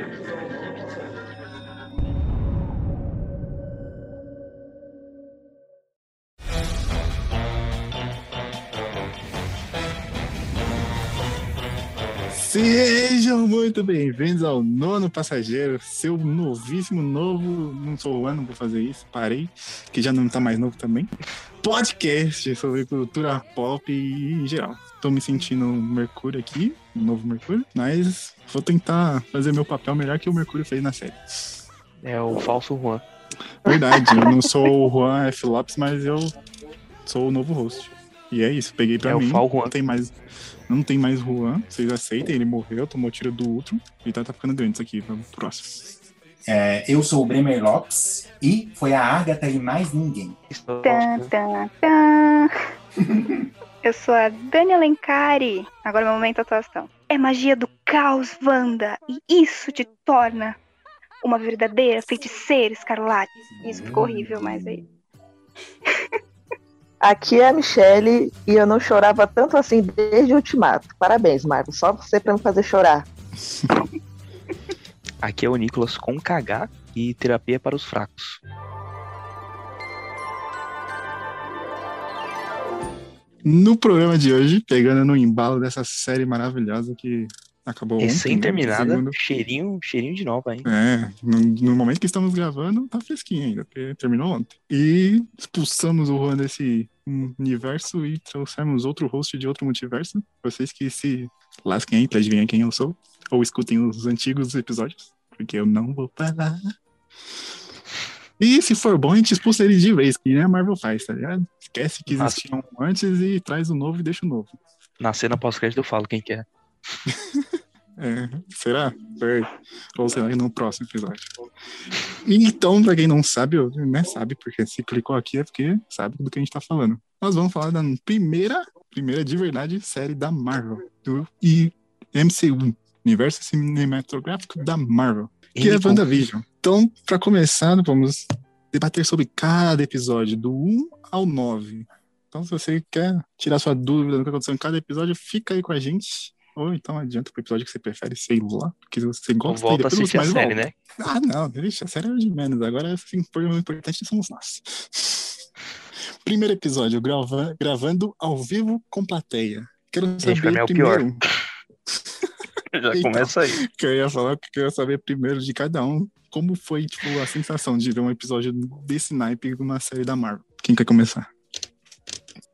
Merci. Sejam muito bem-vindos ao Nono Passageiro, seu novíssimo novo. Não sou o ano pra fazer isso, parei, que já não tá mais novo também. Podcast sobre cultura pop e geral. Tô me sentindo Mercúrio aqui, novo Mercúrio, mas vou tentar fazer meu papel melhor que o Mercúrio fez na série. É o falso Juan. Verdade, eu não sou o Juan F. Lopes, mas eu sou o novo host. E é isso, peguei pra É o mim. Fal Juan. Não tem mais. Não tem mais Juan, vocês aceitem, ele morreu, tomou tiro do outro. E tá, tá ficando grande isso aqui, vamos pro próximo. É, eu sou o Bremer Lopes e foi a Agatha e mais ninguém. Tan, tan, tan. Eu sou a Dani Alencari. Agora é meu momento de atuação. É magia do caos, Wanda. E isso te torna uma verdadeira feiticeira escarlate. Isso ficou horrível, mas aí. Aqui é a Michelle e eu não chorava tanto assim desde o Ultimato. Parabéns, Marcos. Só você pra me fazer chorar. Aqui é o Nicolas com KH e terapia para os fracos. No programa de hoje, pegando no embalo dessa série maravilhosa que acabou ontem. né, segundo- cheirinho, cheirinho de nova, hein? É, no, no momento que estamos gravando, tá fresquinho ainda, porque terminou ontem. E expulsamos o Juan desse universo e trouxemos outro host de outro multiverso. Vocês que se lasquem aí pra adivinhar quem eu sou, ou escutem os antigos episódios, porque eu não vou falar. E se for bom, a gente expulsa ele de vez, que nem a Marvel faz, tá ligado? Esquece que Nossa. existiam antes e traz o novo e deixa o novo. Na cena pós-crédito eu falo quem que é. É, será? Foi. Ou será que no próximo episódio? E Então, pra quem não sabe, né, sabe, porque se clicou aqui é porque sabe do que a gente tá falando. Nós vamos falar da primeira, primeira de verdade série da Marvel, do e MCU, Universo Cinematográfico da Marvel, que é WandaVision. Então, pra começar, vamos debater sobre cada episódio, do 1 ao 9. Então, se você quer tirar sua dúvida do que aconteceu em cada episódio, fica aí com a gente. Ou então adianta pro episódio que você prefere, sei lá, porque você gosta e volta a depois a mais série, volta. né? Ah, não, deixa, a série é de menos. Agora, assim, o importante somos nós. Primeiro episódio, grava- gravando ao vivo com plateia. Quero Gente, saber pra mim é o pior. primeiro, Já Então. começa aí. que eu ia falar, que eu queria saber primeiro de cada um, como foi, tipo, a sensação de ver um episódio desse naipe de uma série da Marvel. Quem quer começar?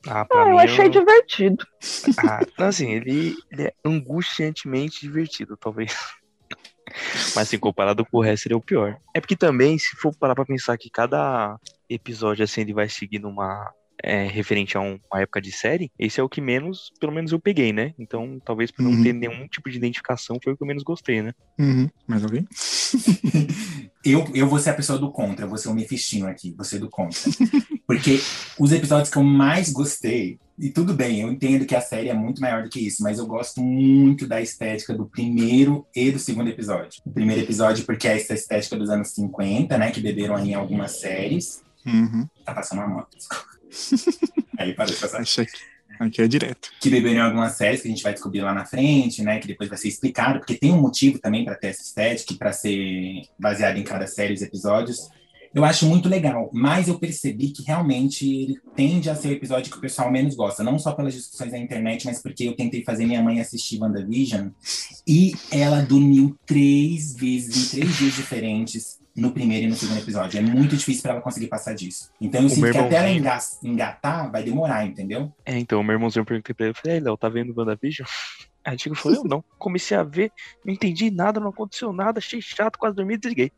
Ah, pra Ah, eu achei eu- divertido. Ah, não, assim, ele, ele é angustiantemente divertido, talvez. Mas assim, comparado com o resto, ele é o pior. É porque também, se for parar pra pensar que cada episódio, assim, ele vai seguindo uma. É, referente a um- uma época de série, esse é o que menos, pelo menos eu peguei, né? Então, talvez por não Uhum. ter nenhum tipo de identificação, foi o que eu menos gostei, né? Uhum. Mais alguém? Eu, eu vou ser a pessoa do contra, eu vou ser o Mephistinho aqui, você do contra. Porque os episódios que eu mais gostei, e tudo bem, eu entendo que a série é muito maior do que isso, mas eu gosto muito da estética do primeiro e do segundo episódio. O primeiro episódio, porque é essa estética dos anos 50, né? Que beberam aí em algumas séries. Uhum. Tá passando uma moto. desculpa. Aí parou de passar. Achei que aqui é direto. que beberam algumas séries que a gente vai descobrir lá na frente, né? Que depois vai ser explicado, porque tem um motivo também para ter essa estética para ser baseado em cada série os episódios. Eu acho muito legal, mas eu percebi que realmente ele tende a ser o episódio que o pessoal menos gosta, não só pelas discussões na internet, mas porque eu tentei fazer minha mãe assistir WandaVision e ela dormiu três vezes em três dias diferentes no primeiro e no segundo episódio. É muito difícil para ela conseguir passar disso. Então eu O sinto que até ela enga- engatar vai demorar, entendeu? É, então, o meu irmãozinho eu perguntei pra ele, eu falei, "Ei, Léo, tá vendo WandaVision? Aí o Tico falou, eu não. Comecei a ver, não entendi nada, não aconteceu nada, achei chato, quase dormi e desliguei.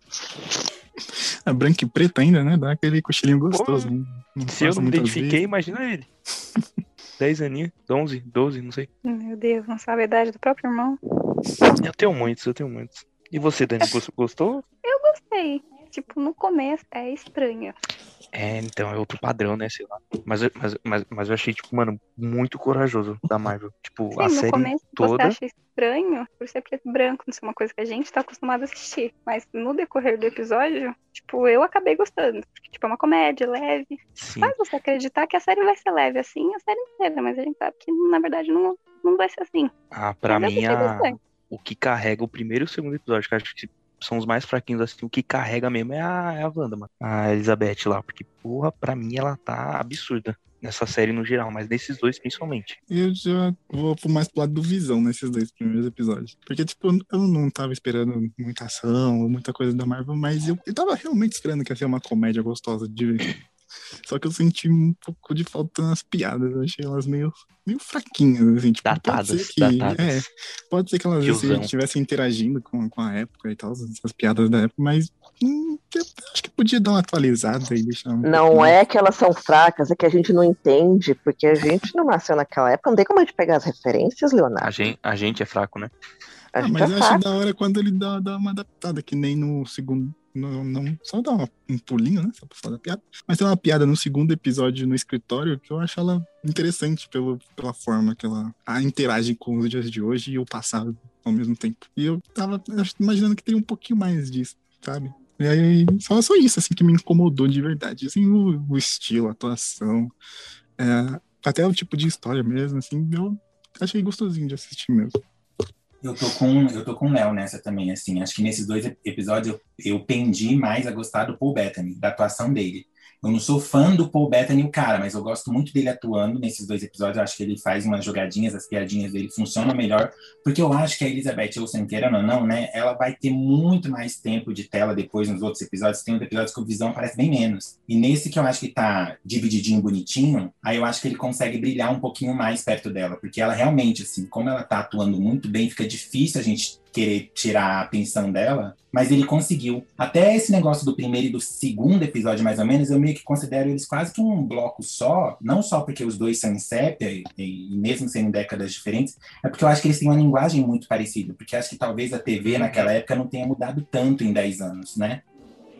A branca e preta ainda, né? Dá aquele cochilinho gostoso. né? Não Se eu não me identifiquei, vezes. imagina ele. 10 aninhos, 11, 12, não sei. Meu Deus, não sabe a idade do próprio irmão. Eu tenho muitos, eu tenho muitos. E você, Dani, gos- gostou? Sei. Tipo, no começo é estranho. É, então, é outro padrão, né, sei lá. Mas, eu- mas, mas, mas eu achei, tipo, mano, muito corajoso da Marvel. Tipo, Sim, a no série começo toda... você acha estranho por ser preto e branco, não ser uma coisa que a gente tá acostumado a assistir. Mas no decorrer do episódio, tipo, eu acabei gostando. Porque, tipo, é uma comédia leve. Sim, Faz você acreditar que a série vai ser leve assim, a série inteira, mas a gente sabe que, na verdade, não, não vai ser assim. ah, pra Mas eu mim, a-. o que carrega o primeiro e o segundo episódio, que acho que são os mais fraquinhos, assim, o que carrega mesmo é a, é a Wanda, mano. A Elizabeth lá, porque, porra, pra mim ela tá absurda nessa série no geral, mas nesses dois principalmente. Eu já vou mais pro lado do Visão nesses dois primeiros episódios. Porque, tipo, eu não tava esperando muita ação ou muita coisa da Marvel, mas eu, eu tava realmente esperando que ia ser uma comédia gostosa de ver. Só que eu senti um pouco de falta nas piadas. Eu achei elas meio, meio fraquinhas, assim. Tipo, Datadas, pode ser que, datadas. É, pode ser que elas Tiozão. estivessem interagindo com, com a época e tal, essas piadas da época, mas hum, acho que podia dar uma atualizada e deixar um Não pouco é que elas são fracas, é que a gente não entende, porque a gente não nasceu naquela época. Não tem como a gente pegar as referências, A Leonardo. gente, a gente é fraco, né? A Ah, mas é eu acho da hora quando ele dá, dá uma adaptada, que nem no segundo. Não, não, só dá uma- um pulinho, né? Só pra falar da piada. Mas tem uma piada no segundo episódio no escritório que eu acho ela interessante pelo, pela forma que ela interage com os dias de hoje e o passado ao mesmo tempo. E eu tava imaginando que tem um pouquinho mais disso, sabe? E aí, só, só isso, assim, que me incomodou de verdade. Assim, o, o estilo, a atuação, é, até o tipo de história mesmo, assim, eu achei gostosinho de assistir mesmo. Eu tô com eu tô com o Léo nessa também, assim. Acho que nesses dois ep- episódios eu, eu pendi mais a gostar do Paul Bettany, da atuação dele. Eu não sou fã do Paul Bettany, o cara, mas eu gosto muito dele atuando nesses dois episódios. Eu acho que ele faz umas jogadinhas, as piadinhas dele funcionam melhor. Porque eu acho que a Elizabeth Olsen, querendo ou não, né? Ela vai ter muito mais tempo de tela depois nos outros episódios. Tem outros episódios que o Visão aparece bem menos. E nesse que eu acho que tá divididinho, bonitinho, aí eu acho que ele consegue brilhar um pouquinho mais perto dela. Porque ela realmente, assim, como ela tá atuando muito bem, fica difícil a gente querer tirar a atenção dela, mas ele conseguiu. Até esse negócio do primeiro e do segundo episódio, mais ou menos, eu meio que considero eles quase que um bloco só, não só porque os dois são em sépia, e, e mesmo sendo décadas diferentes, é porque eu acho que eles têm uma linguagem muito parecida, porque acho que talvez a TV naquela época não tenha mudado tanto em 10 anos, né?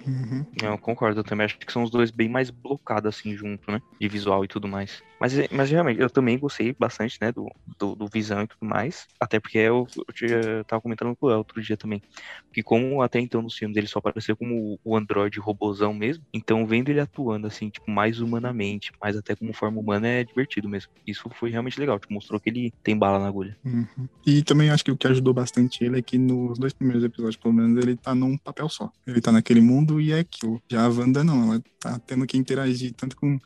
Uhum. Eu concordo, eu também acho que são os dois bem mais blocados, assim, junto, né? De visual e tudo mais. Mas, mas realmente, eu também gostei bastante, né? Do, do, do Visão e tudo mais. Até porque eu, eu, tava comentando com o El outro dia também. Que como até então nos filmes ele só apareceu como o androide robozão mesmo. Então vendo ele atuando, assim, tipo, mais humanamente, mais até como forma humana, é divertido mesmo. Isso foi realmente legal. Tipo, mostrou que ele tem bala na agulha. Uhum. E também acho que o que ajudou bastante ele é que nos dois primeiros episódios, pelo menos, ele tá num papel só. Ele tá naquele mundo e é aquilo. Já a Wanda não, ela tá tendo que interagir tanto com o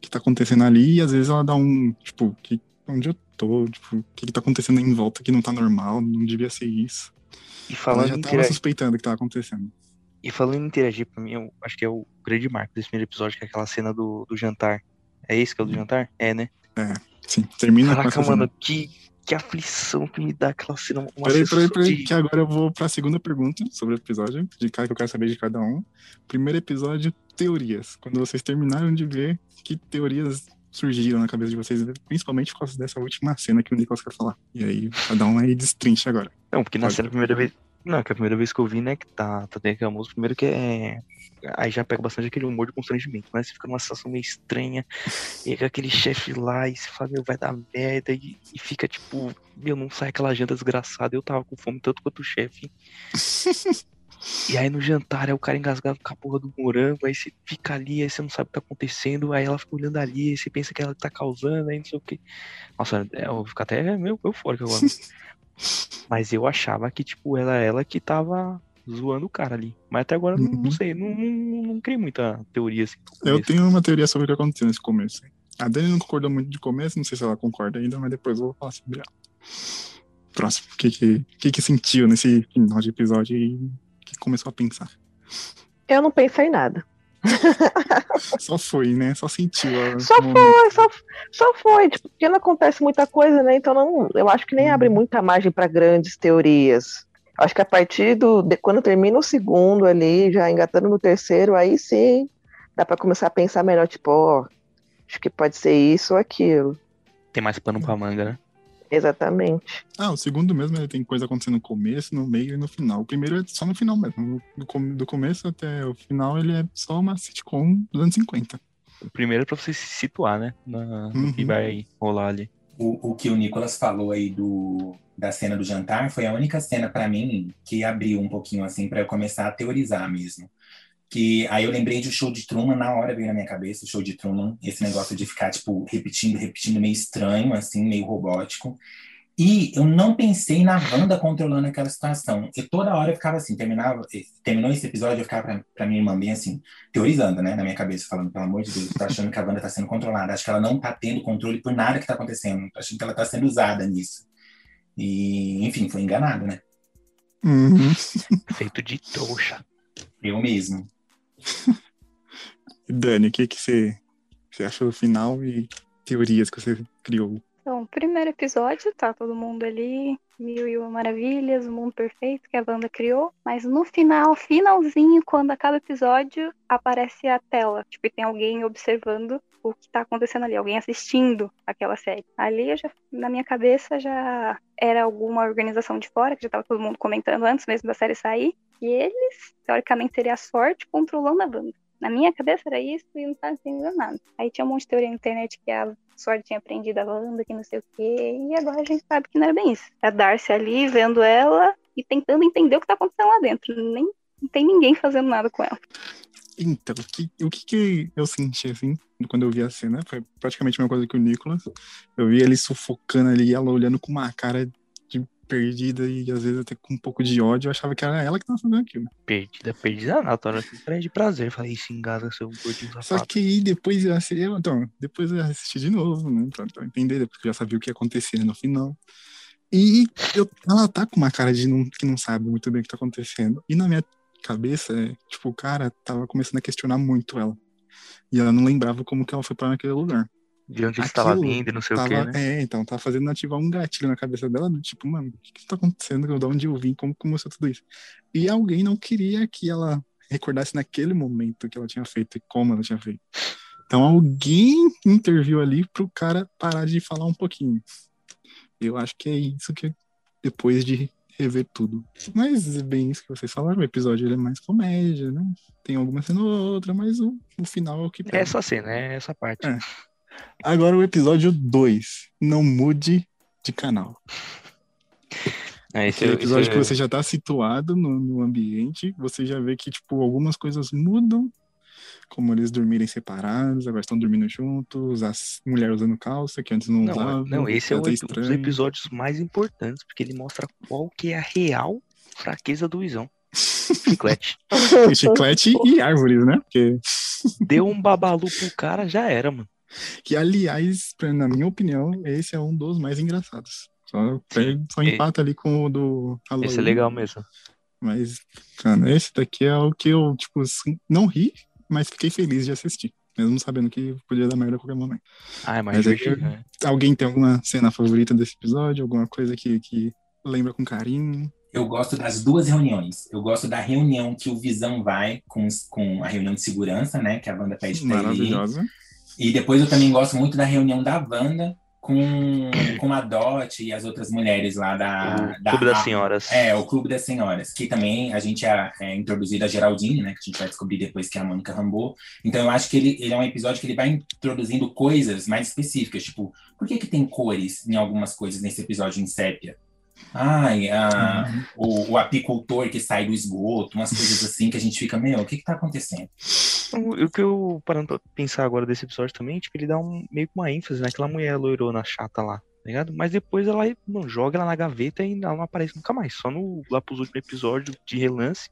que tá acontecendo ali e às vezes ela dá um, tipo, que, onde eu tô, tipo, o que, que tá acontecendo em volta que não tá normal, não devia ser isso. E Ela falando já tava interagir. suspeitando que tava acontecendo. E falando em interagir, pra mim, eu acho que é o grande marco desse primeiro episódio, que é aquela cena do, do jantar. É esse que é o do jantar? É, né? Sim, termina com Caraca, essa mano, que, que aflição que me dá aquela cena. Peraí, peraí, peraí, de- que agora eu vou pra segunda pergunta sobre o episódio, de cara que eu quero saber de cada um. Primeiro episódio, teorias. Quando vocês terminaram de ver, que teorias surgiram na cabeça de vocês, principalmente por causa dessa última cena que o Nicolas quer falar. E aí, cada um aí destrincha agora. Não, porque na cena, a primeira vez. Não, que a primeira vez que eu vi, né, que tá, tá tendo aquela música, primeiro que é. Aí já pega bastante aquele humor de constrangimento, né? Você fica numa situação meio estranha, e aí aquele chefe lá, e você fala, meu, vai dar merda, e, e fica tipo, meu, não sai aquela janta desgraçada, eu tava com fome tanto quanto o chefe. E aí no jantar é o cara engasgado com a porra do morango, aí você fica ali, aí você não sabe o que tá acontecendo, aí ela fica olhando ali, aí você pensa que ela tá causando, aí não sei o que. Nossa, é, eu fico até meio eufórico agora. Mas eu achava que, tipo, ela ela que tava zoando o cara ali. Mas até agora eu não, não Uhum. sei, não, não, não criei muita teoria assim. Eu tenho uma teoria sobre o que aconteceu nesse começo. A Dani não concordou muito de começo, não sei se ela concorda ainda, mas depois eu vou falar sobre ela. Próximo, o que que, que, que sentiu nesse final de episódio e começou a pensar? Eu não pensei em nada. Só foi, né? Só sentiu. a- Só foi, só, só foi, tipo, porque não acontece muita coisa, né? Então não, eu acho que nem abre muita margem para grandes teorias. Acho que a partir do de, quando termina o segundo ali, já engatando no terceiro, aí sim dá para começar a pensar melhor, tipo, ó, acho que pode ser isso ou aquilo. Tem mais pano pra manga, né? Exatamente. Ah, o segundo mesmo ele tem coisa acontecendo no começo, no meio e no final. O primeiro é só no final mesmo. Do, com- do começo até o final ele é só uma sitcom dos anos 50. O primeiro é pra você se situar, né? Na, no que Uhum. vai rolar ali. O, o que o Nicolas falou aí do, da cena do jantar foi a única cena pra mim que abriu um pouquinho assim pra eu começar a teorizar mesmo. Que aí eu lembrei de o show de Truman, na hora veio na minha cabeça o show de Truman, esse negócio de ficar tipo repetindo, repetindo meio estranho assim, meio robótico. E eu não pensei na Wanda controlando aquela situação. E toda hora eu ficava assim, terminava, terminou esse episódio, eu ficava pra, pra minha irmã bem assim, teorizando, né, na minha cabeça, falando, pelo amor de Deus, tô achando que a Wanda tá sendo controlada. Acho que ela não tá tendo controle por nada que tá acontecendo. Tô achando que ela tá sendo usada nisso. E, enfim, foi enganado, né? Uhum. Feito de trouxa. Eu mesmo. Dani, o que, que você, você achou do final e teorias que você criou? Então, primeiro episódio, tá todo mundo ali, mil e uma maravilhas, o mundo perfeito que a banda criou. Mas no final, finalzinho, quando acaba o episódio, aparece a tela. Tipo, tem alguém observando o que tá acontecendo ali, alguém assistindo aquela série. Ali, já, na minha cabeça, já era alguma organização de fora, que já tava todo mundo comentando antes mesmo da série sair. E eles, teoricamente, seria a sorte controlando a banda. Na minha cabeça era isso e não estava entendendo nada. Aí tinha um monte de teoria na internet que a sorte tinha prendido a Wanda, que não sei o quê. E agora a gente sabe que não era bem isso. É a Darcy ali, vendo ela e tentando entender o que tá acontecendo lá dentro. Nem não tem ninguém fazendo nada com ela. Então, o que, o que, que eu senti, assim, quando eu vi a cena, foi praticamente a mesma coisa que o Nicolas. Eu vi ele sufocando ali, ela olhando com uma cara perdida e às vezes até com um pouco de ódio. Eu achava que era ela que tava fazendo aquilo. Perdida, perdida nada. Tô falando de prazer. Falei, se engana, seu gordinho Só safado. que aí depois eu assisti, eu- então, depois eu assisti de novo, né? Pra, pra entender, depois que eu já sabia o que ia acontecer no final. E eu, ela tá com uma cara de não, que não sabe muito bem o que tá acontecendo. E na minha cabeça, é, tipo, o cara tava começando a questionar muito ela. E ela não lembrava como que ela foi parar naquele lugar. De onde estava Aquilo vindo e não sei o Tava, que, né? É, então, tava fazendo ativar um gatilho na cabeça dela, tipo, mano, o que, que tá acontecendo? De onde eu vim? Como começou tudo isso? E alguém não queria que ela recordasse naquele momento o que ela tinha feito e como ela tinha feito. Então alguém interviu ali pro cara parar de falar um pouquinho. Eu acho que é isso que depois de rever tudo. Mas é bem isso que vocês falaram, o episódio ele é mais comédia, né? Tem alguma cena ou outra, mas o, o final é o que É pega. essa cena, é essa parte. É. Agora o episódio 2. Não mude de canal. É, esse, Aquele episódio esse- que você já tá situado no, no ambiente, você já vê que, tipo, algumas coisas mudam, como eles dormirem separados, agora estão dormindo juntos, as mulheres usando calça, que antes não, Não, usavam. não, esse é o, um dos episódios mais importantes, porque ele mostra qual que é a real fraqueza do Izão. Chiclete. Chiclete e árvores, né? Porque, Deu um babalu pro cara, já era, mano. Que, aliás, pra- na minha opinião, esse é um dos mais engraçados. Só, só empata ali com o do Halloween. Esse é legal mesmo. Mas, cara, esse daqui é o que eu, tipo, assim, não ri, mas fiquei feliz de assistir. Mesmo sabendo que podia dar merda a qualquer momento. Ah, é mais Mas é que- né? Alguém tem alguma cena favorita desse episódio? Alguma coisa que, que lembra com carinho? Eu gosto das duas reuniões. Eu gosto da reunião que o Visão vai com, com a reunião de segurança, né? Que a Wanda pede pra ele ir. Maravilhosa. E depois eu também gosto muito da reunião da Wanda com, com a Dot e as outras mulheres lá da... O da Clube das Senhoras. É, o Clube das Senhoras, que também a gente é, é introduzido a Geraldine, né? Que a gente vai descobrir depois que é a Mônica Rambeau. Então eu acho que ele, ele é um episódio que ele vai introduzindo coisas mais específicas, tipo, por que que tem cores em algumas coisas nesse episódio em sépia? Ai, a- o, o apicultor que sai do esgoto, umas coisas assim que a gente fica, meu, o que que tá acontecendo? O, o que eu parando pra pensar agora desse episódio também, tipo, ele dá um, meio que uma ênfase naquela mulher loirona chata lá, tá ligado? Mas depois ela mano, joga ela na gaveta e ela não aparece nunca mais. Só no, lá pros últimos episódios de relance.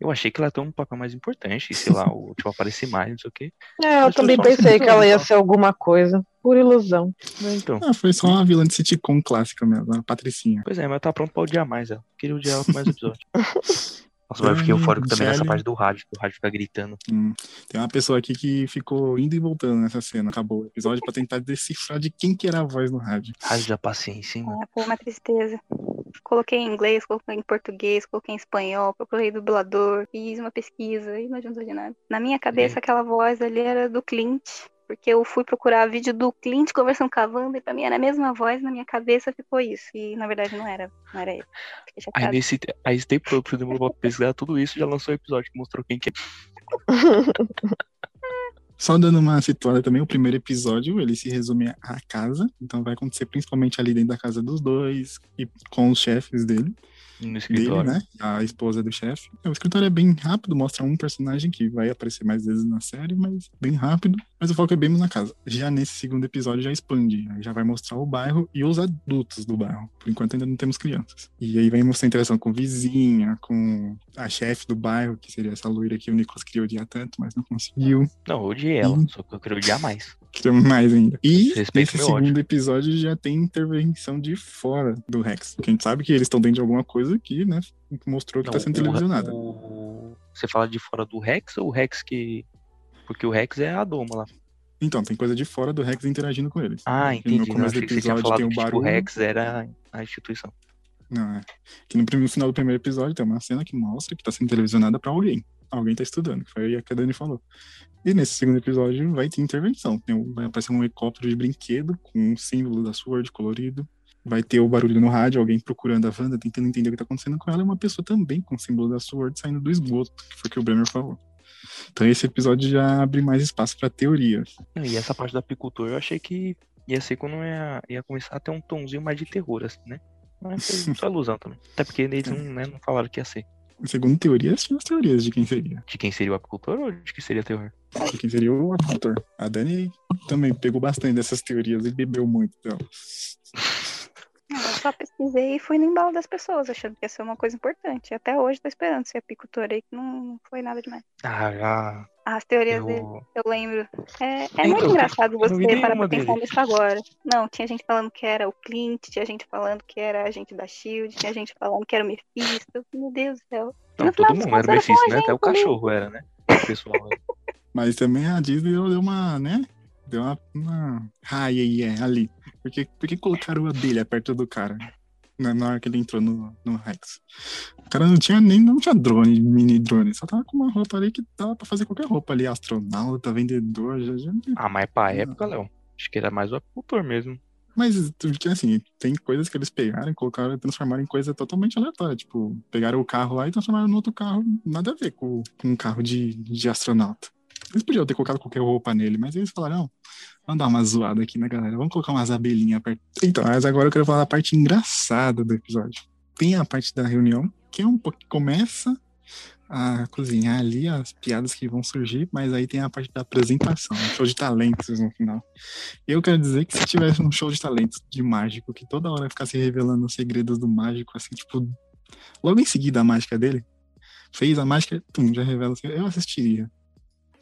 Eu achei que ela tem um papel mais importante, sei lá, o, tipo, aparecer mais, não sei o quê. É, eu também pensei que ela ia ser alguma coisa. Por ilusão. Mas então. Ah, foi só uma vilã de sitcom clássica mesmo, a Patricinha. Pois é, mas tá pronto pra odiar mais ela. Queria odiar ela por mais episódio. Nossa, mas eu fiquei Hum, eufórico também nessa parte do rádio, que o rádio fica gritando. Hum. Tem uma pessoa aqui que ficou indo e voltando nessa cena. Acabou o episódio pra tentar decifrar de quem que era a voz no rádio. Rádio da paciência, hein, mano? É, foi uma tristeza. Coloquei em inglês, coloquei em português, coloquei em espanhol, procurei dublador, fiz uma pesquisa e não adiantou de nada. Na minha cabeça, aquela voz ali era do Clint, porque eu fui procurar vídeo do Clint conversando com a Wanda e pra mim era a mesma voz, na minha cabeça ficou isso. E na verdade não era, não era ele. Aí nesse aí esse tempo todo que você demorou pra pesquisar tudo isso, já lançou o episódio que mostrou quem que é. Só dando uma situada também, o primeiro episódio, ele se resume à casa, então vai acontecer principalmente ali dentro da casa dos dois e com os chefes dele. No dele, né? A esposa do chefe. É, O escritório é bem rápido, mostra um personagem que vai aparecer mais vezes na série, mas bem rápido. Mas o foco é bem na casa. Já nesse segundo episódio já expande, aí já vai mostrar o bairro e os adultos do bairro. Por enquanto ainda não temos crianças. E aí vai mostrar a interação com vizinha, com a chefe do bairro, que seria essa loira que o Nicolas queria odiar tanto, mas não conseguiu. Não, odiei ela, Hum. só que eu queria odiar mais. Queria mais ainda. E Respeito nesse segundo ódio. episódio já tem intervenção de fora do Rex. Porque a gente sabe que eles estão dentro de alguma coisa que, né, mostrou que Não, tá sendo o- televisionada. o- Você fala de fora do Rex ou o Rex que. Porque o Rex é a doma lá. Então, tem coisa de fora do Rex interagindo com eles. Ah, Que No entendi. Não, começo do que episódio tem o que tipo, o barulho. Rex era a instituição. Não, é. Que no, prim- no final do primeiro episódio tem uma cena que mostra que tá sendo televisionada pra alguém. Alguém tá estudando, que foi o que a Dani falou. E nesse segundo episódio vai ter intervenção. Um- vai aparecer um helicóptero de brinquedo com um símbolo da Sword colorido. Vai ter o barulho no rádio, alguém procurando a Wanda, tentando entender o que tá acontecendo com ela, e uma pessoa também com o símbolo da Sword saindo do esgoto, que foi o que o Bremer falou. Então esse episódio já abre mais espaço pra teorias. Não, E essa parte do apicultor eu achei que ia ser quando ia, ia começar a ter um tomzinho mais de terror, assim, né? Mas foi só ilusão também. Até porque eles não, né, não falaram que ia ser. Segundo teorias, tinha as teorias de quem seria. De quem seria o apicultor ou de quem seria terror? De quem seria o ator. A Dani também pegou bastante dessas teorias e bebeu muito delas. Não, eu só pesquisei e fui no embalo das pessoas, achando que ia ser uma coisa importante. Até hoje tô esperando ser apicultor aí, que não foi nada demais. Ah, já. As teorias dele, Eu... eu lembro. É, é muito engraçado eu não vi você parar pra pensar dele. nisso agora. Não, tinha gente falando que era o Clint, tinha gente falando que era a gente da Shield, tinha gente falando que era o Mephisto. Meu Deus do céu. Não, No todo mundo era contos, Mephisto, né? Até o cachorro era, né? O pessoal. Mas também a Disney deu uma, né? Deu uma, uma raia aí, é, ali. Porque, porque colocaram a abelha perto do cara? Na, na hora que ele entrou no, no Rex. O cara não tinha nem não tinha drone, mini drone. Só tava com uma roupa ali que dava pra fazer qualquer roupa ali. Astronauta, vendedor, já, já Ah, mas pra época, Léo. Acho que era mais o apicultor mesmo. Mas, assim, tem coisas que eles pegaram e colocaram e transformaram em coisa totalmente aleatória. Tipo, pegaram o carro lá e transformaram no outro carro, nada a ver com, com um carro de, de astronauta. Eles podiam ter colocado qualquer roupa nele, mas eles falaram, vamos dar uma zoada aqui na galera, vamos colocar umas abelhinhas perto. Então, mas agora eu quero falar da parte engraçada do episódio. Tem a parte da reunião, que é um pouco começa a cozinhar ali as piadas que vão surgir, mas aí tem a parte da apresentação, um show de talentos no final. Eu quero dizer que se tivesse um show de talentos de mágico, que toda hora ficasse revelando os segredos do mágico, assim, tipo, logo em seguida a mágica dele, fez a mágica, pum, já revela, eu assistiria.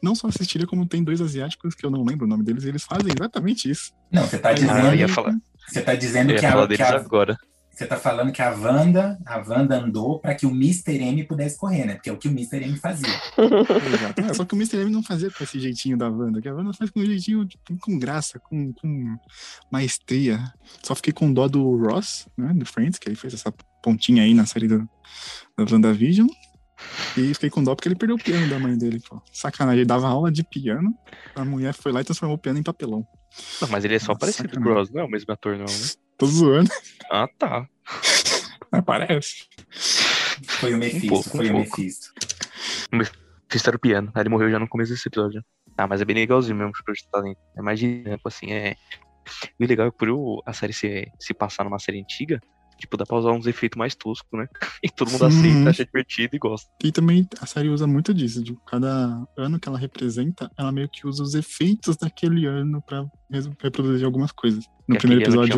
Não só assistiria, como tem dois asiáticos que eu não lembro o nome deles, e eles fazem exatamente isso. Não, você tá Ah, dizendo, eu ia falar. você tá dizendo Eu ia que, falar a, que a- agora. você tá falando que a Wanda, a Wanda andou para que o Mr. M pudesse correr, né? Porque é o que o Mr. M fazia. Exato. É, só que o Mr. M não fazia com esse jeitinho da Wanda, que a Wanda faz com um jeitinho tipo, com graça, com, com maestria. Só fiquei com dó do Ross, né, do Friends, que ele fez essa pontinha aí na série do, da WandaVision. E fiquei com dó porque ele perdeu o piano da mãe dele, pô. Sacanagem, ele dava aula de piano, a mulher foi lá e transformou o piano em papelão. Não, mas ele é só Nossa, parecido com o. Gross, não é o mesmo ator, não, né? Tô zoando, Ah, tá. mas parece. Foi o Mephisto, pouco, um foi o pouco. Mephisto. Fiz era o piano. Aí ele morreu já no começo desse episódio. Ah, mas é bem legalzinho mesmo, talento. É mais dinâmico, assim, é. Bem legal por o- a série se, se passar numa série antiga, tipo, dá pra usar uns efeitos mais toscos, né? E todo mundo Uhum. aceita, acha divertido e gosta. E também a série usa muito disso, de cada ano que ela representa, ela meio que usa os efeitos daquele ano pra reproduzir algumas coisas. No primeiro episódio,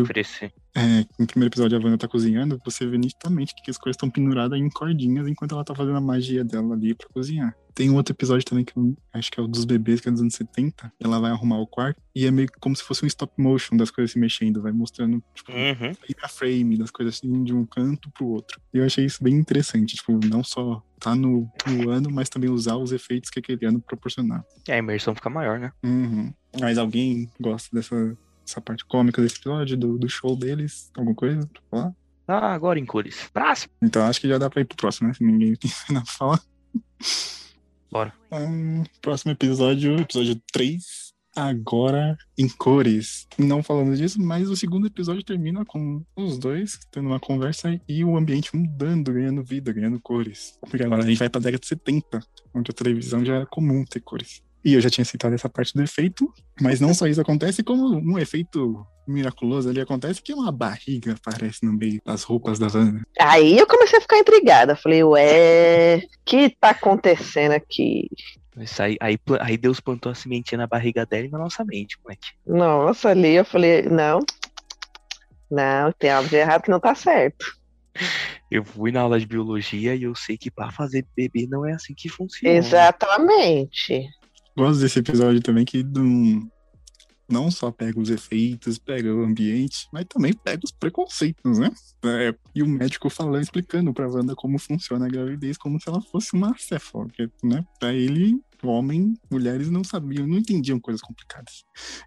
é, no primeiro episódio a Wanda tá cozinhando, você vê nitidamente que as coisas estão penduradas em cordinhas enquanto ela tá fazendo a magia dela ali pra cozinhar. Tem um outro episódio também que eu acho que é o dos bebês, que é dos anos 70. Ela vai arrumar o quarto e é meio como se fosse um stop motion das coisas se mexendo, vai mostrando, tipo, Uhum. a frame das coisas assim de um canto pro outro. E eu achei isso bem interessante, tipo, não só tá no, no ano, mas também usar os efeitos que aquele ano proporcionava. E a imersão fica maior, né? Uhum. Mas alguém gosta dessa, dessa parte cômica desse episódio, do, do show deles? Alguma coisa pra falar? Ah, agora em cores. Próximo. Então acho que já dá pra ir pro próximo, né? Se ninguém tem nada pra falar. Bora. Hum, próximo episódio, episódio 3. Agora em cores. Não falando disso, mas o segundo episódio termina com os dois tendo uma conversa e o ambiente mudando, ganhando vida, ganhando cores. Porque agora a gente vai pra década de 70, onde a televisão já era comum ter cores. E eu já tinha citado essa parte do efeito, mas não só isso acontece, como um efeito miraculoso ali acontece que uma barriga aparece no meio das roupas da Wanda. Aí eu comecei a ficar intrigada. Falei, ué, o que tá acontecendo aqui? Isso aí, aí, aí Deus plantou a sementinha na barriga dela e na nossa mente, moleque. Nossa, ali eu falei, não, não, tem algo de errado que não tá certo. Eu fui na aula de biologia e eu sei que pra fazer bebê não é assim que funciona. Exatamente. Gosto desse episódio também que não, não só pega os efeitos, pega o ambiente, mas também pega os preconceitos, né? É, e o médico falando, explicando pra Wanda como funciona a gravidez, como se ela fosse uma porque, né? Pra ele, homem, mulheres não sabiam, não entendiam coisas complicadas.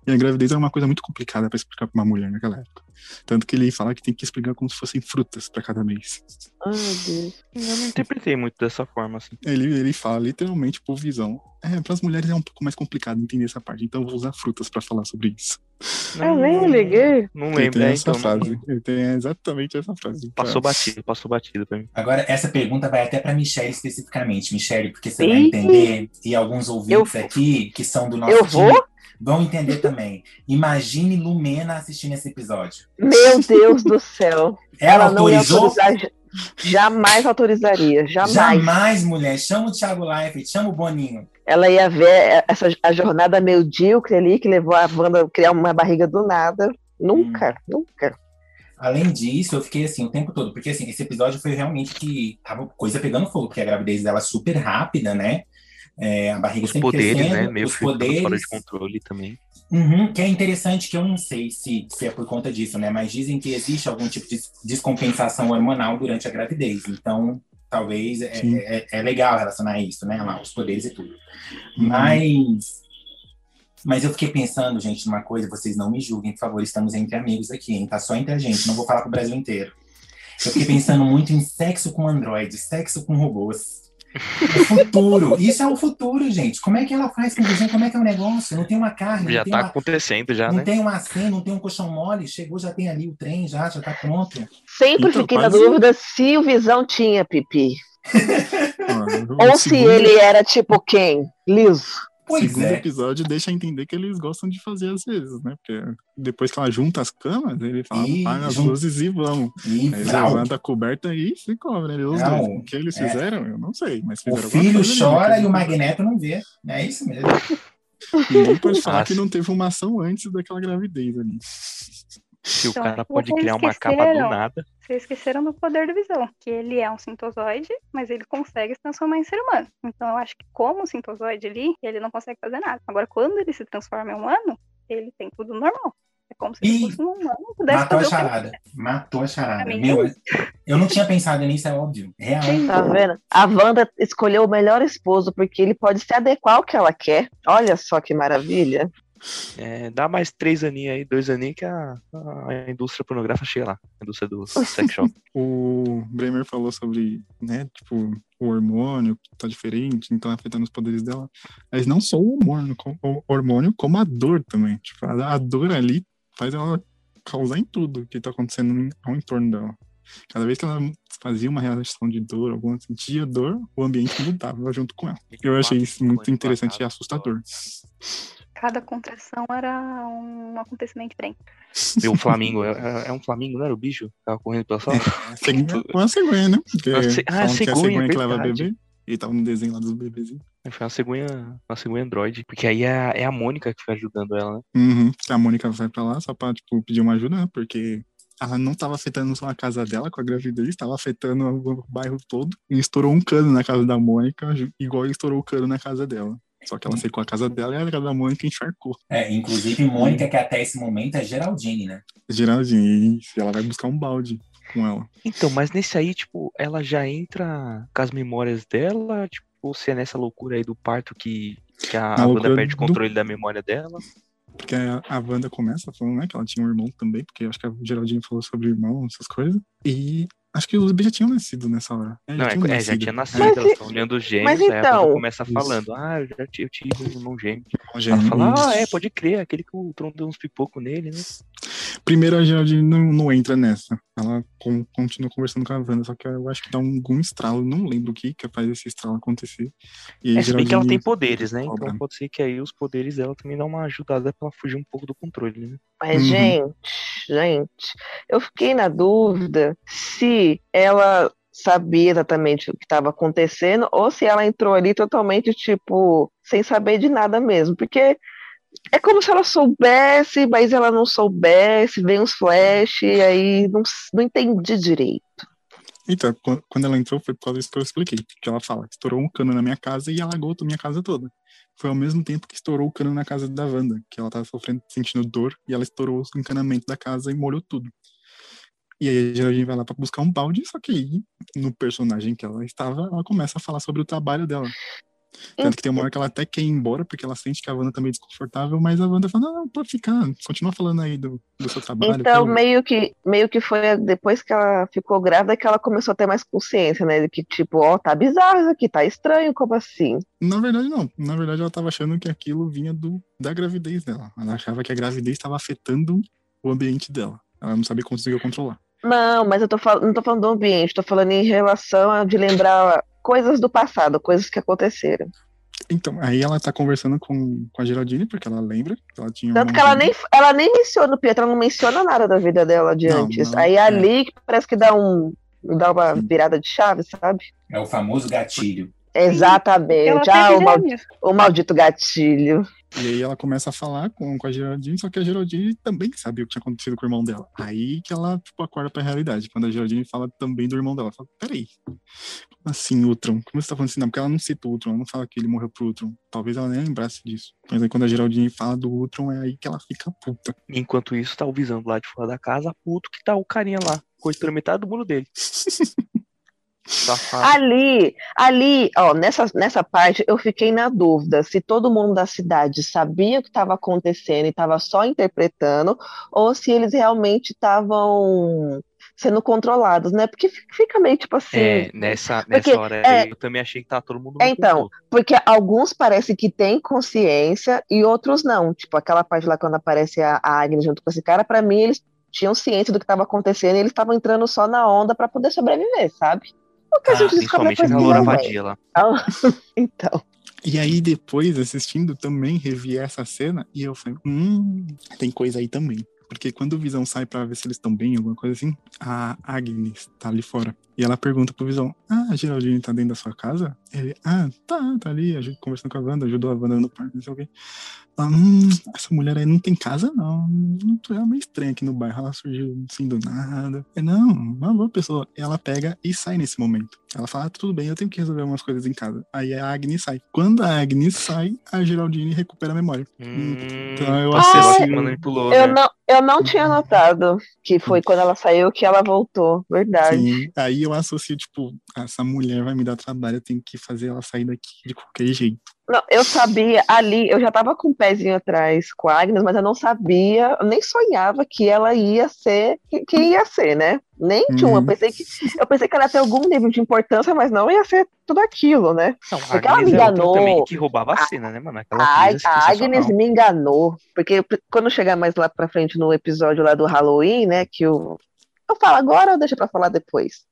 E a gravidez era uma coisa muito complicada pra explicar pra uma mulher naquela época. Tanto que ele fala que tem que explicar como se fossem frutas pra cada mês. Ai, Deus. Eu não interpretei muito dessa forma, assim. Ele, ele fala literalmente por visão. É, para as mulheres é um pouco mais complicado entender essa parte, então eu vou usar frutas pra falar sobre isso. Eu nem liguei. Não Ele lembro, tem é, essa então. não- frase. Ele tem exatamente essa frase. Passou batido, passou batido pra mim. Agora, essa pergunta vai até para Michelle especificamente. Michelle, porque você vai entender, e alguns ouvintes Eu- aqui, que são do nosso Eu time, vou? Vão entender também. Imagine Lumena assistindo esse episódio. Meu Deus do céu. Ela, ia autorizou? Jamais autorizaria, jamais. Jamais, mulher. Chama o Thiago Leifert, chama o Boninho. Ela ia ver essa, a jornada medíocre ali que levou a Wanda a criar uma barriga do nada. Nunca, nunca. Além disso, eu fiquei assim o tempo todo, porque assim, esse episódio foi realmente que tava coisa pegando fogo, porque a gravidez dela é super rápida, né? É, a barriga Os sempre poderes, crescendo, né? Meio os ficando fora poderes. de controle também. Uhum, que é interessante, que eu não sei se, se é por conta disso, né? Mas dizem que existe algum tipo de descompensação hormonal durante a gravidez. Então, talvez é, é, é legal relacionar isso, né? Lá, os poderes e tudo. Uhum. Mas. Mas eu fiquei pensando, gente, numa coisa, vocês não me julguem, por favor, estamos entre amigos aqui, hein? Tá só entre a gente, não vou falar pro Brasil inteiro. Eu fiquei pensando muito em sexo com androides, sexo com robôs. O futuro, isso é o futuro, gente. Como é que ela faz com? Como é que é o negócio? Não tem uma carne, Já não tem tá uma acontecendo, já, não né? tem um acém, não tem um colchão mole, chegou, já tem ali o trem, já, já tá pronto. Sempre Então, fiquei na quase- dúvida se o Visão tinha pipi. O Ou se segundo- ele era tipo quem? Liso. Pois segundo é. episódio deixa entender que eles gostam de fazer às vezes, né? Porque depois que ela junta as camas, ele fala, Ih, apaga as luzes e vamos. E Aí levanta a coberta e se cobre, né? Os Não, dois. O que eles é. fizeram, eu não sei, mas o filho coisa ali, chora né? e o Magneto não vê. É isso mesmo. Ninguém pode falar que não teve uma ação antes daquela gravidez ali. Se o Então, cara pode vocês criar uma capa do nada. Vocês esqueceram do poder do Visão, que ele é um sintozoide, mas ele consegue se transformar em ser humano. Então eu acho que como sintozoide ali, ele não consegue fazer nada. Agora, quando ele se transforma em humano, ele tem tudo normal. É como se ele fosse um humano pudesse Matou a fazer o que ele charada. Matou a charada. Meu, eu não tinha pensado nisso, é óbvio. Real. Tá vendo? A Wanda escolheu o melhor esposo porque ele pode se adequar ao que ela quer. Olha só que maravilha. É, dá mais três aninhos aí, dois aninhos que a, a indústria pornográfica chega lá. A indústria do sex shop. O Bremer falou sobre, né, tipo, o hormônio que tá diferente, então afetando os poderes dela. Mas não só o hormônio, o hormônio como a dor também. Tipo, a, a dor ali faz ela causar em tudo que tá acontecendo ao entorno dela. Cada vez que ela fazia uma reação de dor, alguma sentia dor, o ambiente mudava junto com ela. Eu achei isso muito interessante e assustador. Cada contração era um acontecimento diferente. E o Flamingo, é, é- é um Flamingo, não era o bicho? que Tava correndo pela sala. Cegonha- Uma cegonha, né? Porque Uma ce- ah, falam que é a cegonha, cegonha que leva bebê. E tava no desenho lá dos bebezinhos. Foi uma cegonha, uma cegonha android. Porque aí é, a- é a Mônica que fica ajudando ela, né? Uhum. A Mônica vai pra lá só pra, tipo, pedir uma ajuda, né? Porque ela não tava afetando só a casa dela com a gravidez, tava afetando o bairro todo. E estourou um cano na casa da Mônica, igual estourou o cano na casa dela. Só que ela secou a casa dela e a casa da Mônica encharcou. É, inclusive, Mônica, que até esse momento é Geraldine, né? Geraldine, e ela vai buscar um balde com ela. Então, mas nesse aí, tipo, ela já entra com as memórias dela, tipo, ou se é nessa loucura aí do parto que, que a, Na Wanda perde o do- controle da memória dela. Porque a, a Wanda começa falando, né, que ela tinha um irmão também, porque acho que a Geraldine falou sobre irmão, essas coisas. E acho que os bebês já tinham nascido nessa hora. É, Não, é, tinham é, já tinha nascido, Mas elas estão olhando os gêmeos, mas aí então- começa Isso. falando, ah, eu já tive, eu tive um irmão gêmeo. Gêmeo, Ela fala, ah, isso. é, pode crer, aquele que o Tron deu uns pipocos nele, né? Primeiro a Geraldine não, não entra nessa. Ela com- continua conversando com a Wanda, só que eu acho que dá um, algum estralo, não lembro o que que faz esse estralo acontecer. E aí É, se bem que ela tem poderes, né? cobra. Então pode ser que aí os poderes dela também dão uma ajudada pra ela fugir um pouco do controle, né? Mas, Uhum. gente, gente, eu fiquei na dúvida se ela sabia exatamente o que estava acontecendo ou se ela entrou ali totalmente, tipo, sem saber de nada mesmo. Porque é como se ela soubesse, mas ela não soubesse, vem uns flash, e aí não, não entendi direito. Então, qu- quando ela entrou foi por causa disso que eu expliquei. Que ela fala, estourou um cano na minha casa e alagou a minha casa toda. Foi ao mesmo tempo que estourou o cano na casa da Wanda, que ela tava sofrendo, sentindo dor, e ela estourou o encanamento da casa e molhou tudo. E aí a Geraldine vai lá pra buscar um balde, só que aí, no personagem que ela estava, ela começa a falar sobre o trabalho dela. Tanto que tem uma hora que ela até quer ir embora, porque ela sente que a Wanda tá meio desconfortável, mas a Wanda fala, não, não, pode ficar, continua falando aí do, do seu trabalho. Então, quero ver." meio que, meio que foi depois que ela ficou grávida que ela começou a ter mais consciência, né? De que, tipo, ó, tá bizarro isso aqui, tá estranho, como assim? Na verdade, não. Na verdade, ela tava achando que aquilo vinha do, da gravidez dela. Ela achava que a gravidez estava afetando o ambiente dela. Ela não sabia conseguir controlar. Não, mas eu tô fal- não tô falando do ambiente, tô falando em relação a de lembrar coisas do passado, coisas que aconteceram. Então, aí ela tá conversando com, com a Geraldine, porque ela lembra que ela tinha Tanto uma que ela nem, ela nem menciona o Pietro, ela não menciona nada da vida dela de Não, antes. não, Aí é. ali que parece que dá um dá uma Sim. virada de chave, sabe? É o famoso gatilho. Exatamente. Ah, o, mal- o maldito gatilho. E aí ela começa a falar com, com a Geraldine, só que a Geraldine também sabia o que tinha acontecido com o irmão dela. Aí que ela, tipo, acorda pra realidade. Quando a Geraldine fala também do irmão dela. Ela fala, peraí, como assim, Ultron? Como você tá falando assim? Não, porque ela não cita o Ultron, ela não fala que ele morreu pro Ultron. Talvez ela nem lembrasse disso. Mas aí quando a Geraldine fala do Ultron, é aí que ela fica puta. Enquanto isso, tá o Visão lado de fora da casa, puto que tá o carinha lá, cortando metade do muro dele. Safado. Ali, ali, ó, nessa, nessa parte eu fiquei na dúvida se todo mundo da cidade sabia o que estava acontecendo e estava só interpretando, ou se eles realmente estavam sendo controlados, né? Porque fi- fica meio tipo assim. É, nessa, Porque, nessa hora é- eu também achei que tava todo mundo É, então, porque alguns parece que têm consciência e outros não. Tipo, aquela parte lá quando aparece a, a Agnes junto com esse cara, pra mim eles tinham ciência do que estava acontecendo e eles estavam entrando só na onda pra poder sobreviver, sabe? O que a Ah, gente descobre Principalmente depois a Loura. Ah, Então, E aí, depois, assistindo, também revi essa cena e eu falei, hum, tem coisa aí também. Porque quando o Visão sai pra ver se eles estão bem, alguma coisa assim, a Agnes tá ali fora. E ela pergunta pro Visão, ah, a Geraldine tá dentro da sua casa? Ele, ah, tá, tá ali, conversando com a Wanda, ajudou a Wanda no parque, não sei o quê. Ela, hum, essa mulher aí não tem casa, não. É meio estranha aqui no bairro, ela surgiu assim do nada. É, não, uma boa pessoa. E ela pega e sai nesse momento. Ela fala, ah, tudo bem, eu tenho que resolver umas coisas em casa. Aí a Agnes sai. Quando a Agnes sai, a Geraldine recupera a memória. Hum, Então eu a Cela associo- que manipulou, eu né? não, eu não tinha notado que foi quando ela saiu que ela voltou. Verdade. Sim, aí eu associo, tipo, essa mulher vai me dar trabalho, eu tenho que fazer ela sair daqui de qualquer jeito. Não, eu sabia ali, eu já tava com o pezinho atrás com a Agnes, mas eu não sabia, eu nem sonhava que ela ia ser que, que ia ser, né? Nem tinha uma. Eu Uhum. pensei que eu pensei que ela ia ter algum nível de importância, mas não ia ser tudo aquilo, né? Não, Porque ela me é enganou. também que roubava a cena, né, mano? Aquela A, é a Agnes me enganou, porque quando chegar mais lá pra frente no episódio lá do Halloween, né, que o eu falo agora ou deixa pra falar depois?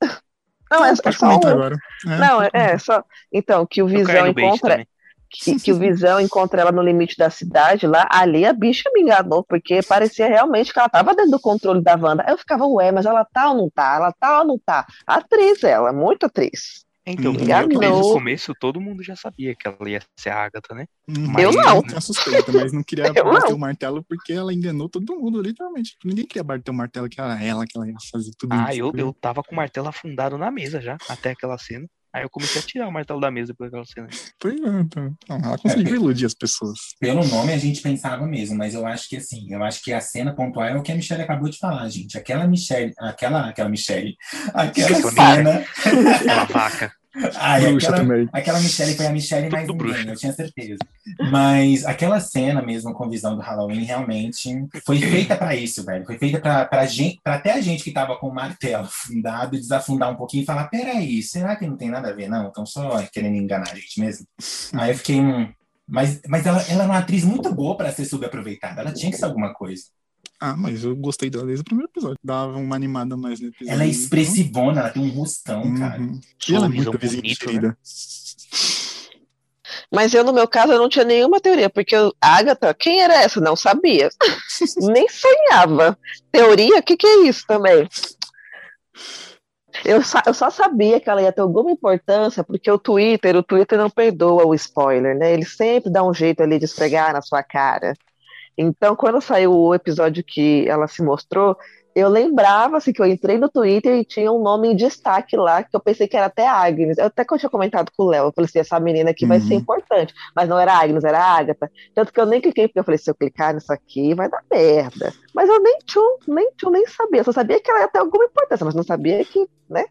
Não, é, é só um, agora. É, Não, é, é só. Então, que o Visão encontra. Que, que o Visão encontra ela no limite da cidade lá, ali a bicha me enganou, porque parecia realmente que ela tava dentro do controle da Wanda. Aí eu ficava, ué, mas ela tá ou não tá? Ela tá ou não tá? Atriz ela, muito atriz. Então, Hum, que desde o começo todo mundo já sabia que ela ia ser a Agatha, né? Uhum. Eu não. tinha suspeita, mas não queria Eu bater não. o martelo porque ela enganou todo mundo, literalmente. Ninguém queria bater o martelo que era ela que ela ia fazer tudo Ah, isso. eu, eu tava com o martelo afundado na mesa já, até aquela cena. Aí eu comecei a tirar o martelo da mesa depois daquela cena. Pois é, então. Não, ela conseguiu iludir as pessoas. Pelo nome a gente pensava mesmo, mas eu acho que assim, eu acho que a cena pontual é o que a Michelle acabou de falar, gente. Aquela Michelle, aquela, aquela Michelle, aquela Aquela cena. Aquela vaca. Ai, Bruxa aquela, também. aquela Michelle foi a Michelle Tudo mais ninguém, bruxa. eu tinha certeza. Mas aquela cena mesmo com visão do Halloween realmente foi feita pra isso, velho. Foi feita pra, pra gente, para até a gente que tava com o martelo afundado desafundar um pouquinho e falar: peraí, será que não tem nada a ver, não? Estão só querendo enganar a gente mesmo. Aí eu fiquei. Hum, mas mas ela, ela é uma atriz muito boa pra ser subaproveitada. Ela tinha que ser alguma coisa. Ah, mas eu gostei dela desde o primeiro episódio. Dava uma animada mais no episódio. Ela é expressivona, ela tem um rostão, Uhum. cara. E ela é muito bonito, querida. Mas eu, no meu caso, eu não tinha nenhuma teoria, porque eu- a Agatha, quem era essa? Não sabia. Nem sonhava. Teoria? O que, que é isso também? Eu só, eu só sabia que ela ia ter alguma importância, porque o Twitter, o Twitter não perdoa o spoiler, né? Ele sempre dá um jeito ali de esfregar na sua cara. Então, quando saiu o episódio que ela se mostrou, eu lembrava assim, que eu entrei no Twitter e tinha um nome em destaque lá, que eu pensei que era até Agnes. Eu até que eu tinha comentado com o Léo, eu falei assim, essa menina aqui vai ser Uhum. importante. Mas não era Agnes, era Agatha. Tanto que eu nem cliquei, porque eu falei, se eu clicar nisso aqui, vai dar merda. Mas eu nem tchum, nem tchum, nem sabia. Eu só sabia que ela ia ter alguma importância, mas não sabia que, né?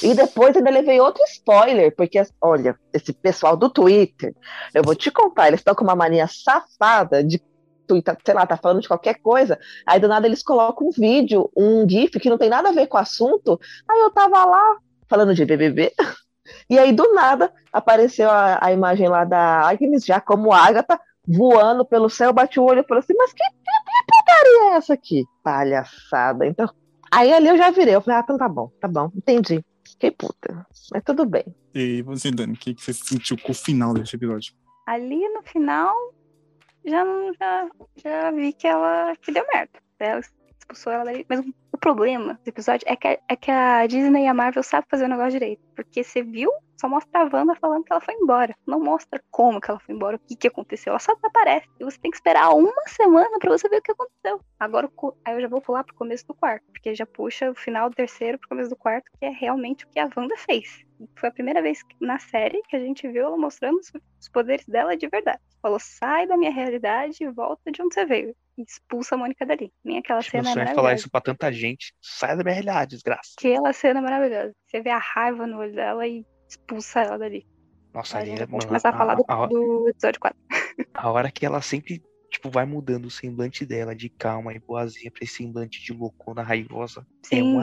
E depois ainda levei outro spoiler, porque, olha, esse pessoal do Twitter, eu vou te contar, eles estão com uma mania safada de Twitter, sei lá, tá falando de qualquer coisa, aí do nada eles colocam um vídeo, um GIF que não tem nada a ver com o assunto. Aí eu tava lá falando de BBB, e aí do nada apareceu a, a imagem lá da Agnes, já como Agatha, voando pelo céu, bate o olho e falou assim: Mas que, que, que putaria é essa aqui? Palhaçada. Então, aí ali eu já virei, eu falei: Ah, então tá bom, tá bom, entendi. Fiquei puta, mas tudo bem. E você, Dani, o que, que você sentiu com o final desse episódio? Ali no final, já, já, já vi que ela que deu merda. Ela expulsou ela daí. Mas o problema desse episódio é que, é que a Disney e a Marvel sabem fazer o negócio direito. Porque você viu, só mostra a Wanda falando que ela foi embora. Não mostra como que ela foi embora, o que, que aconteceu. Ela só desaparece. E você tem que esperar uma semana pra você ver o que aconteceu. Agora, aí eu já vou pular pro começo do quarto. Porque já puxa o final do terceiro pro começo do quarto, que é realmente o que a Wanda fez. Foi a primeira vez na série que a gente viu ela mostrando os- poderes dela de verdade. Falou, sai da minha realidade e volta de onde você veio. E expulsa a Mônica dali. Nem aquela meu cena é é falar maravilhosa. isso pra tanta gente. Sai da minha realidade, desgraça. Aquela cena é maravilhosa. Você vê a raiva no olho dela e expulsa ela dali. Nossa, A ali gente é, mano, começar a falar do, a, do episódio 4. a hora que ela sempre, tipo, vai mudando o semblante dela de calma e boazinha pra esse semblante de loucona raivosa. É Sim,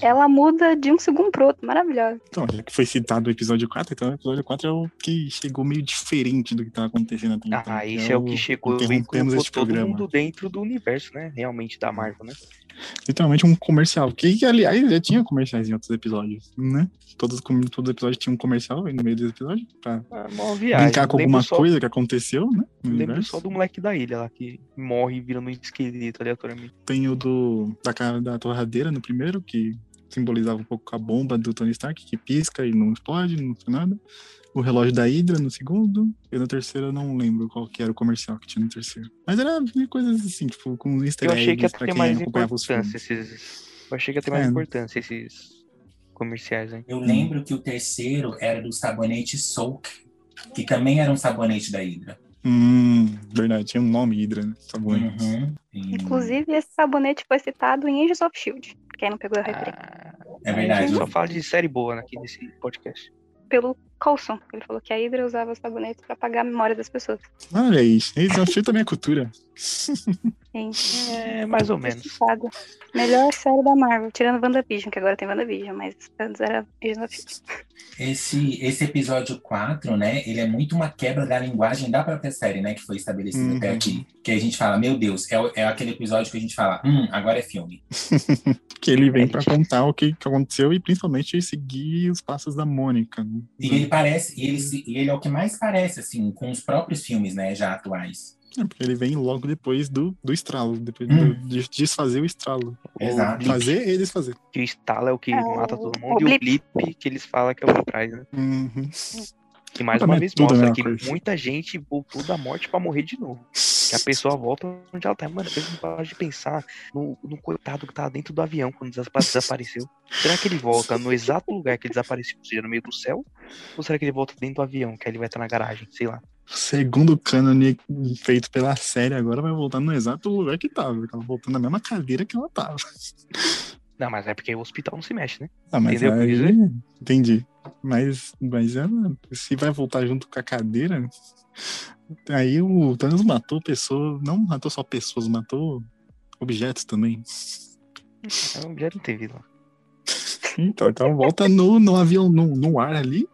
ela muda de um segundo pro outro. Maravilhosa. Então, já que foi citado o episódio 4, então o episódio 4 é o que chegou meio diferente do que tava acontecendo até então. Ah, que esse é o que chegou interrompemos esse todo programa. mundo dentro do universo, né? Realmente, da Marvel, né? Literalmente um comercial. Que, que, aliás, já tinha comerciais em outros episódios, né? Todos, os episódios tinham um comercial no meio dos episódios. Pra É viagem. brincar com alguma só- coisa que aconteceu, né? No Lembro só do moleque da ilha lá, que morre virando um esqueleto aleatoriamente. Tem o do, da, ca- da torradeira no primeiro, que simbolizava um pouco a bomba do Tony Stark, que pisca e não explode, não faz nada. O relógio da Hydra no segundo. E no terceiro eu não lembro qual que era o comercial que tinha no terceiro. Mas era coisas assim, tipo, com easter Eu achei que ia eggs pra quem mais acompanhava os importância filmes. esses. Eu achei que ia ter mais É. importância esses comerciais, hein? Eu lembro que o terceiro era do sabonete Soak, que também era um sabonete da Hydra. Hum, verdade, tinha um nome Hydra, né? Sabonete. Uhum. Inclusive, esse sabonete foi citado em Agents of Shield. Quem não pegou a referência. Ah, É a verdade. gente só fala de série boa aqui nesse podcast. Pelo Coulson. Ele falou que a Hydra usava os sabonetes pra apagar a memória das pessoas. Olha eu achei também a cultura. Sim. É, mais ou menos. Melhor série da Marvel, tirando WandaVision, que agora tem WandaVision, mas antes era Shield. Esse, esse episódio 4, né, ele é muito uma quebra da linguagem da própria série, né, que foi estabelecida Uhum. até aqui. Que a gente fala, meu Deus, é, é aquele episódio que a gente fala, hum, agora é filme. que ele vem É, pra gente. contar o que, que aconteceu e principalmente seguir os passos da Mônica. né? E ele parece, e ele, se- e ele é o que mais parece, assim, com os próprios filmes, né, já atuais. É, porque ele vem logo depois do, do estralo, depois Hum. do- de desfazer o estralo. Exato. Fazer e desfazer. Que o estalo é o que É, mata todo o mundo e o blip. blip que eles falam que é o que traz, né? Uhum. Que mais uma vez mostra que coisa. muita gente voltou da morte pra morrer de novo. Que a pessoa volta onde ela tá. Mano, eu não paro de pensar no, no coitado que tava dentro do avião quando desapa- desapareceu. Será que ele volta no exato lugar que ele desapareceu, ou seja, no meio do céu? Ou será que ele volta dentro do avião, que aí ele vai estar na garagem? Sei lá. Segundo o cânone feito pela série, agora vai voltar no exato lugar que tava. Ela voltou na mesma cadeira que ela tava. Não, mas é porque o hospital não se mexe, né? Ah, mas Entendeu que aí... Entendi. Mas, mas ela, se vai voltar junto com a cadeira, aí o Thanos matou pessoas, não matou só pessoas, matou objetos também. Eu já não teve lá. Então, então volta no, no avião, no, no ar ali,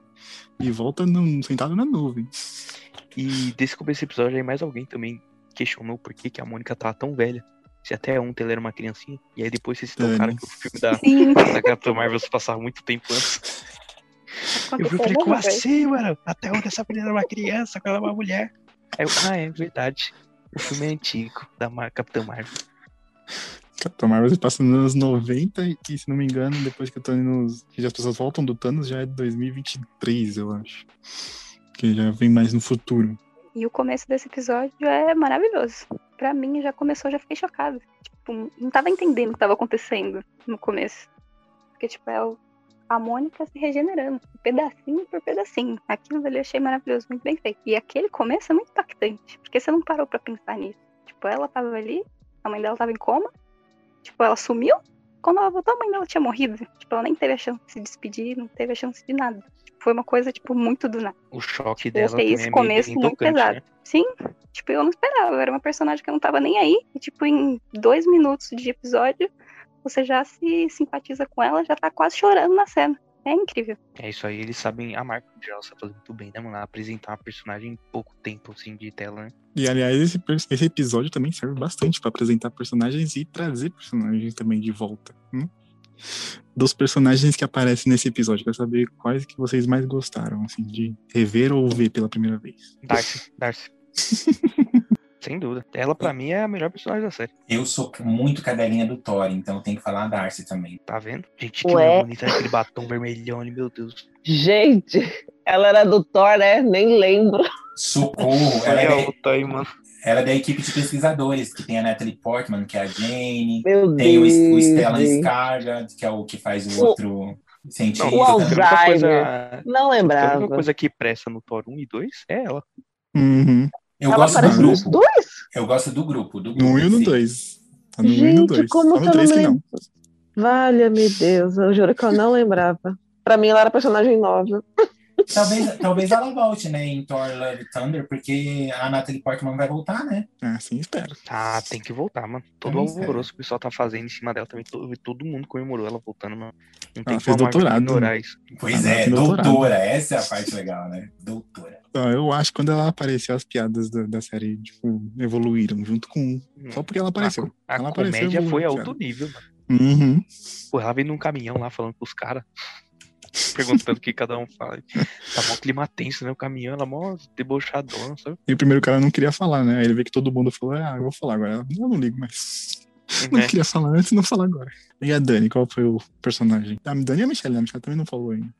e volta no- sentado na nuvem. E desse começo desse episódio aí, mais alguém também questionou por que, que a Mônica tá tão velha. Se até ontem ele era uma criancinha. E aí depois vocês tocaram que o filme da, Sim, da Capitã Marvel se passava muito tempo antes. Eu falei, a como assim, mano? Até onde essa menina era uma criança, quando ela é uma mulher? Aí eu, ah, é verdade. O filme é antigo, da Mar Capitã Marvel. Capitão Marvel se passa nos anos 90 e, que, se não me engano, depois que o Thanos. que as pessoas voltam do Thanos, já é 2023, eu acho. Que já vem mais no futuro. E o começo desse episódio é maravilhoso. Pra mim, já começou, já fiquei chocada. Tipo, não tava entendendo o que tava acontecendo no começo. Porque, tipo, é a Mônica se regenerando, pedacinho por pedacinho. Aquilo ali eu achei maravilhoso, muito bem feito. E aquele começo é muito impactante, porque você não parou pra pensar nisso. Tipo, ela tava ali, a mãe dela tava em coma, tipo, ela sumiu. Quando ela voltou, a mãe dela tinha morrido. Tipo, ela nem teve a chance de se despedir, não teve a chance de nada. Tipo, foi uma coisa, tipo, muito do nada. O choque Eu dela também esse é começo muito tocante, pesado. né? Sim, tipo, eu não esperava. Eu era uma personagem que eu não tava nem aí. E, tipo, em dois minutos de episódio, você já se simpatiza com ela, já tá quase chorando na cena. É incrível. É isso aí, eles sabem, a marca em geral sabe fazer muito bem, né, mano? Apresentar uma personagem em pouco tempo, assim, de tela, né? E aliás, esse, esse episódio também serve bastante pra apresentar personagens e trazer personagens também de volta. hum? Dos personagens que aparecem nesse episódio, quero saber quais que vocês mais gostaram, assim, de rever ou ver pela primeira vez. Darcy, Darcy. Sem dúvida. Ela, pra mim, é a melhor personagem da série. Eu sou muito cadelinha do Thor, então eu tenho que falar a Darcy também. Tá vendo? Gente, que Ué. bonita aquele batom vermelhão ali, meu Deus. Gente, ela era do Thor, né? Nem lembro. Socorro! ela, é a da, aí, mano. ela é da equipe de pesquisadores, que tem a Natalie Portman, que é a Jane, Meu tem o, Deus. o Stellan gente. Skarsgård, que é o que faz o O- outro cientista. O a Alzheimer. coisa, Não a lembrava. única coisa que presta no Thor 1 e 2 é ela. Uhum. Eu Ela gosto do grupo. dois? Eu gosto do grupo. Do No grupo 1 e no sim. 2. Tá no 1 e no Gente, 2. como Só que no eu 3 não não. Valha-me Deus, eu juro que eu não lembrava. Pra mim, ela era personagem nova. Talvez, talvez ela volte, né, em Thor Love Thunder, porque a Natalie Portman vai voltar, né? É, assim espero. Ah, tem que voltar, mano. Todo o alvoroço que o pessoal tá fazendo em cima dela também. Todo, todo mundo comemorou ela voltando, mano. Não tem Ela fez como doutorado, ignorar né? isso. Pois Ah, é, doutorado. doutora. Essa é a parte legal, né? Doutora. Eu acho que quando ela apareceu, as piadas da, da série, tipo, evoluíram junto com. Só porque ela apareceu. A, ela a apareceu, comédia foi evoluiu, alto cara. nível, mano. Uhum. Ela veio num caminhão lá falando pros caras. Perguntando o que cada um fala. Tá mó clima tenso, né? O caminhão, ela mó debochadona, sabe? E o primeiro cara não queria falar, né? Aí ele vê que todo mundo falou, ah, eu vou falar agora. Ela, Eu não ligo mais. Não Né? queria falar antes, não falar agora. E a Dani, qual foi o personagem? A Dani e a Michelle, né? a Michelle também não falou ainda.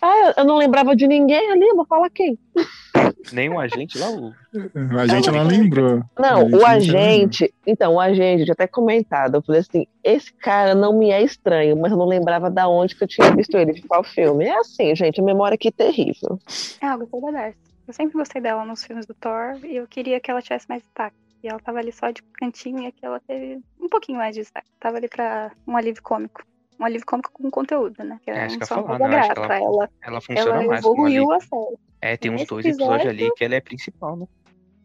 Ah, eu- não lembrava de ninguém ali, eu vou falar quem? Nem um agente lá, o. A gente, ela lembrou. Não, o agente. Então, o agente, eu tinha até comentado. Eu falei assim: esse cara não me é estranho, mas eu não lembrava da onde que eu tinha visto ele, de qual filme. É assim, gente, a memória aqui é terrível. Ah, eu gostei da Darcy. Eu sempre gostei dela nos filmes do Thor e eu queria que ela tivesse mais destaque. E ela tava ali só de cantinho e aqui ela teve um pouquinho mais de destaque. Tava ali pra um alívio cômico. Um alívio cômico com conteúdo, né? Que É, é, acho um que eu uma falar, né? Acho que ela- Ela, Ela funciona ela mais evoluiu a série. É, tem uns dois episódios episódio- ali que ela é principal, né?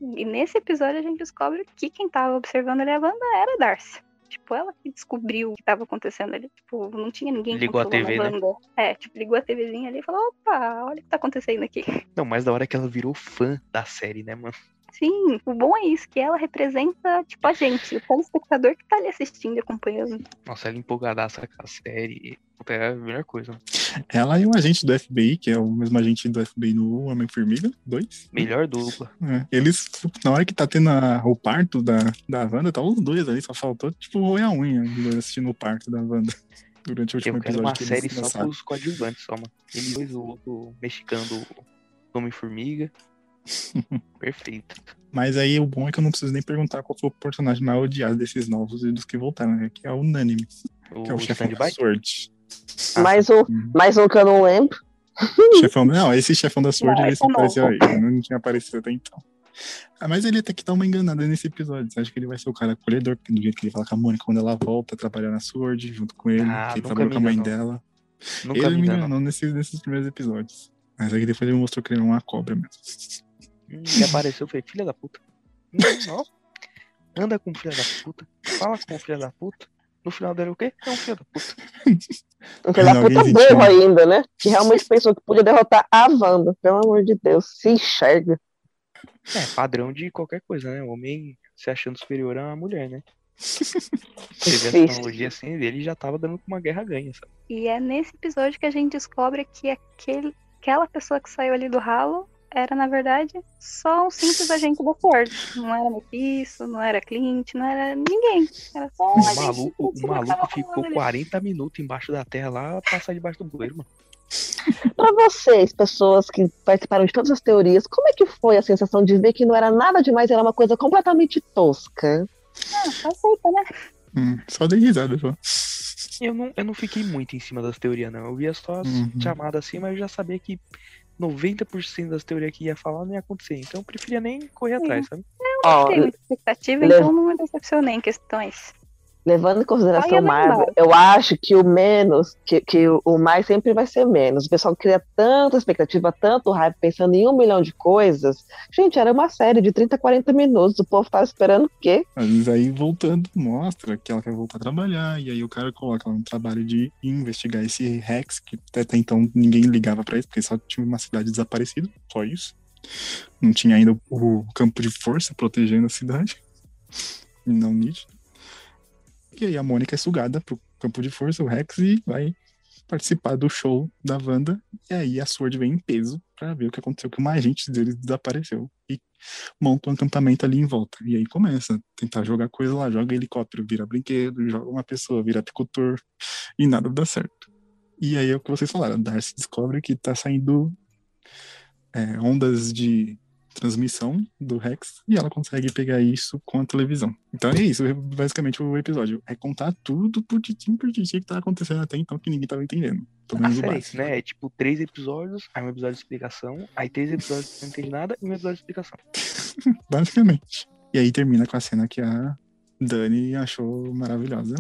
E nesse episódio a gente descobre que quem tava observando ali a Wanda era a Darcy. Tipo, ela que descobriu o que tava acontecendo ali. Tipo, não tinha ninguém Ligou a TV, né? É, tipo, ligou a TVzinha ali e falou, opa, olha o que tá acontecendo aqui. Não, mais da hora é que ela virou fã da série, né, mano? Sim, o bom é isso, que ela representa, tipo, a gente, o telespectador que tá ali assistindo e acompanhando. Nossa, ela empolgadaça com a série. É a melhor coisa. Ela e o agente do FBI, que é o mesmo agente do FBI no Homem-Formiga 2. Melhor dupla. É, eles, na hora que tá tendo a- o parto da, da Wanda, tá os dois ali, só faltou, tipo, roer a unha os dois assistindo o parto da Wanda. Durante o último Eu quero episódio uma que série só lançaram. pros coadjuvantes, só, mano. Eles dois, o outro mexicano do Homem-Formiga. Perfeito. Mas aí o bom é que eu não preciso nem perguntar qual foi o personagem mais odiado desses novos e dos que voltaram, né? Que é unânime, O, que é o chefão da. Sword. Ah, mais, um, Uhum. mais um que eu não lembro. Chefão, não, esse chefão da Sword Não, ele é apareceu aí, não tinha aparecido até então. Ah, mas ele até que dá uma enganada nesse episódio. Você acha que ele vai ser o cara acolhedor, porque do jeito que ele fala com a Mônica quando ela volta a trabalhar na Sword, junto com ele, Ah, que ele trabalhou com a mãe enganou. dela. Nunca ele me me enganou. enganou nesses, nesses primeiros episódios. Mas aí depois ele mostrou que ele era uma cobra mesmo. Hum, Ele apareceu e falei, filha da puta. Hum, ó. Anda com filha da puta. Fala com filha da puta. No final dele o quê? É um filho da puta. Um filho da puta burro ainda, né? Que realmente pensou que podia derrotar a Wanda. Pelo amor de Deus, se enxerga. É, padrão de qualquer coisa, né? O homem se achando superior a uma mulher, né? Teve a tecnologia assim dele já tava dando uma guerra ganha, sabe? E é nesse episódio que a gente descobre que aquele, aquela pessoa que saiu ali do ralo era, na verdade, só um simples agente da Ford. Não era Mephisto, não era Clint, não era ninguém. Era só um O maluco, o maluco ficou ali. 40 minutos embaixo da terra lá pra passar debaixo do bueiro, mano. Pra vocês, pessoas que participaram de todas as teorias, como é que foi a sensação de ver que não era nada demais, era uma coisa completamente tosca? Ah, aceita, né? Hum, só dei risada, só. Eu não, eu não fiquei muito em cima das teorias, não. Eu via só as Uhum. chamadas assim, mas eu já sabia que 90% das teorias que ia falar não ia acontecer. Então eu preferia nem correr atrás, sabe? Ó, Tem muita expectativa, le- então não me decepcionei em questões. Levando em consideração lá Marvel, eu acho que o menos, que, que o- mais sempre vai ser menos. O pessoal cria tanta expectativa, tanto hype, pensando em um milhão de coisas. Gente, era uma série de 30, 40 minutos. O povo tava esperando o quê? Mas aí voltando, mostra que ela quer voltar a trabalhar, e aí o cara coloca ela no trabalho de investigar esse Rex, que até, então ninguém ligava pra isso, porque só tinha uma cidade desaparecida, só isso. Não tinha ainda o, campo de força protegendo a cidade. E não nítido. E aí a Mônica é sugada pro campo de força, o Rex, e vai participar do show da Wanda. E aí a Sword vem em peso pra ver o que aconteceu, que uma agente deles desapareceu. E monta um acampamento ali em volta. E aí começa a tentar jogar coisa lá, joga helicóptero, vira brinquedo, joga uma pessoa, vira apicultor, e nada dá certo. E aí é o que vocês falaram, Darcy descobre que tá saindo é, ondas de transmissão do Rex e ela consegue pegar isso com a televisão. Então é isso, é basicamente o episódio. É contar tudo por titim por titim que tá acontecendo até então que ninguém tava entendendo. Pelo menos é isso, né? É tipo três episódios, aí um episódio de explicação, aí três episódios que não entende nada e um episódio de explicação. basicamente. E aí termina com a cena que a Dani achou maravilhosa.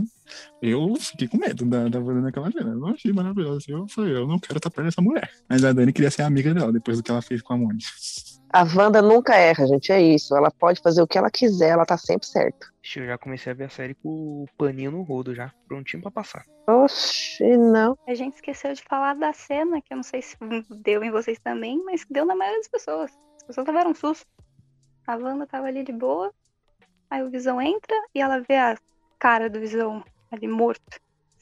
Eu fiquei com medo da, da Wanda naquela cena. Eu achei maravilhosa. Eu falei, eu não quero estar perto dessa mulher. Mas a Dani queria ser amiga dela depois do que ela fez com a Mônica. A Wanda nunca erra, gente. É isso. Ela pode fazer o que ela quiser, ela tá sempre certa. Ixi, Eu já comecei a ver a série com o paninho no rodo já, prontinho pra passar. Oxi, não. A gente esqueceu de falar da cena, que eu não sei se deu em vocês também, mas deu na maioria das pessoas. As pessoas tiveram um susto. A Wanda tava ali de boa, aí o Visão entra e ela vê a cara do Visão ali morto,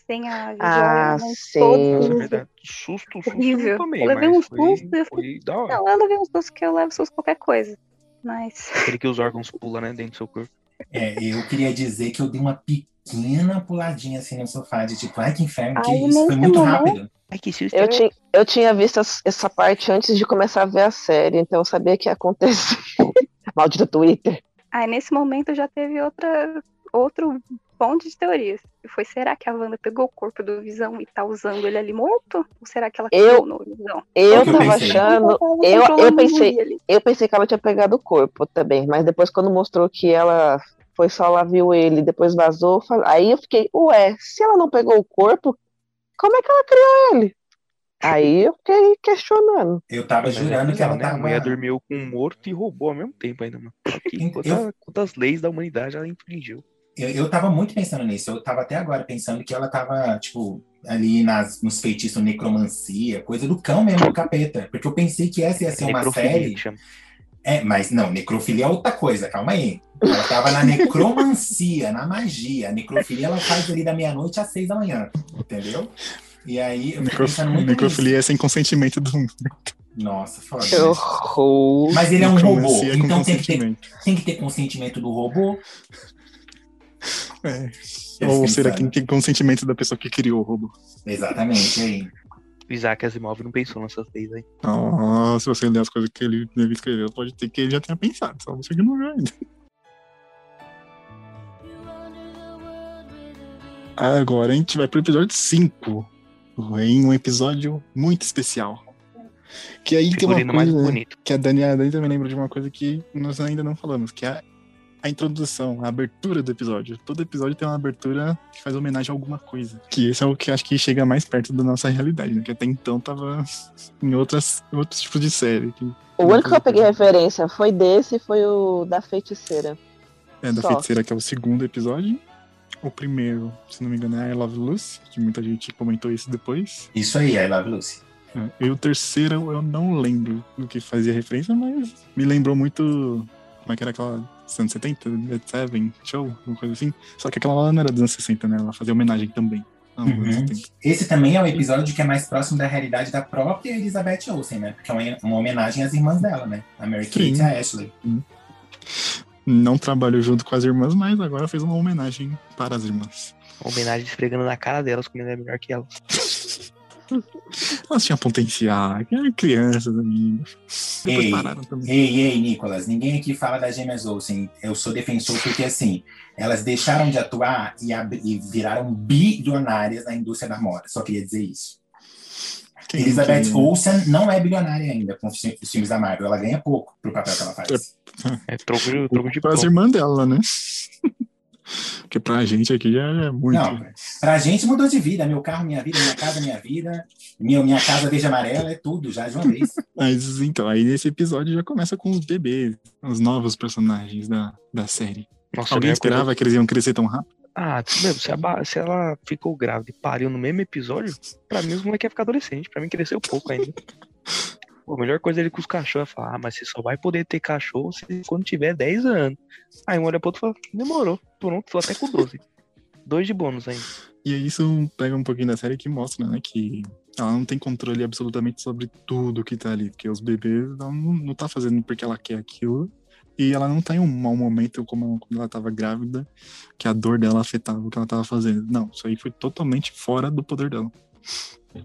sem a joia Ah, na mão, sim. todo Nossa, é verdade. Susto, susto Horrível. eu tomei, Eu levei um foi, susto e eu foi da hora. Não, ela vê um susto que eu levo susto qualquer coisa. Mas Aquele que os órgãos pulam, né, dentro do seu corpo. É, eu queria dizer que eu dei uma pequena puladinha assim no sofá, de tipo, ai que inferno, que isso? Foi muito momento- rápido. Ai, que susto. Eu, ti, eu tinha visto essa parte antes de começar a ver a série, então eu sabia que ia acontecer. Maldito Twitter. aí nesse momento já teve outra, outro ponto de teorias. Que foi, será que a Wanda pegou o corpo do Visão e tá usando ele ali morto? Ou será que ela Eu- criou no Visão? Eu Eu tava pensei. achando. Eu- eu pensei- ali. Eu pensei que ela tinha pegado o corpo também, mas depois quando mostrou que ela foi só lá viu ele, depois vazou, aí eu fiquei, ué, se ela não pegou o corpo, como é que ela criou ele? Aí eu fiquei questionando. Eu tava é jurando que ela né? A tava. mulher dormiu com um morto e roubou ao mesmo tempo ainda, mano. Que- Eu- quanta- Quantas leis da humanidade ela infringiu? Eu, eu tava muito pensando nisso. Eu tava até agora pensando que ela tava, tipo, ali nas, nos feitiços necromancia, coisa do cão mesmo, do capeta. Porque eu pensei que essa ia ser uma série. É, mas não, necrofilia é outra coisa, calma aí. Ela tava na necromancia, na magia. A necrofilia ela faz ali da meia-noite às seis da manhã, entendeu? E aí eu Necrof... pensando muito Necrofilia é sem consentimento do mundo. nisso. Nossa, foda. Que horror. Mas ele é um robô, então tem que, ter, tem que ter consentimento do robô. É. Ou será que tem consentimento da pessoa que criou o robô? Exatamente, aí. O Isaac Asimov não pensou nessas leis aí. Oh, se você ler as coisas que ele ele escreveu, pode ter que ele já tenha pensado, só você que não viu ainda. Agora a gente vai pro episódio 5. Em um episódio muito especial. Que aí tem uma Figurino mais coisa bonito. que a Dani, a Dani também lembra de uma coisa que nós ainda não falamos, que é a, a introdução, a abertura do episódio. Todo episódio tem uma abertura que faz homenagem a alguma coisa. Que esse é o que acho que chega mais perto da nossa realidade, né? Que até então tava em outras, outros tipos de série. Que, O único que eu peguei referência foi desse, foi o da feiticeira. É, da Só. feiticeira, que é o segundo episódio. O primeiro, se não me engano, é I Love Lucy, que muita gente comentou isso depois. Isso aí, I Love Lucy. É, E o terceiro eu não lembro do que fazia referência, mas me lembrou muito como é que era aquela dos anos 70? Dead Seven Show, alguma coisa assim. Só que aquela lá não era dos anos 60, né? Ela fazia homenagem também. Uhum. 70. Esse também é o episódio que é mais próximo da realidade da própria Elizabeth Olsen, né? Porque é uma, uma homenagem às irmãs dela, né? A Mary Kate Sim. e a Ashley. Não trabalhou junto com as irmãs, mas agora fez uma homenagem para as irmãs. Uma homenagem esfregando na cara delas como ele é melhor que elas. Elas tinham potencial, eram crianças ainda. Depois Ei, pararam também. Ei, ei, Nicolas, ninguém aqui fala das gêmeas Olsen. Eu sou defensor porque, assim, elas deixaram de atuar e, e viraram bilionárias na indústria da moda. Só queria dizer isso. Quem Elizabeth que- Olsen não é bilionária ainda com os fi- os filmes da Marvel. Ela ganha pouco pro papel que ela faz. É troco de, troco de Para as irmãs dela, né? Porque pra gente aqui já é muito. Não, pra gente mudou de vida. Meu carro, minha vida. Minha casa, minha vida. Minha, minha casa verde e amarela, é tudo, já de uma vez. Mas então, aí nesse episódio já começa com os bebês, os novos personagens da, da série. Nossa, Alguém esperava que eles iam crescer tão rápido? Ah, meu, se, a se ela ficou grávida e pariu no mesmo episódio, pra mim os moleques iam ficar adolescente. Pra mim cresceu pouco ainda. Pô, a melhor coisa é ele com os cachorros é falar, ah, mas você só vai poder ter cachorro se quando tiver 10 anos. Aí um olha pro outro e fala, demorou, pronto, tô até com 12. Dois de bônus ainda. E isso pega um pouquinho da série que mostra, né, que ela não tem controle absolutamente sobre tudo que tá ali, porque os bebês não, não tá fazendo porque ela quer aquilo, e ela não tá em um mau momento como quando ela tava grávida, que a dor dela afetava o que ela tava fazendo. Não, isso aí foi totalmente fora do poder dela.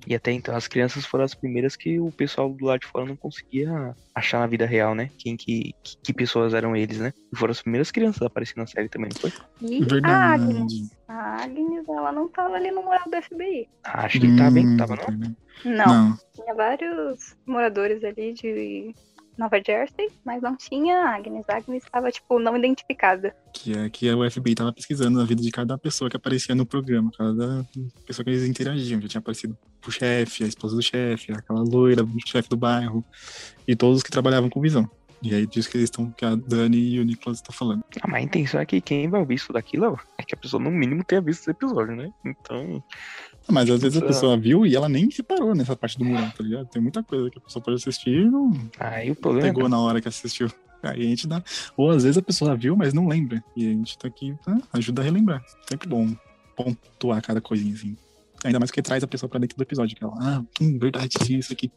E até então as crianças foram as primeiras que o pessoal do lado de fora não conseguia achar na vida real, né? Quem que, que, que pessoas eram eles, né? E foram as primeiras crianças a aparecer na série também, não foi? E a Agnes. A Agnes, ela não tava ali no moral do FBI. Acho que ele tava bem, Hum, tava não? né? Não, Não. tinha vários moradores ali de Nova Jersey, mas não tinha a Agnes. A Agnes estava, tipo, não identificada. Que é que o FBI tava pesquisando a vida de cada pessoa que aparecia no programa, cada pessoa que eles interagiam. Já tinha aparecido o chefe, a esposa do chefe, aquela loira, o chefe do bairro, e todos os que trabalhavam com visão. E aí disso que eles estão, que a Dani e o Nicholas estão falando. Ah, mas a intenção é que quem vai ouvir isso daquilo é que a pessoa no mínimo tenha visto esse episódio, né? Então, Mas às vezes a Isso é- pessoa viu e ela nem reparou nessa parte do mural, tá ligado? Tem muita coisa que a pessoa pode assistir e não aí o problema pegou na hora que assistiu. Aí a gente dá. Ou às vezes a pessoa viu, mas não lembra. E a gente tá aqui pra ajudar a relembrar. Sempre bom pontuar cada coisinha assim. Ainda mais porque traz a pessoa pra dentro do episódio. Que ela, ah, hum, verdade, tinha isso aqui.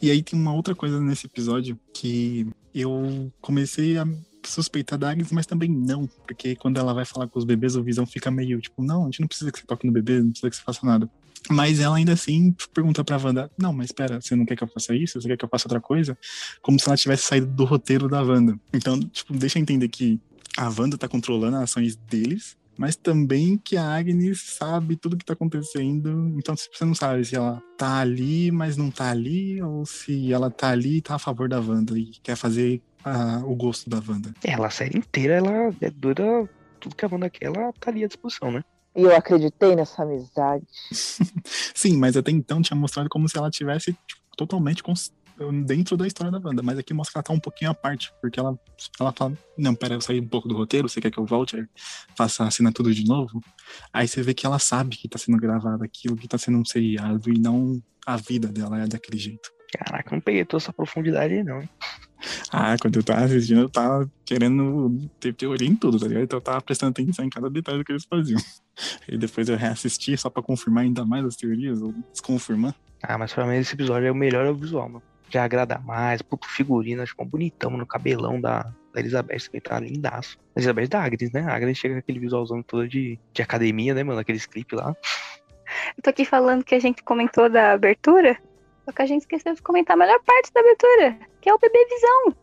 E aí tem uma outra coisa nesse episódio que eu comecei a suspeitar da Agnes, mas também não. Porque quando ela vai falar com os bebês, o Visão fica meio tipo, não, a gente não precisa que você toque no bebê, não precisa que você faça nada. Mas ela ainda assim pergunta pra Wanda: Não, mas espera, você não quer que eu faça isso? Você quer que eu faça outra coisa? Como se ela tivesse saído do roteiro da Wanda. Então, tipo, deixa eu entender que a Wanda tá controlando as ações deles, mas também que a Agnes sabe tudo que tá acontecendo. Então, você não sabe se ela tá ali, mas não tá ali, ou se ela tá ali e tá a favor da Wanda e quer fazer ah, o gosto da Wanda. ela, a série inteira, ela é doida, tudo que a Wanda quer, ela tá ali à disposição, né? E eu acreditei nessa amizade. Sim, mas até então tinha mostrado como se ela tivesse tipo, totalmente cons- dentro da história da Wanda, mas aqui mostra que ela tá um pouquinho à parte, porque ela, ela fala, não, pera, eu saí um pouco do roteiro, você quer que eu volte, faça a cena tudo de novo? Aí você vê que ela sabe que tá sendo gravado aquilo, que tá sendo um seriado, e não a vida dela é daquele jeito. Caraca, não peguei toda essa profundidade aí, não. hein? Ah, quando eu tava assistindo, eu tava querendo ter teoria em tudo, tá ligado? Então eu tava prestando atenção em cada detalhe do que eles faziam. E depois eu reassisti só pra confirmar ainda mais as teorias, ou desconfirmar. Ah, mas pra mim esse episódio é o melhor é o visual, mano. Já agrada mais, puto figurino, acho que um bonitão, mano. O cabelão da, da Elizabeth também tá lindaço. A Elizabeth da Agnes, né? A Agnes chega com aquele visualzão todo de, de academia, né, mano? Aqueles clipes lá. Eu tô aqui falando que a gente comentou da abertura, só que a gente esqueceu de comentar a melhor parte da abertura, que é o bebê visão.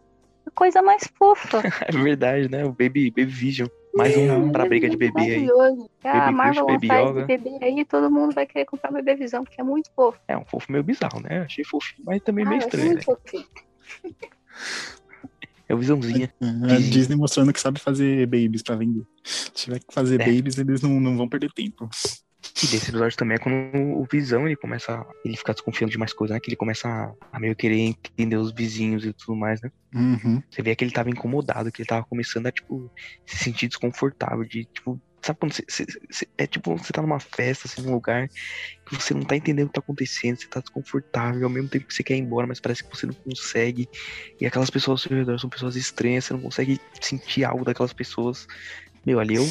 A coisa mais fofa. É verdade, né? O Baby, Baby Vision. Mais É, um pra briga de bebê aí. Maravilhoso. Que a Baby Marvel Crush, Baby lançar Yoga. esse bebê aí, todo mundo vai querer comprar o bebê visão, porque é muito fofo. É um fofo meio bizarro, né? Achei fofinho, mas também meio Ah, achei estranho, né? muito fofinho. É o visãozinha. A Disney mostrando que sabe fazer babies pra vender. Se tiver que fazer É. babies, eles não, não vão perder tempo. E desse episódio também é quando o Visão ele começa. Ele fica desconfiando de mais coisas, né? Que ele começa a, a meio querer entender os vizinhos e tudo mais, né? Uhum. Você vê que ele tava incomodado, que ele tava começando a, tipo, se sentir desconfortável, de, tipo, Sabe quando você, você- você- É tipo, você tá numa festa, assim, num lugar que você não tá entendendo o que tá acontecendo, você tá desconfortável, ao mesmo tempo que você quer ir embora, mas parece que você não consegue. E aquelas pessoas ao seu redor são pessoas estranhas, você não consegue sentir algo daquelas pessoas. Meu, ali eu.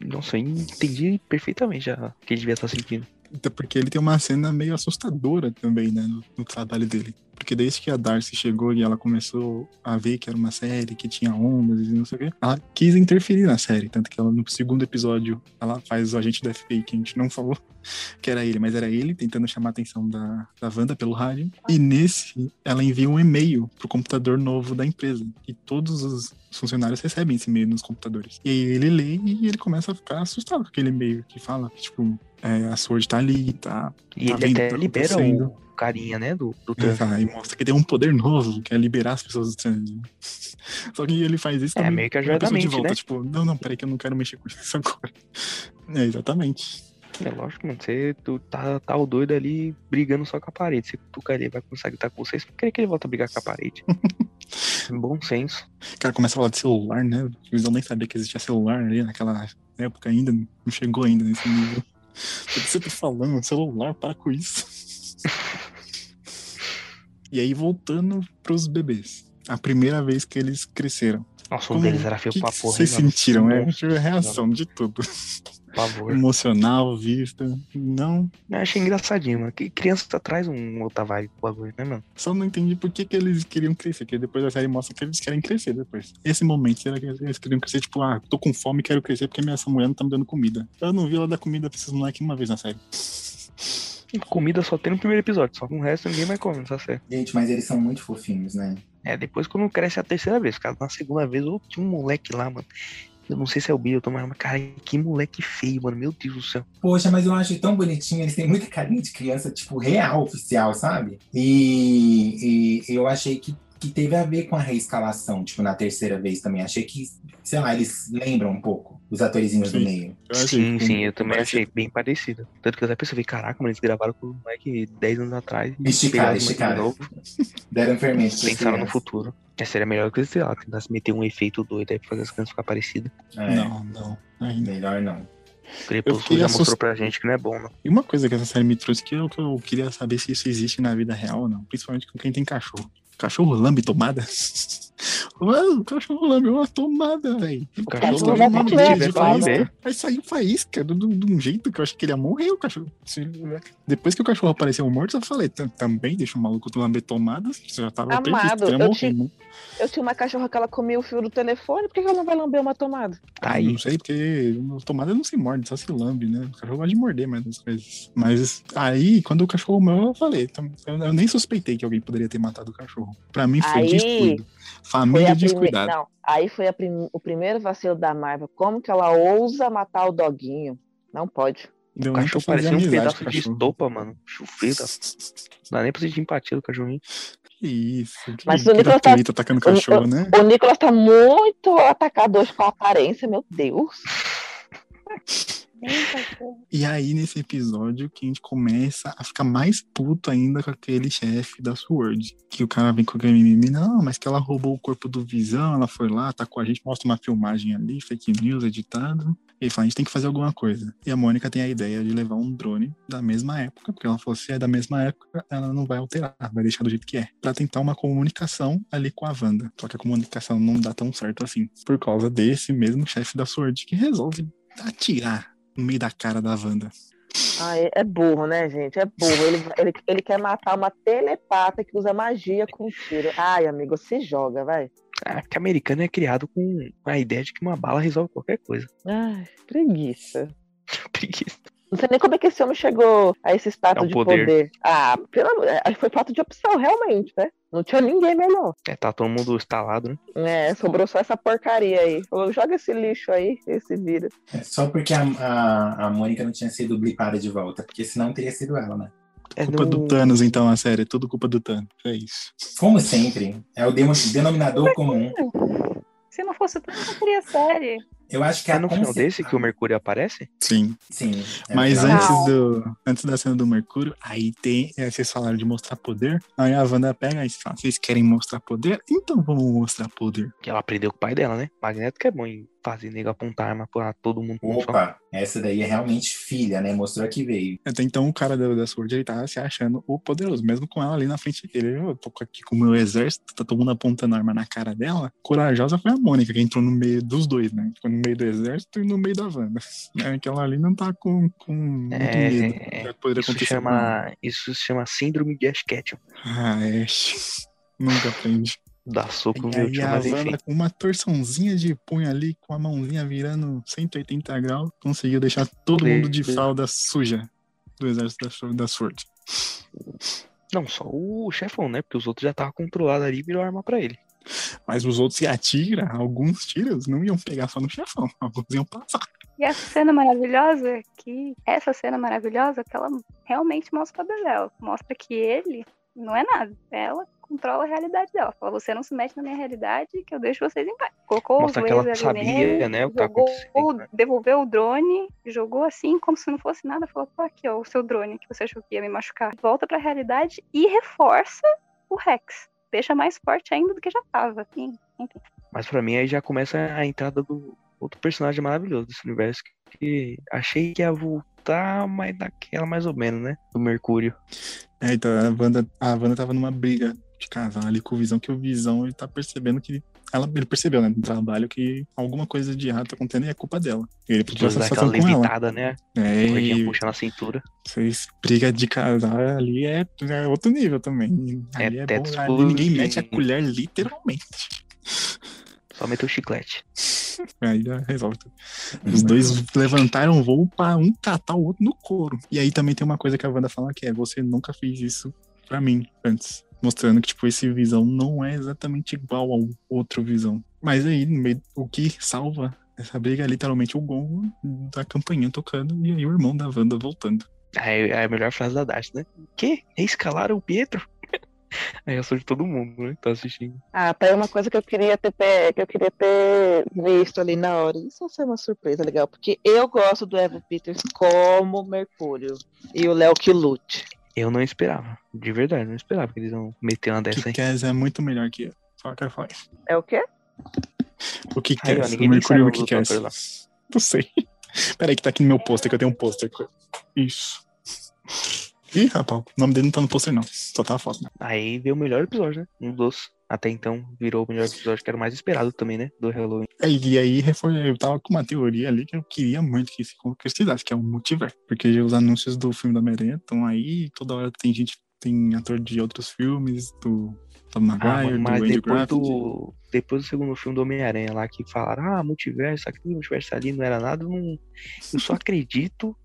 Nossa, eu entendi perfeitamente já o que ele devia estar sentindo. Até porque ele tem uma cena meio assustadora também, né, no, no trabalho dele. Porque desde que a Darcy chegou e ela começou a ver que era uma série, que tinha ondas e não sei o quê, ela quis interferir na série. Tanto que ela, no segundo episódio, ela faz o agente do FBI, que a gente não falou que era ele, mas era ele tentando chamar a atenção da, da Wanda pelo rádio. E nesse, ela envia um e-mail pro computador novo da empresa. E todos os funcionários recebem esse e-mail nos computadores. E aí ele lê e ele começa a ficar assustado com aquele e-mail que fala que, tipo, é, a Sword tá ali, tá. E Tá ele até tá libera o carinha, né, do, do É, Thanos. e mostra que tem um poder novo, que é liberar as pessoas do trânsito. Só que ele faz isso É, também meio que com a ajuda a pessoa de volta, né? Tipo, não, não, peraí que eu não quero mexer com isso agora. É, exatamente. É lógico, mano. Você tu tá, tá o doido ali brigando só com a parede. Você cutuca ali, vai começar a gritar com você. Você vai querer que ele volte a brigar com a parede. Bom senso. O cara começa a falar de celular, né? O Visão nem sabia que existia celular ali naquela época ainda, não chegou ainda nesse nível. O que você tá falando? Celular, para com isso. E aí, voltando pros bebês. A primeira vez que eles cresceram. Nossa, um Como- deles era feio que pra que porra. vocês sentiram? É, Nossa, tive a reação de tudo. Por favor. Emocional, vista. Não, Eu achei engraçadinho, mano. Que criança traz um outra vibe pro bagulho, né, mano? Só não entendi por que, que eles queriam crescer, porque depois a série mostra que eles querem crescer depois. Esse momento, será que eles queriam crescer, tipo, ah, tô com fome e quero crescer porque minha essa mulher não tá me dando comida. Eu não vi ela dar comida pra esses moleques uma vez na série. Comida só tem no primeiro episódio, só com o resto ninguém vai comer nessa série. Gente, mas eles são muito fofinhos, né? É, depois quando cresce a terceira vez, cara, na segunda vez, ô, tinha um moleque lá, mano. Eu não sei se é o Bill, mas, cara, que moleque feio, mano. Meu Deus do céu. Poxa, mas eu acho tão bonitinho. Eles têm muita carinha de criança, tipo, real, oficial, sabe? E, e eu achei que, que teve a ver com a reescalação, tipo, na terceira vez também. Achei que, sei lá, eles lembram um pouco os atorizinhos do Sim. meio. Eu achei sim, sim, eu também parecido. achei bem parecido. Tanto que eu até pensei, caraca, mano, eles gravaram com o moleque 10 anos atrás. Esticaram, esticaram. novo, Deram fermento. Pensaram no futuro. É, seria melhor que, sei lá, tentasse meter um efeito doido aí pra fazer as crianças ficar parecidas. É, Não, não. Ainda. Melhor não. Crepúsculo já assust- mostrou pra gente que não é bom, não. E uma coisa que essa série me trouxe que eu, que eu queria saber se isso existe na vida real ou não. Principalmente com quem tem cachorro. Cachorro lambe tomada? Mano, o cachorro lambe uma tomada, velho. O cachorro pra comer. ver. Aí saiu faísca de, de- de um jeito que eu achei que ele ia morrer, o cachorro. Se- Depois que o cachorro apareceu morto, eu falei, "Tam- também deixa o maluco lamber tomada, você já tava Amado, eu morrer, te- né? Eu tinha uma cachorra que ela comia o fio do telefone, por que ela não vai lamber uma tomada? Tá aí. Não sei, porque tomada não se morde, só se lambe, né? O cachorro gosta de morder mais as coisas. Mas aí, quando o cachorro morreu, eu falei, eu, eu nem suspeitei que alguém poderia ter matado o cachorro. Pra mim foi Aí, descuido. Família descuidada. Não, aí foi a prim- o primeiro vacilo da Marvel. Como que ela ousa matar o doguinho? Não pode. Deu O cachorro parecia um pedaço o de cachorro. estopa, mano. Chufeta. Não dá nem pra sentir empatia do cachorrinho. Que isso. Que, Mas o Nicolas tá- gratuito atacando o cachorro, né? O Nicolas tá muito atacador com a aparência, meu Deus. E aí, nesse episódio, que a gente começa a ficar mais puto ainda com aquele chefe da SWORD. Que o cara vem com aquele mimimi, não, mas que ela roubou o corpo do Visão, ela foi lá, tá com a gente, mostra uma filmagem ali, fake news, editado. Ele fala, a gente tem que fazer alguma coisa. E a Mônica tem a ideia de levar um drone da mesma época, porque ela falou, se é da mesma época, ela não vai alterar, vai deixar do jeito que é. Pra tentar uma comunicação ali com a Wanda. Só que a comunicação não dá tão certo assim. Por causa desse mesmo chefe da SWORD, que resolve atirar no meio da cara da Wanda. Ah, é burro, né, gente? É burro. Ele, ele, ele quer matar uma telepata que usa magia com tiro. Ai, amigo, se joga, vai. Ah, porque americano é criado com a ideia de que uma bala resolve qualquer coisa. Ai, preguiça. Preguiça. Não sei nem como é que esse homem chegou a esse status É o de poder. poder. Ah, pelo amor, é, foi falta de opção, realmente, né? Não tinha ninguém melhor. É, tá todo mundo instalado, né? É, sobrou só essa porcaria aí. Falou, joga esse lixo aí, esse vira. É só porque a, a, a Mônica não tinha sido blipada de volta, porque senão teria sido ela, né? É Culpa no- do Thanos, então, a série. É tudo culpa do Thanos. É isso. Como sempre, é o denominador comum. Se não fosse tudo, não teria série. Eu acho que É no final conce- desse que o Mercúrio aparece? Sim. Sim. é Mas antes, do, antes da cena do Mercúrio, aí tem. é, vocês falaram de mostrar poder. Aí a Wanda pega e fala: vocês querem mostrar poder? Então vamos mostrar poder. Que ela aprendeu com o pai dela, né? Magneto que é bom em fazer nego apontar arma pra todo mundo. Opa, essa daí é realmente filha, né? Mostrou que veio. Até então o cara da, da Sword ele tá se achando o poderoso, mesmo com ela ali na frente dele. Eu tô aqui com o meu exército, tá todo mundo apontando arma na cara dela. Corajosa foi a Mônica, que entrou no meio dos dois, né? Ficou no meio do exército e no meio da Wanda. É, aquela ali não tá com, com muito É, medo. é, Isso chama, isso se chama síndrome de Ash Ketchum. Ah, é. Nunca aprende. Dá soco E meu tio, mas enfim. Com uma torçãozinha de punho ali, com a mãozinha virando 180 graus, conseguiu deixar todo mundo de fralda suja do exército da, da Sword. Não, só o chefão, né? Porque os outros já estavam controlados ali e virou arma pra ele. Mas os outros que atira, alguns tiros não iam pegar só no chefão, alguns iam passar. E essa cena maravilhosa, que essa cena maravilhosa, que ela realmente mostra poder dela. Mostra que ele não é nada. Ela controla a realidade dela. Fala, você não se mete na minha realidade que eu deixo vocês em paz. Colocou Mostra os que ela sabia, nele, né, o que tá jogou, né? devolveu o drone, jogou assim, como se não fosse nada. Falou, pô, aqui, ó, o seu drone que você achou que ia me machucar. Volta pra realidade e reforça o Rex. Deixa mais forte ainda do que já tava. Enfim, enfim. Mas pra mim aí já começa a entrada do outro personagem maravilhoso desse universo que achei que ia voltar, mas daquela mais ou menos, né? Do Mercúrio. É, então a Wanda, a Wanda tava numa briga de casal ali com o Visão, que o Visão ele tá percebendo que. Ela, ele percebeu, né, no trabalho, que alguma coisa de errado tá acontecendo e é culpa dela. Ele pediu Depois daquela satisfação com ela. levitada, né? É, e puxa na cintura. vocês briga de casal ali é, é outro nível também. É Ali é, teto bom, ali ninguém mete a colher literalmente. Só meteu o chiclete. Aí já resolve tudo. Os dois levantaram o voo pra um catar o outro no couro. E aí também tem uma coisa que a Wanda fala que é: você nunca fez isso pra mim antes. Mostrando que, tipo, esse visão não é exatamente igual ao outro visão. Mas aí, no meio, o que salva essa briga é literalmente o gongo da campainha tocando e aí o irmão da Wanda voltando. Aí é a melhor frase da Dash, né? Que? Escalaram o Pietro? Aí eu sou de todo mundo, né? Que tá assistindo. Ah, tá aí uma coisa que eu queria ter que eu queria ter visto ali na hora. Isso ia ser uma surpresa legal, porque eu gosto do Evan Peters como Mercúrio e o Léo que lute. Eu não esperava. De verdade, não esperava que eles iam meter uma dessa aí. Cass é muito melhor que eu. Só quero falar isso. É o quê? O ninguém o Mercúrio e o lá. Não sei. Peraí que tá aqui no meu pôster, que eu tenho um pôster. Isso. Ih, rapaz, o nome dele não tá no pôster não. Só tá a foto. Aí veio o melhor episódio, né? Um dos. Até então virou o melhor episódio, que era o mais esperado também, né? Do Halloween. É, E aí eu tava com uma teoria ali que eu queria muito que se concretizasse, que é o multiverso. Porque os anúncios do filme da Homem-Aranha estão aí, toda hora tem gente, tem ator de outros filmes, do Tom Ah, Maguire, mano, mas do Andrew depois do, depois do segundo filme do Homem-Aranha lá, que falaram, ah, multiverso aqui, multiverso ali, não era nada, não, eu só acredito,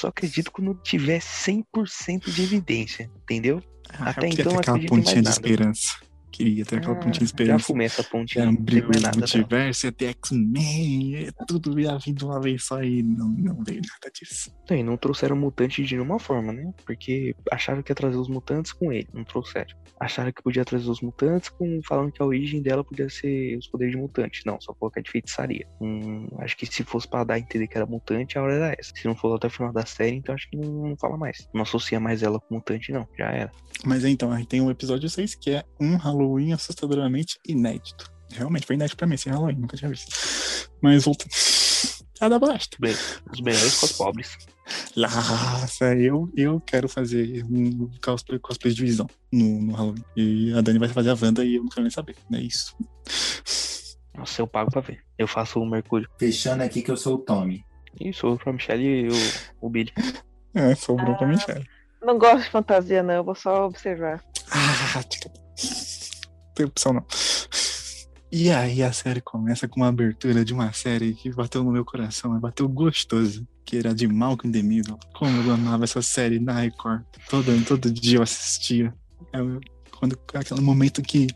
só acredito quando tiver 100% de evidência, entendeu? Ah, até então aquela pontinha de esperança. Queria ter aquela Ah, pontinha de Já esperança. fumei essa pontinha, Era um não brigo do nada. multiverso, ia ter X-Men, ia tudo ia vir de uma vez só e não, não veio nada disso. Não, e não trouxeram mutante de nenhuma forma, né? Porque acharam que ia trazer os mutantes com ele, não trouxeram. Acharam que podia trazer os mutantes com falando que a origem dela podia ser os poderes de mutante. Não, só colocar de feitiçaria. Hum, acho que se fosse pra dar a entender que era mutante, a hora era essa. Se não for até o final da série, então acho que não, não fala mais. Não associa mais ela com mutante, não. Já era. Mas então, aí tem o episódio 6, que é um Halloween assustadoramente inédito. Realmente foi inédito pra mim esse Halloween, nunca tinha visto. Mas voltando. Ah, dá bosta. Bem, os melhores com os pobres. Nossa, eu, eu quero fazer um cosplay, cosplay de visão no, no Halloween. E a Dani vai fazer a Wanda e eu não quero nem saber. É isso. Nossa, eu pago pra ver. Eu faço o Mercúrio. Fechando aqui que eu sou o Tommy. Isso, eu pra Michelle e o, o Billy. É, sobrou pra Ah. Michelle. Não gosto de fantasia, não, eu vou só observar. Ah, tica. Tem opção não. E aí a série começa com uma abertura de uma série que bateu no meu coração, bateu gostoso, que era de Malcolm in the Middle. Como eu amava essa série na Record. Todo, todo dia eu assistia. Eu- quando aquele momento que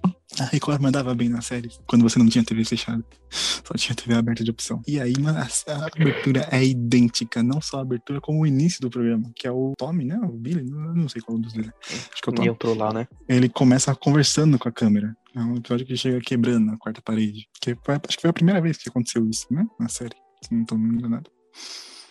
A Record mandava bem na série, quando você não tinha TV fechada. Só tinha TV aberta de opção. E aí, mano, a, abertura é idêntica, não só a abertura, como o início do programa, que é o Tommy, né? O Billy, não sei qual dos dois. é. Acho que é o Tommy. Neutro lá, né? Ele começa conversando com a câmera. É um episódio que chega quebrando a quarta parede. Que foi- acho que foi a primeira vez que aconteceu isso, né? Na série. Se não tô me enganado.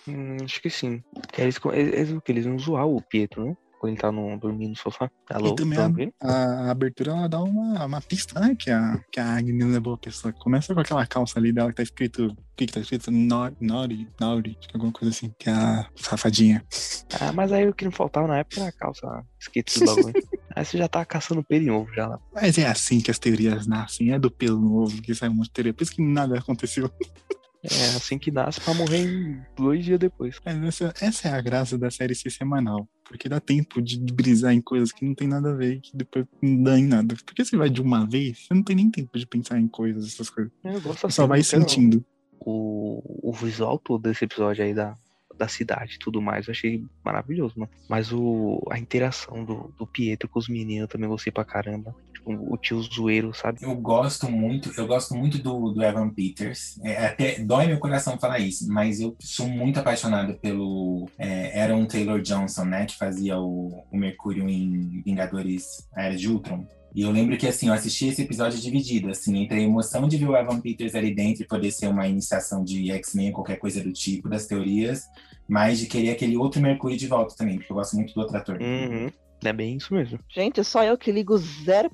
Hum, acho que sim. Eles, eles, eles, o que? Eles vão zoar o Pietro, né? Quando ele tá no, dormindo no sofá. Alô, e também tá a, a, a abertura ela dá uma, uma pista, né? Que a, que a Agnes é boa pessoa. Começa com aquela calça ali dela que tá escrito. O que que tá escrito? Nori, Nori, alguma coisa assim. Que é a safadinha. Ah, mas aí o que não faltava na época era a calça esqueci do bagulho. aí você já tá caçando pelo em ovo já lá. Mas é assim que as teorias nascem. É do pelo novo que sai um monte de teoria. Por isso que nada aconteceu. É assim que nasce pra morrer em dois dias depois. Essa, essa é a graça da série ser semanal. Porque dá tempo de brisar em coisas que não tem nada a ver que depois não dá em nada. Porque você vai de uma vez, você não tem nem tempo de pensar em coisas, essas coisas. Eu gosto assim, só vai quero- sentindo. o, o visual todo desse episódio aí da, da cidade e tudo mais, eu achei maravilhoso, mano. Mas o, a interação do, do Pietro com os meninos eu também gostei pra caramba. Tipo, o tio zoeiro, sabe? Eu gosto muito, eu gosto muito do, do Evan Peters. É, até dói meu coração falar isso, mas eu sou muito apaixonado pelo é, Aaron Taylor Johnson, né? Que fazia o, o Mercúrio em Vingadores A Era de Ultron. E eu lembro que, assim, eu assisti esse episódio dividido, assim, entre a emoção de ver o Evan Peters ali dentro e poder ser uma iniciação de X-Men, qualquer coisa do tipo, das teorias, mas de querer aquele outro Mercúrio de volta também, porque eu gosto muito do outro ator. Uhum. É bem isso mesmo. Gente, só eu que ligo 0%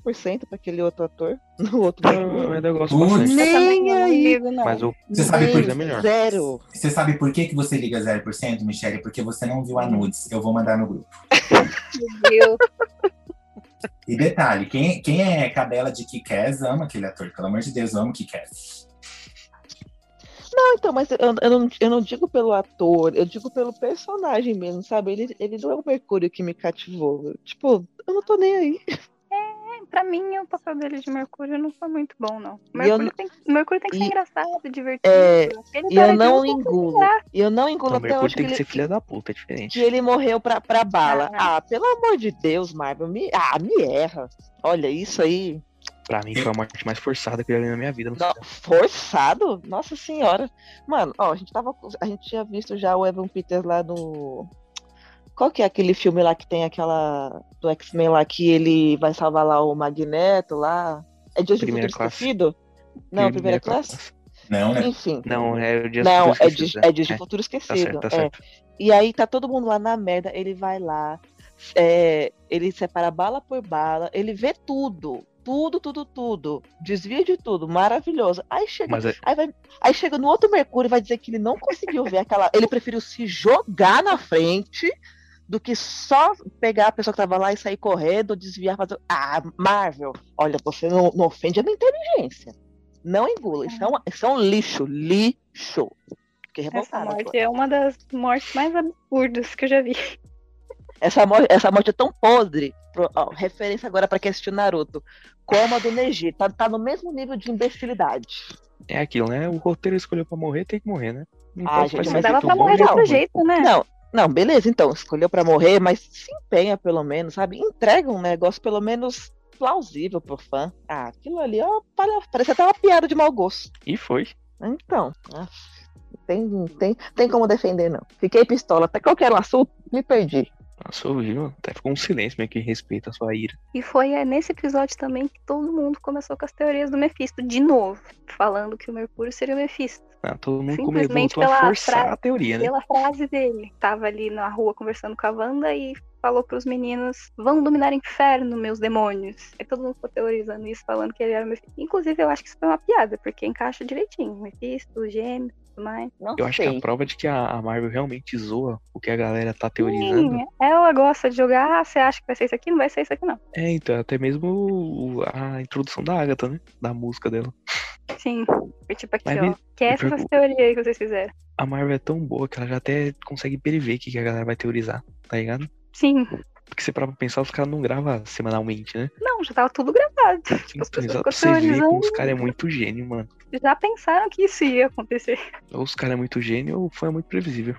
pra aquele outro ator. No outro Eu ainda gosto Putz. bastante. Nem Eu não aí. ligo, não. Mas o Você sabe por é melhor. Zero. Você sabe por que, que você liga 0%, Michelle? Porque você não viu a nudes. Eu vou mandar no grupo. Meu Deus. E detalhe, quem, quem é cadela de Kikaz ama aquele ator. Pelo amor de Deus, eu amo Kikaz. Não, então, mas eu, eu não, eu não digo pelo ator, eu digo pelo personagem mesmo, sabe? Ele, ele não é o Mercúrio que me cativou. Tipo, eu não tô nem aí. Pra mim, o papel dele de Mercúrio não foi muito bom, não. E eu Mercúrio, não- tem, Mercúrio tem que ser e- engraçado, divertido. É, Aquele E eu não engulo. E eu não engulo o até Mercúrio que tem que ele, ser filha da puta, é que diferente. ele morreu pra, pra bala. Ah. Ah, pelo amor de Deus, Marvel, me, ah, me erra. Olha, isso aí, Pra mim foi a morte mais forçada que eu já vi na minha vida. Não Não, forçado? Nossa senhora. Mano, ó, a gente tava. A gente tinha visto já o Evan Peters lá no. Qual que é aquele filme lá que tem aquela. Do X-Men lá que ele vai salvar lá o Magneto lá? É Dias de Primeira Futuro classe. Esquecido? Não, primeira classe? Não, né? Enfim. Não, é o dia Não, Futuro é Esquecido, de, né? é Dias de É, Futuro Tá Esquecido. certo, tá é. certo. E aí tá todo mundo lá na merda, ele vai lá, é, ele separa bala por bala, ele vê tudo, tudo, tudo, tudo, desvia de tudo, maravilhoso. Aí chega, é- aí, vai- aí chega no outro Mercúrio e vai dizer que ele não conseguiu ver aquela, ele preferiu se jogar na frente do que só pegar a pessoa que tava lá e sair correndo, desviar, fazer. Ah, Marvel, olha, você não, não ofende a minha inteligência. Não engula, isso é um, isso é um lixo, lixo. Fiquei Essa morte é uma das mortes mais absurdas que eu já vi. Essa morte, essa morte é tão podre. Pro- ó, referência agora pra quem assistiu Naruto. Como a do Neji. Tá, tá no mesmo nível de imbecilidade. É aquilo, né? O roteiro escolheu pra morrer, tem que morrer, né? Não Ah, gente, mas Dava pra bom morrer de ou outro jeito, né? Não, não, beleza, então. Escolheu pra morrer, mas se empenha pelo menos, sabe? Entrega um negócio pelo menos plausível pro fã. Ah, aquilo ali, ó, pare- parece até uma piada de mau gosto. E foi. Então, tem, tem, tem como defender, não. Fiquei pistola. Até qualquer assunto, me perdi. Nossa, horrível. Até ficou um silêncio meio que respeita a sua ira. E foi é, nesse episódio também que todo mundo começou com as teorias do Mephisto, de novo. Falando que o Mercúrio seria o Mephisto. Ah, todo mundo Simplesmente a pela forçar a teoria, né? Pela frase dele. Tava ali na rua conversando com a Wanda e falou pros meninos: vão dominar o inferno, meus demônios. Aí todo mundo ficou teorizando isso, falando que ele era o Mephisto. Inclusive, eu acho que isso foi uma piada, porque encaixa direitinho. Mephisto, gêmeos, mais. Não Eu acho que sei. a prova de que a Marvel realmente zoa o que a galera tá teorizando. Sim, ela gosta de jogar, ah, você acha que vai ser isso aqui? Não vai ser isso aqui, não. É, então, até mesmo a introdução da Agatha, né? Da música dela. Sim. Foi tipo aqui, Mas ó. Que essa me essas teorias aí que vocês fizeram. A Marvel é tão boa que ela já até consegue prever o que a galera vai teorizar, tá ligado? Sim. Porque você para pra pensar, os caras não gravam semanalmente, né? Não, já tava tudo gravado. Tipo, as Então, pessoas você como os caras é muito gênio, mano. Já pensaram que isso ia acontecer. Ou os caras é muito gênio ou foi muito previsível.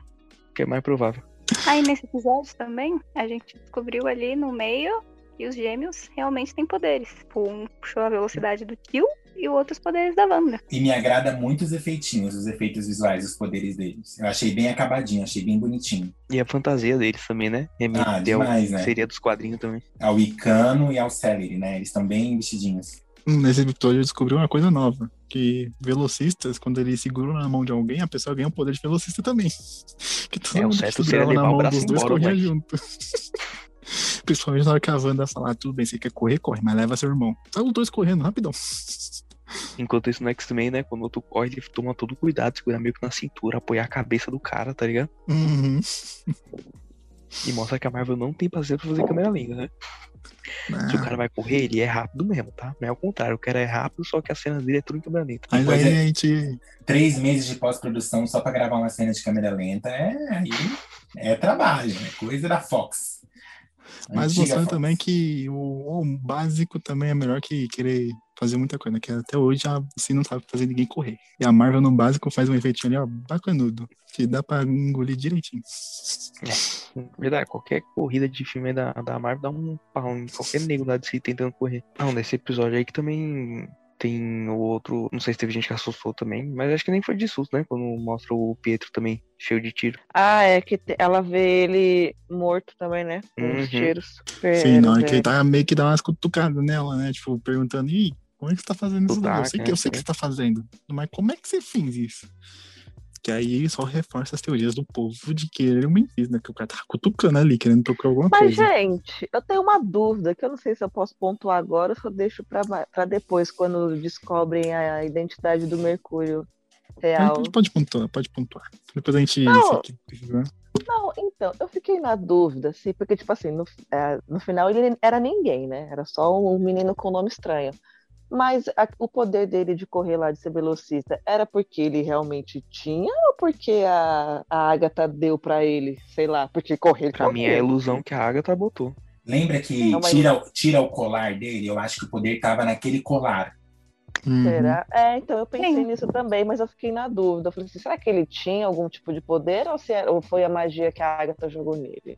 Que é mais provável. Aí nesse episódio também, a gente descobriu ali no meio E os gêmeos realmente têm poderes. Tipo, Um puxou a velocidade do Kill e o outro os poderes da Wanda. E me agrada muito os efeitinhos, os efeitos visuais, os poderes deles. Eu achei bem acabadinho, achei bem bonitinho. E a fantasia deles também, né? Remete Ah, ao- demais, né? Seria dos quadrinhos também. Ao Icano e ao Celery, né? Eles estão bem vestidinhos. Hum, Nesse episódio eu descobri uma coisa nova. Que velocistas, quando eles seguram na mão de alguém, a pessoa ganha o poder de velocista também. Que todo É, o mundo certo que na mão dos dois embora, corria moleque. junto. Principalmente na hora que a Wanda falar, tudo bem, você quer correr, corre, mas leva seu irmão. Tá os dois correndo, rapidão. Enquanto isso no X-Men, né? Quando o outro corre, ele toma todo cuidado, segura meio que na cintura, apoiar a cabeça do cara, tá ligado? Uhum. E mostra que a Marvel não tem paciência pra fazer câmera lenta, né? Se o Ah, cara vai correr, ele é rápido mesmo, tá? Não é o contrário, o cara é rápido, só que a cena dele é tudo em câmera lenta. mas é. gente. Três meses de pós-produção só pra gravar uma cena de câmera lenta é, aí é trabalho, é coisa da Fox. Mas mostrando também que o, o básico também é melhor que querer fazer muita coisa, que até hoje a assim não sabe fazer ninguém correr. E a Marvel no básico faz um efeitinho ali, ó, bacanudo, que dá pra engolir direitinho. Verdade, qualquer corrida de filme da, da Marvel dá um pau em qualquer nego lá de si tentando correr. Não, nesse episódio aí que também tem o outro. Não sei se teve gente que assustou também, mas acho que nem foi de susto, né? Quando mostra o Pietro também cheio de tiro. Ah, é que ela vê ele morto também, né? Com Uhum. os tiros. Sim, na hora que É, ele tá meio que dá umas cutucadas nela, né? Tipo, perguntando, ih, como é que você tá fazendo isso? Eu sei que eu né? sei que você tá fazendo, mas como é que você fez isso? Que aí só reforça as teorias do povo de que ele é um Memphis, né? Que o cara tá cutucando ali, querendo tocar alguma Mas, coisa. gente, eu tenho uma dúvida que eu não sei se eu posso pontuar agora ou se eu deixo pra, pra depois, quando descobrem a identidade do Mercúrio Mas real. pode, pode pontuar, pode pontuar. Depois a gente. Não. Não, então, eu fiquei na dúvida, assim, porque, tipo assim, no, é, no final ele era ninguém, né? Era só um menino com nome estranho. Mas a- o poder dele de correr lá, de ser velocista, era porque ele realmente tinha ou porque a, a Agatha deu pra ele? Sei lá, porque correr ele Pra mim é a ilusão que a Agatha botou. Lembra que Não, mas- tira, o- tira o colar dele? Eu acho que o poder tava naquele colar. Uhum. Será? É, então eu pensei Sim. nisso também, mas eu fiquei na dúvida. Eu falei assim, será que ele tinha algum tipo de poder ou, se era- ou foi a magia que a Agatha jogou nele?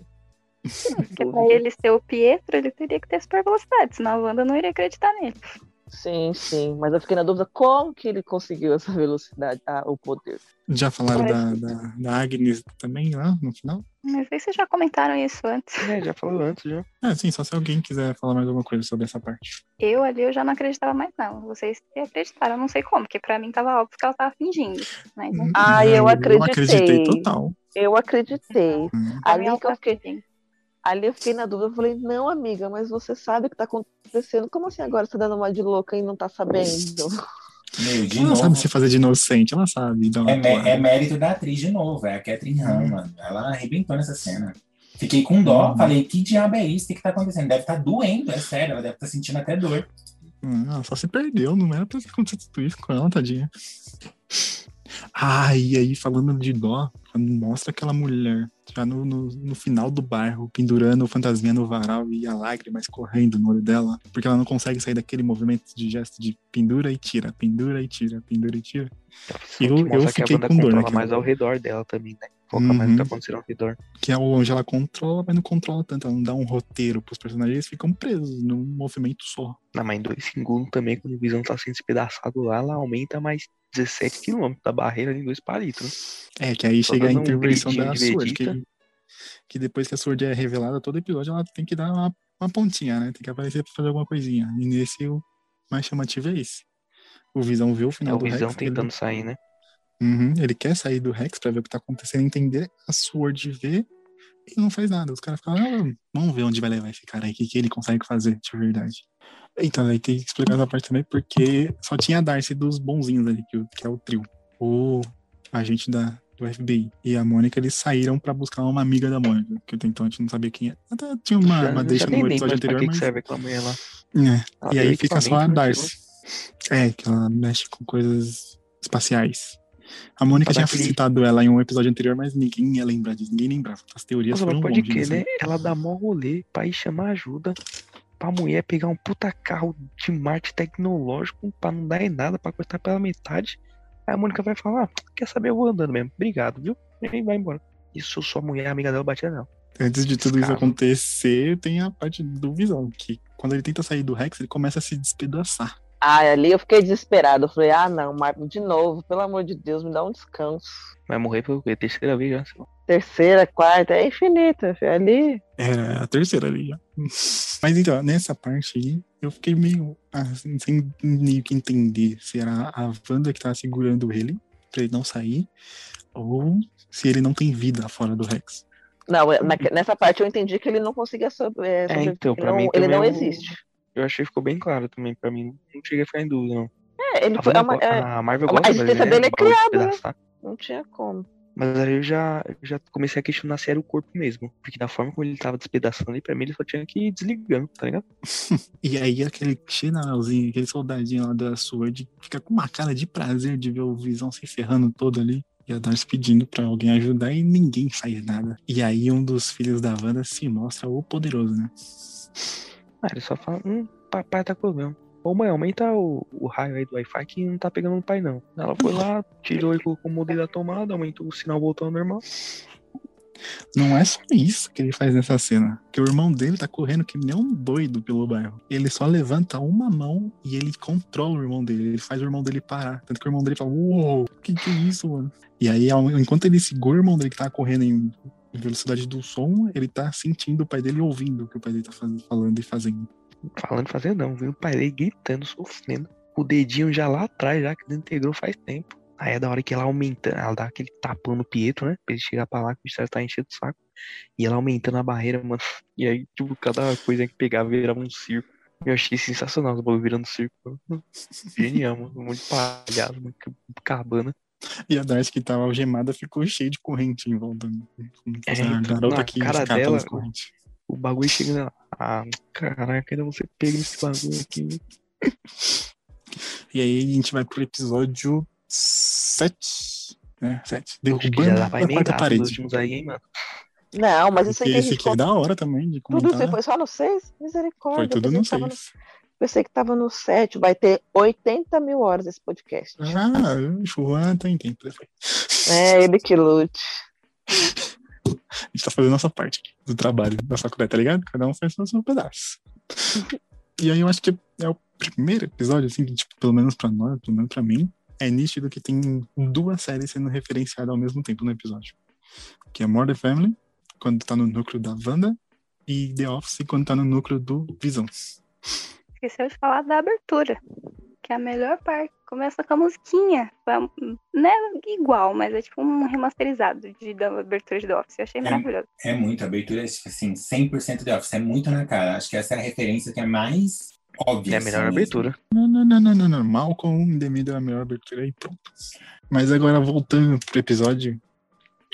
Porque pra ele ser o Pietro, ele teria que ter super velocidade, senão a Wanda não iria acreditar nele. Sim, sim, mas eu fiquei na dúvida como que ele conseguiu essa velocidade, ah, o poder. Já falaram da, Parece- da, da Agnes também lá no final? Mas aí vocês já comentaram isso antes. É, já falou antes, já. É, sim, só se alguém quiser falar mais alguma coisa sobre essa parte. Eu ali eu já não acreditava mais, não. Vocês acreditaram, eu não sei como, porque pra mim tava óbvio que ela tava fingindo. Mas né? Ah, eu Eu acreditei acreditei. total. Eu acreditei. Hum. Ali que eu fiquei. Ali eu fiquei na dúvida, eu falei, não, amiga, mas você sabe o que tá acontecendo. Como assim agora você tá dando uma de louca e não tá sabendo? Meu, de Ela novo. sabe se fazer de inocente, ela sabe. Uma É, mé- é mérito da atriz de novo, é a Catherine Han, mano. Ela arrebentou nessa cena. Fiquei com dó, Uhum. falei, que diabo é isso? O que, que tá acontecendo? Deve estar doendo, é sério, ela deve estar sentindo até dor. Hum, Ela só se perdeu, não era pra ter acontecido tudo isso com ela, tadinha. Ah, e aí, falando de dó, mostra aquela mulher já no, no, no final do bairro, pendurando o fantasminha no varal e a lágrima escorrendo no olho dela, porque ela não consegue sair daquele movimento de gesto de pendura e tira, pendura e tira, pendura e tira. Só Eu- eu fiquei com dor naquela mais ao redor dela também, né? Foca mais no que Uhum. tá acontecendo ao redor. Que é onde ela controla, mas não controla tanto, ela não dá um roteiro pros personagens, eles ficam presos num movimento só. Não, mas em dois segundos também, quando o Visão tá sendo espedaçado lá, ela aumenta mais 17 km da barreira em dois palitos. Né? É, que aí Só chega a um intervenção gritinho da de Sword, que, que depois que a Sword é revelada, todo episódio ela tem que dar uma, uma pontinha, né? Tem que aparecer pra fazer alguma coisinha. E nesse, o mais chamativo é esse. O Visão vê o É final o do Visão Rex. tentando ele, sair, né? Uhum, ele quer sair do Rex pra ver o que tá acontecendo, entender, a Sword vê e não faz nada. Os caras ficam, ah, vamos ver onde vai levar esse cara aí, o que, que ele consegue fazer de verdade. Então, aí tem que explicar essa parte também, porque só tinha a Darcy dos bonzinhos ali, que, que é o trio. O agente da, do FBI e a Mônica, eles saíram pra buscar uma amiga da Mônica, que até então a gente não sabia quem é. Até tinha uma, uma deixa no episódio anterior, que, mas... serve aquela mulher lá. É. Ela E aí fica só a Darcy. É, que ela mexe com coisas espaciais. A Mônica tinha aquele- citado ela em um episódio anterior, mas ninguém ia lembrar disso, ninguém lembrava. As teorias Nossa, foram pode longe crer, né? Ela dá mó rolê pra ir chamar ajuda pra mulher pegar um puta carro de Marte tecnológico pra não dar em nada, pra cortar pela metade. Aí a Mônica vai falar, ah, quer saber, eu vou andando mesmo. Obrigado, viu? E aí vai embora. Isso sua mulher, amiga dela, batia não. Antes de tudo isso acontecer, tem a parte do Visão, que quando ele tenta sair do Rex, ele começa a se despedaçar. Ah, ali eu fiquei desesperado. Eu falei, ah, não, Marvel, de novo, pelo amor de Deus, me dá um descanso. Vai morrer pelo quê? Terceira vez já. Terceira, quarta, é infinita. filho. Ali, Era a terceira ali já. Mas então, nessa parte aí, eu fiquei meio assim, sem meio que entender se era a Wanda que tava segurando ele, pra ele não sair, ou se ele não tem vida fora do Rex. Não, é, na- nessa parte eu entendi que ele não conseguia sobre, é, sobreviver. então, pra Ele não- mim ele não eu- existe. Eu achei que ficou bem claro também pra mim. Não cheguei a ficar em dúvida, não. É, ele A, foi, Wanda é uma- é, a Marvel a gosta de existência fazer, dele é de criada, né? não tinha como. Mas aí eu já, já comecei a questionar se era o corpo mesmo. Porque da forma como ele tava despedaçando ali, pra mim ele só tinha que ir desligando, tá ligado? E aí aquele generalzinho, aquele soldadinho lá da Sword, fica com uma cara de prazer de ver o Visão se ferrando todo ali. E a Darcy pedindo pra alguém ajudar e ninguém faz nada. E aí um dos filhos da Wanda se mostra o poderoso, né? Ah, ele só fala, hum, papai tá com problema. Ô mãe, aumenta o, o raio aí do Wi-Fi que não tá pegando no pai não. Ela foi lá, tirou e colocou o modelo da tomada, aumentou o sinal, voltou ao normal. Não é só isso que ele faz nessa cena. Que o irmão dele tá correndo que nem um doido pelo bairro. Ele só levanta uma mão e ele controla o irmão dele. Ele faz o irmão dele parar. Tanto que o irmão dele fala, uou, que que é isso, mano? E aí, enquanto ele segura o irmão dele que tá correndo em velocidade do som, ele tá sentindo o pai dele ouvindo o que o pai dele tá falando e fazendo. Falando fazendo não, viu o pai dele gritando, sofrendo. O dedinho já lá atrás, já que desintegrou faz tempo. Aí é da hora que ela aumenta, ela dá aquele tapão no Pietro, né? Pra ele chegar pra lá que o bicho tá enchendo o saco. E ela aumentando a barreira, mano. E aí, tipo, cada coisa que pegava virava um circo. Eu achei sensacional os bagulho virando circo. mano. Genial, mano. Um monte de palhaço, mano. Cabana. E a Darcy que tava algemada ficou cheia de corrente em volta. Fosse É, a então, garota que cara dela, das correntes. O bagulho chega nela. Ah, caraca, ainda você pega esse bagulho aqui. E aí a gente vai pro episódio 7. Né? 7. Acho que já Derrubando a quarta parede. aí, hein, mano. Não, mas isso aí que a Esse aqui é da hora também de Tudo isso foi só no 6? Misericórdia. Foi tudo no que tava 6. Pensei que tava no 7. Vai ter 80 mil horas esse podcast. Ah, o Juan tem tempo depois. É ele que lute. A gente tá fazendo nossa parte do trabalho da faculdade, tá ligado? Cada um faz o seu pedaço. E aí eu acho que é o primeiro episódio, assim, que, tipo, pelo menos pra nós, pelo menos pra mim, é nítido que tem duas séries sendo referenciadas ao mesmo tempo no episódio. Que é Modern Family, quando tá no núcleo da Wanda, e The Office, quando tá no núcleo do Visão. Esqueceu de falar da abertura, que é a melhor parte. Começa com a musiquinha. Não é igual, mas é tipo um remasterizado de, da abertura de The Office. Eu achei maravilhoso. É muito, a abertura, tipo assim, 100% de Office, é muito na cara. Acho que essa é a referência que é mais óbvia. É a assim, melhor mesmo. abertura. Não, não, não, não, não, não. Malcolm in the Middle é a melhor abertura e pronto. Mas agora, voltando pro episódio,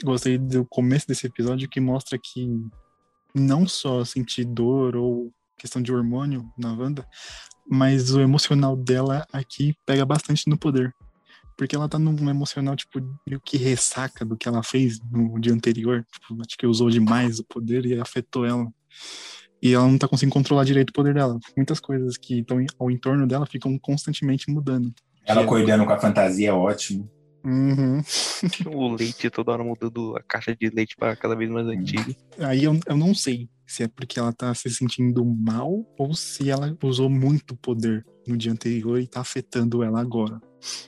gostei do começo desse episódio que mostra que não só sentir dor ou questão de hormônio na Wanda, mas o emocional dela aqui pega bastante no poder. Porque ela tá num emocional, tipo, meio que ressaca do que ela fez no dia anterior. Tipo, acho que usou demais o poder e afetou ela. E ela não tá conseguindo controlar direito o poder dela. Muitas coisas que estão ao entorno dela ficam constantemente mudando. Ela acordando com a fantasia é ótimo. Uhum. O leite toda hora mudando a caixa de leite pra cada vez mais antiga. Aí eu, eu não sei se é porque ela tá se sentindo mal ou se ela usou muito poder no dia anterior e tá afetando ela agora.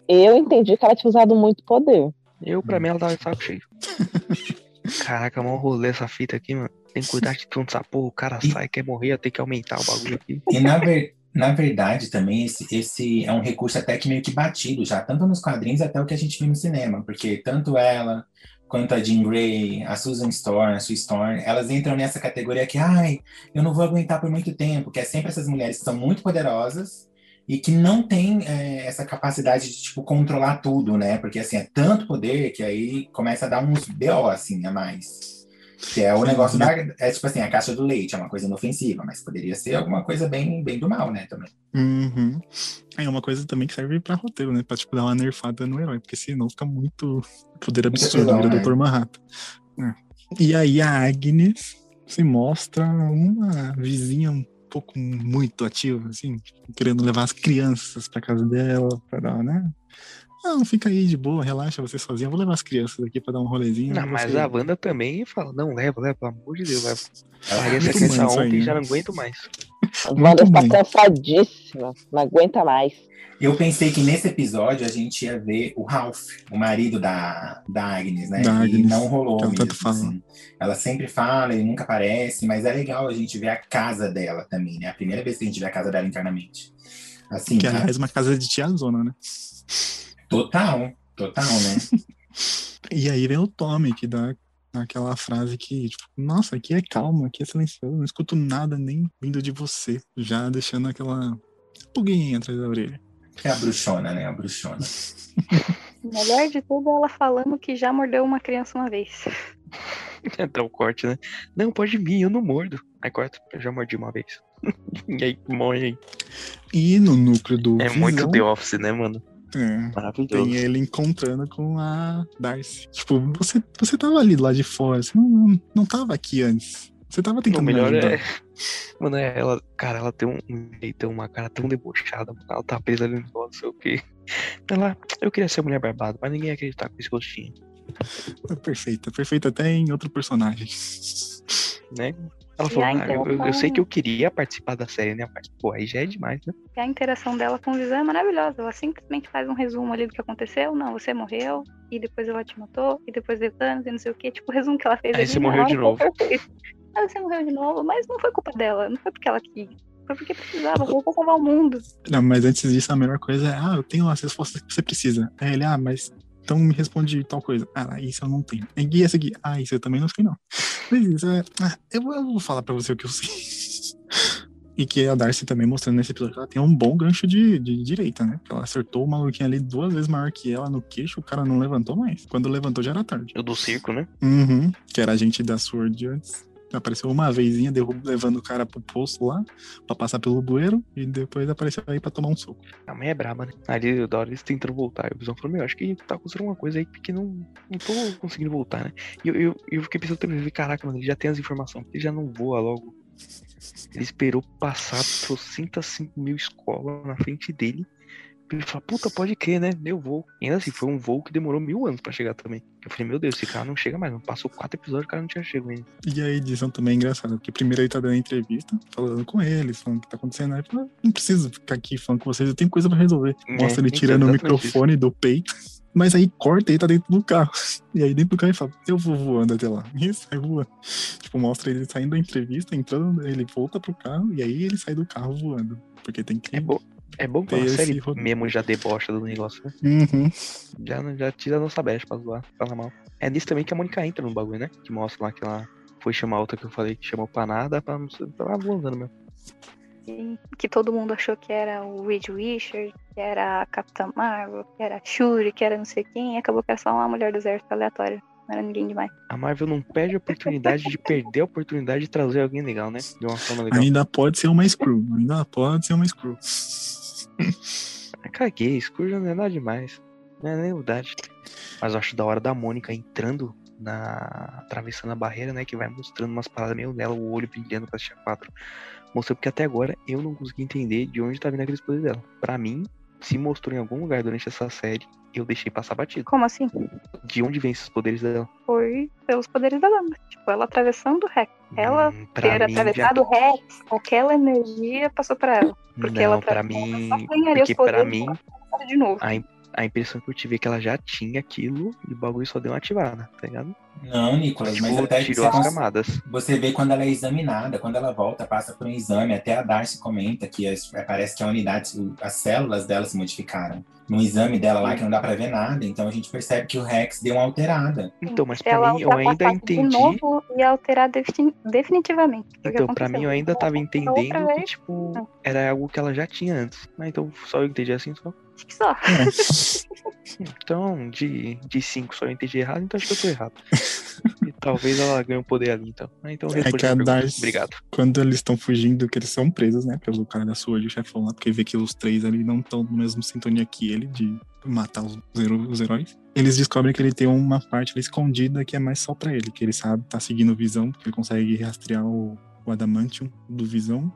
Eu entendi que ela tinha usado muito poder. Eu, pra mim, ela tava de saco cheio. Caraca, mal rolê essa fita aqui, mano. Tem que cuidar de tudo essa porra. O cara E- sai, quer morrer, tem que aumentar o bagulho aqui. E na, ver- na verdade, também, esse, esse é um recurso até que meio que batido já, tanto nos quadrinhos até o que a gente viu no cinema, porque tanto ela quanto a Jean Grey, a Susan Storm, a Sue Storm, elas entram nessa categoria que, ai, eu não vou aguentar por muito tempo, que é sempre essas mulheres que são muito poderosas e que não têm é, essa capacidade de, tipo, controlar tudo, né? Porque, assim, é tanto poder que aí começa a dar uns BO, assim, a mais. Que é o negócio da. É tipo assim, a caixa do leite, é uma coisa inofensiva, mas poderia ser alguma coisa bem, bem do mal, né? Também. Uhum. É uma coisa também que serve pra roteiro, né? Pra tipo, dar uma nerfada no herói, porque senão fica muito poder absurdo, vira né? Dr. Manhattan. É. E aí a Agnes se mostra uma vizinha um pouco muito ativa, assim, querendo levar as crianças pra casa dela, pra dar, né? Não, fica aí de boa, relaxa, você sozinha. Eu vou levar as crianças aqui pra dar um rolezinho. Não, e mas a Wanda também fala, não, leva, leva, pelo amor de Deus, leva. Ela Parei essa criança ontem e já não aguento mais. A Wanda está bem. cansadíssima, não aguenta mais. Eu pensei que nesse episódio a gente ia ver o Ralph, o marido da, da Agnes, né? Da e Agnes, não rolou que ela mesmo, assim. Ela sempre fala, ele nunca aparece, mas é legal a gente ver a casa dela também, né? A primeira vez que a gente vê a casa dela internamente. Assim, Que tá- aliás, uma casa de tiazona, né? Total, total, né? E aí vem o Tommy, que dá aquela frase que, tipo, nossa, aqui é calmo, aqui é silencioso, não escuto nada nem vindo de você. Já deixando aquela pulguinha atrás da orelha. É a bruxona, né? A bruxona. Melhor de tudo é ela falando que já mordeu uma criança uma vez. Até o corte, né? Não, pode vir, eu não mordo. Aí corta, eu já mordi uma vez. e aí morre aí. E no núcleo do É Visão, muito The Office, né, mano? É, Maravilhoso. tem ele encontrando com a Darcy. Tipo, você, você tava ali lado de fora, você não, não tava aqui antes. Você tava O tentando me melhor é. Mano, é ela. Cara, ela tem um jeitão, uma cara tão debochada. mano. Ela tá presa ali no negócio, não sei o quê. Ela. Eu queria ser mulher barbada, mas ninguém ia acreditar com esse gostinho. É perfeita, perfeita até em outro personagem. Né? Ela E falou, ah, eu, eu- sei que eu queria participar da série, né? Mas, pô, aí já é demais, né? E a interação dela com o Visão é maravilhosa. Ela simplesmente faz um resumo ali do que aconteceu. Não, você morreu, e depois ela te matou, e depois veio Thanos, e não sei o que. Tipo, o resumo que ela fez Aí ali você morreu de foi novo. Aí você morreu de novo, mas não foi culpa dela. Não foi porque ela quis. Foi porque precisava. Pra salvar o mundo. Não, mas antes disso, a melhor coisa é, ah, eu tenho as respostas que você precisa. Aí ele, ah, mas então me responde tal coisa. Ah, isso eu não tenho. E essa aqui, ah, isso eu também não sei, não. Mas isso é, ah, eu, vou- eu vou falar pra você o que eu sei. E que a Darcy também mostrando nesse episódio que ela tem um bom gancho de, de direita, né? Porque ela acertou o maluquinho ali duas vezes maior que ela no queixo, o cara não levantou mais. Quando levantou já era tarde. O do circo, né? Uhum. Que era a gente da Sword antes. Apareceu uma vezinha, derruba, levando o cara pro poço lá, pra passar pelo bueiro, e depois apareceu aí pra tomar um soco. A mãe é braba, né? Ali, da hora eles tentando voltar. E o Visão falou, meu, acho que tá acontecendo uma coisa aí porque não, não tô conseguindo voltar, né? E eu, eu, eu fiquei pensando também, caraca, mano, ele já tem as informações, ele já não voa logo. Ele esperou passar 305 mil escolas na frente dele. Ele falar, puta, pode crer, né? Eu vou. E ainda assim, foi um voo que demorou mil anos pra chegar também. Eu falei, meu Deus, esse cara não chega mais. Não passou quatro episódios, o cara não tinha chegado ainda. E a edição também é engraçada, porque primeiro ele tá dando entrevista, falando com eles, falando o que tá acontecendo. Aí fala, não preciso ficar aqui falando com vocês, eu tenho coisa pra resolver. É, Mostra ele tirando o microfone do peito, mas aí corta e tá dentro do carro. E aí dentro do carro ele fala, eu vou voando até lá. E sai voando. Tipo, mostra ele saindo da entrevista, entrando, ele volta pro carro, e aí ele sai do carro voando. Porque tem que. É bom. É bom que a esse série roteiro. mesmo já debocha do negócio, né? Uhum. Já, já tira a nossa besta pra zoar, fala mal. É nisso também que a Mônica entra no bagulho, né? Que mostra lá que ela foi chamar outra que eu falei que chamou pra nada, pra não ser. Tava voando mesmo. E que todo mundo achou que era o Reed Richard, que era a Capitã Marvel, que era a Shuri, que era não sei quem. E acabou que era só uma mulher do exército aleatória. Não era ninguém demais. A Marvel não perde a oportunidade de perder a oportunidade de trazer alguém legal, né? De uma forma legal. Ainda pode ser uma Screw. Ainda pode ser uma Screw. Ah, Caguei, Scourge não é nada demais. Não é nem verdade. Mas eu acho da hora da Mônica entrando na. atravessando a barreira, né? Que vai mostrando umas paradas meio nela, o olho brilhando pra assistir 4. Mostrou porque até agora eu não consegui entender de onde tá vindo aqueles poderes dela. Pra mim, se mostrou em algum lugar durante essa série, eu deixei passar batido. Como assim? De onde vem esses poderes dela? Foi pelos poderes da Wanda. Tipo, ela atravessando o Rex. Ela Hum, ter mim, já... atravessado o Rex, aquela energia passou pra ela. Porque Não, ela pra mim. Porque pra poderes mim, de novo. a, a impressão que eu tive é que ela já tinha aquilo e o bagulho só deu uma ativada, tá ligado? Não, Nicolas, mas Tipo, até tirou você, as camadas. você vê quando ela é examinada, quando ela volta, passa por um exame, até a Darcy comenta que as- parece que a unidade, as células dela se modificaram. No exame dela lá que não dá pra ver nada, então a gente percebe que o Rex deu uma alterada. Então, mas pra ela mim eu ainda entendi. De novo, ia alterar defini- definitivamente. Então, pra mim, eu ainda tava entendendo que, tipo, não. era algo que ela já tinha antes. Mas então, só eu entendi assim, só. Acho que só. Então, de, de cinco só eu entendi errado, então acho que eu tô errado. e talvez ela ganhe um poder ali, então. Ah, então, É que a. Darcy- Obrigado. Quando eles estão fugindo, que eles são presos, né? Pelo cara da Sword, o chefão lá, porque vê que os três ali não estão no mesmo sintonia que ele, de matar os, os heróis. Eles descobrem que ele tem uma parte ali escondida que é mais só pra ele, que ele sabe, tá seguindo o Visão, porque ele consegue rastrear o, o Adamantium do Visão.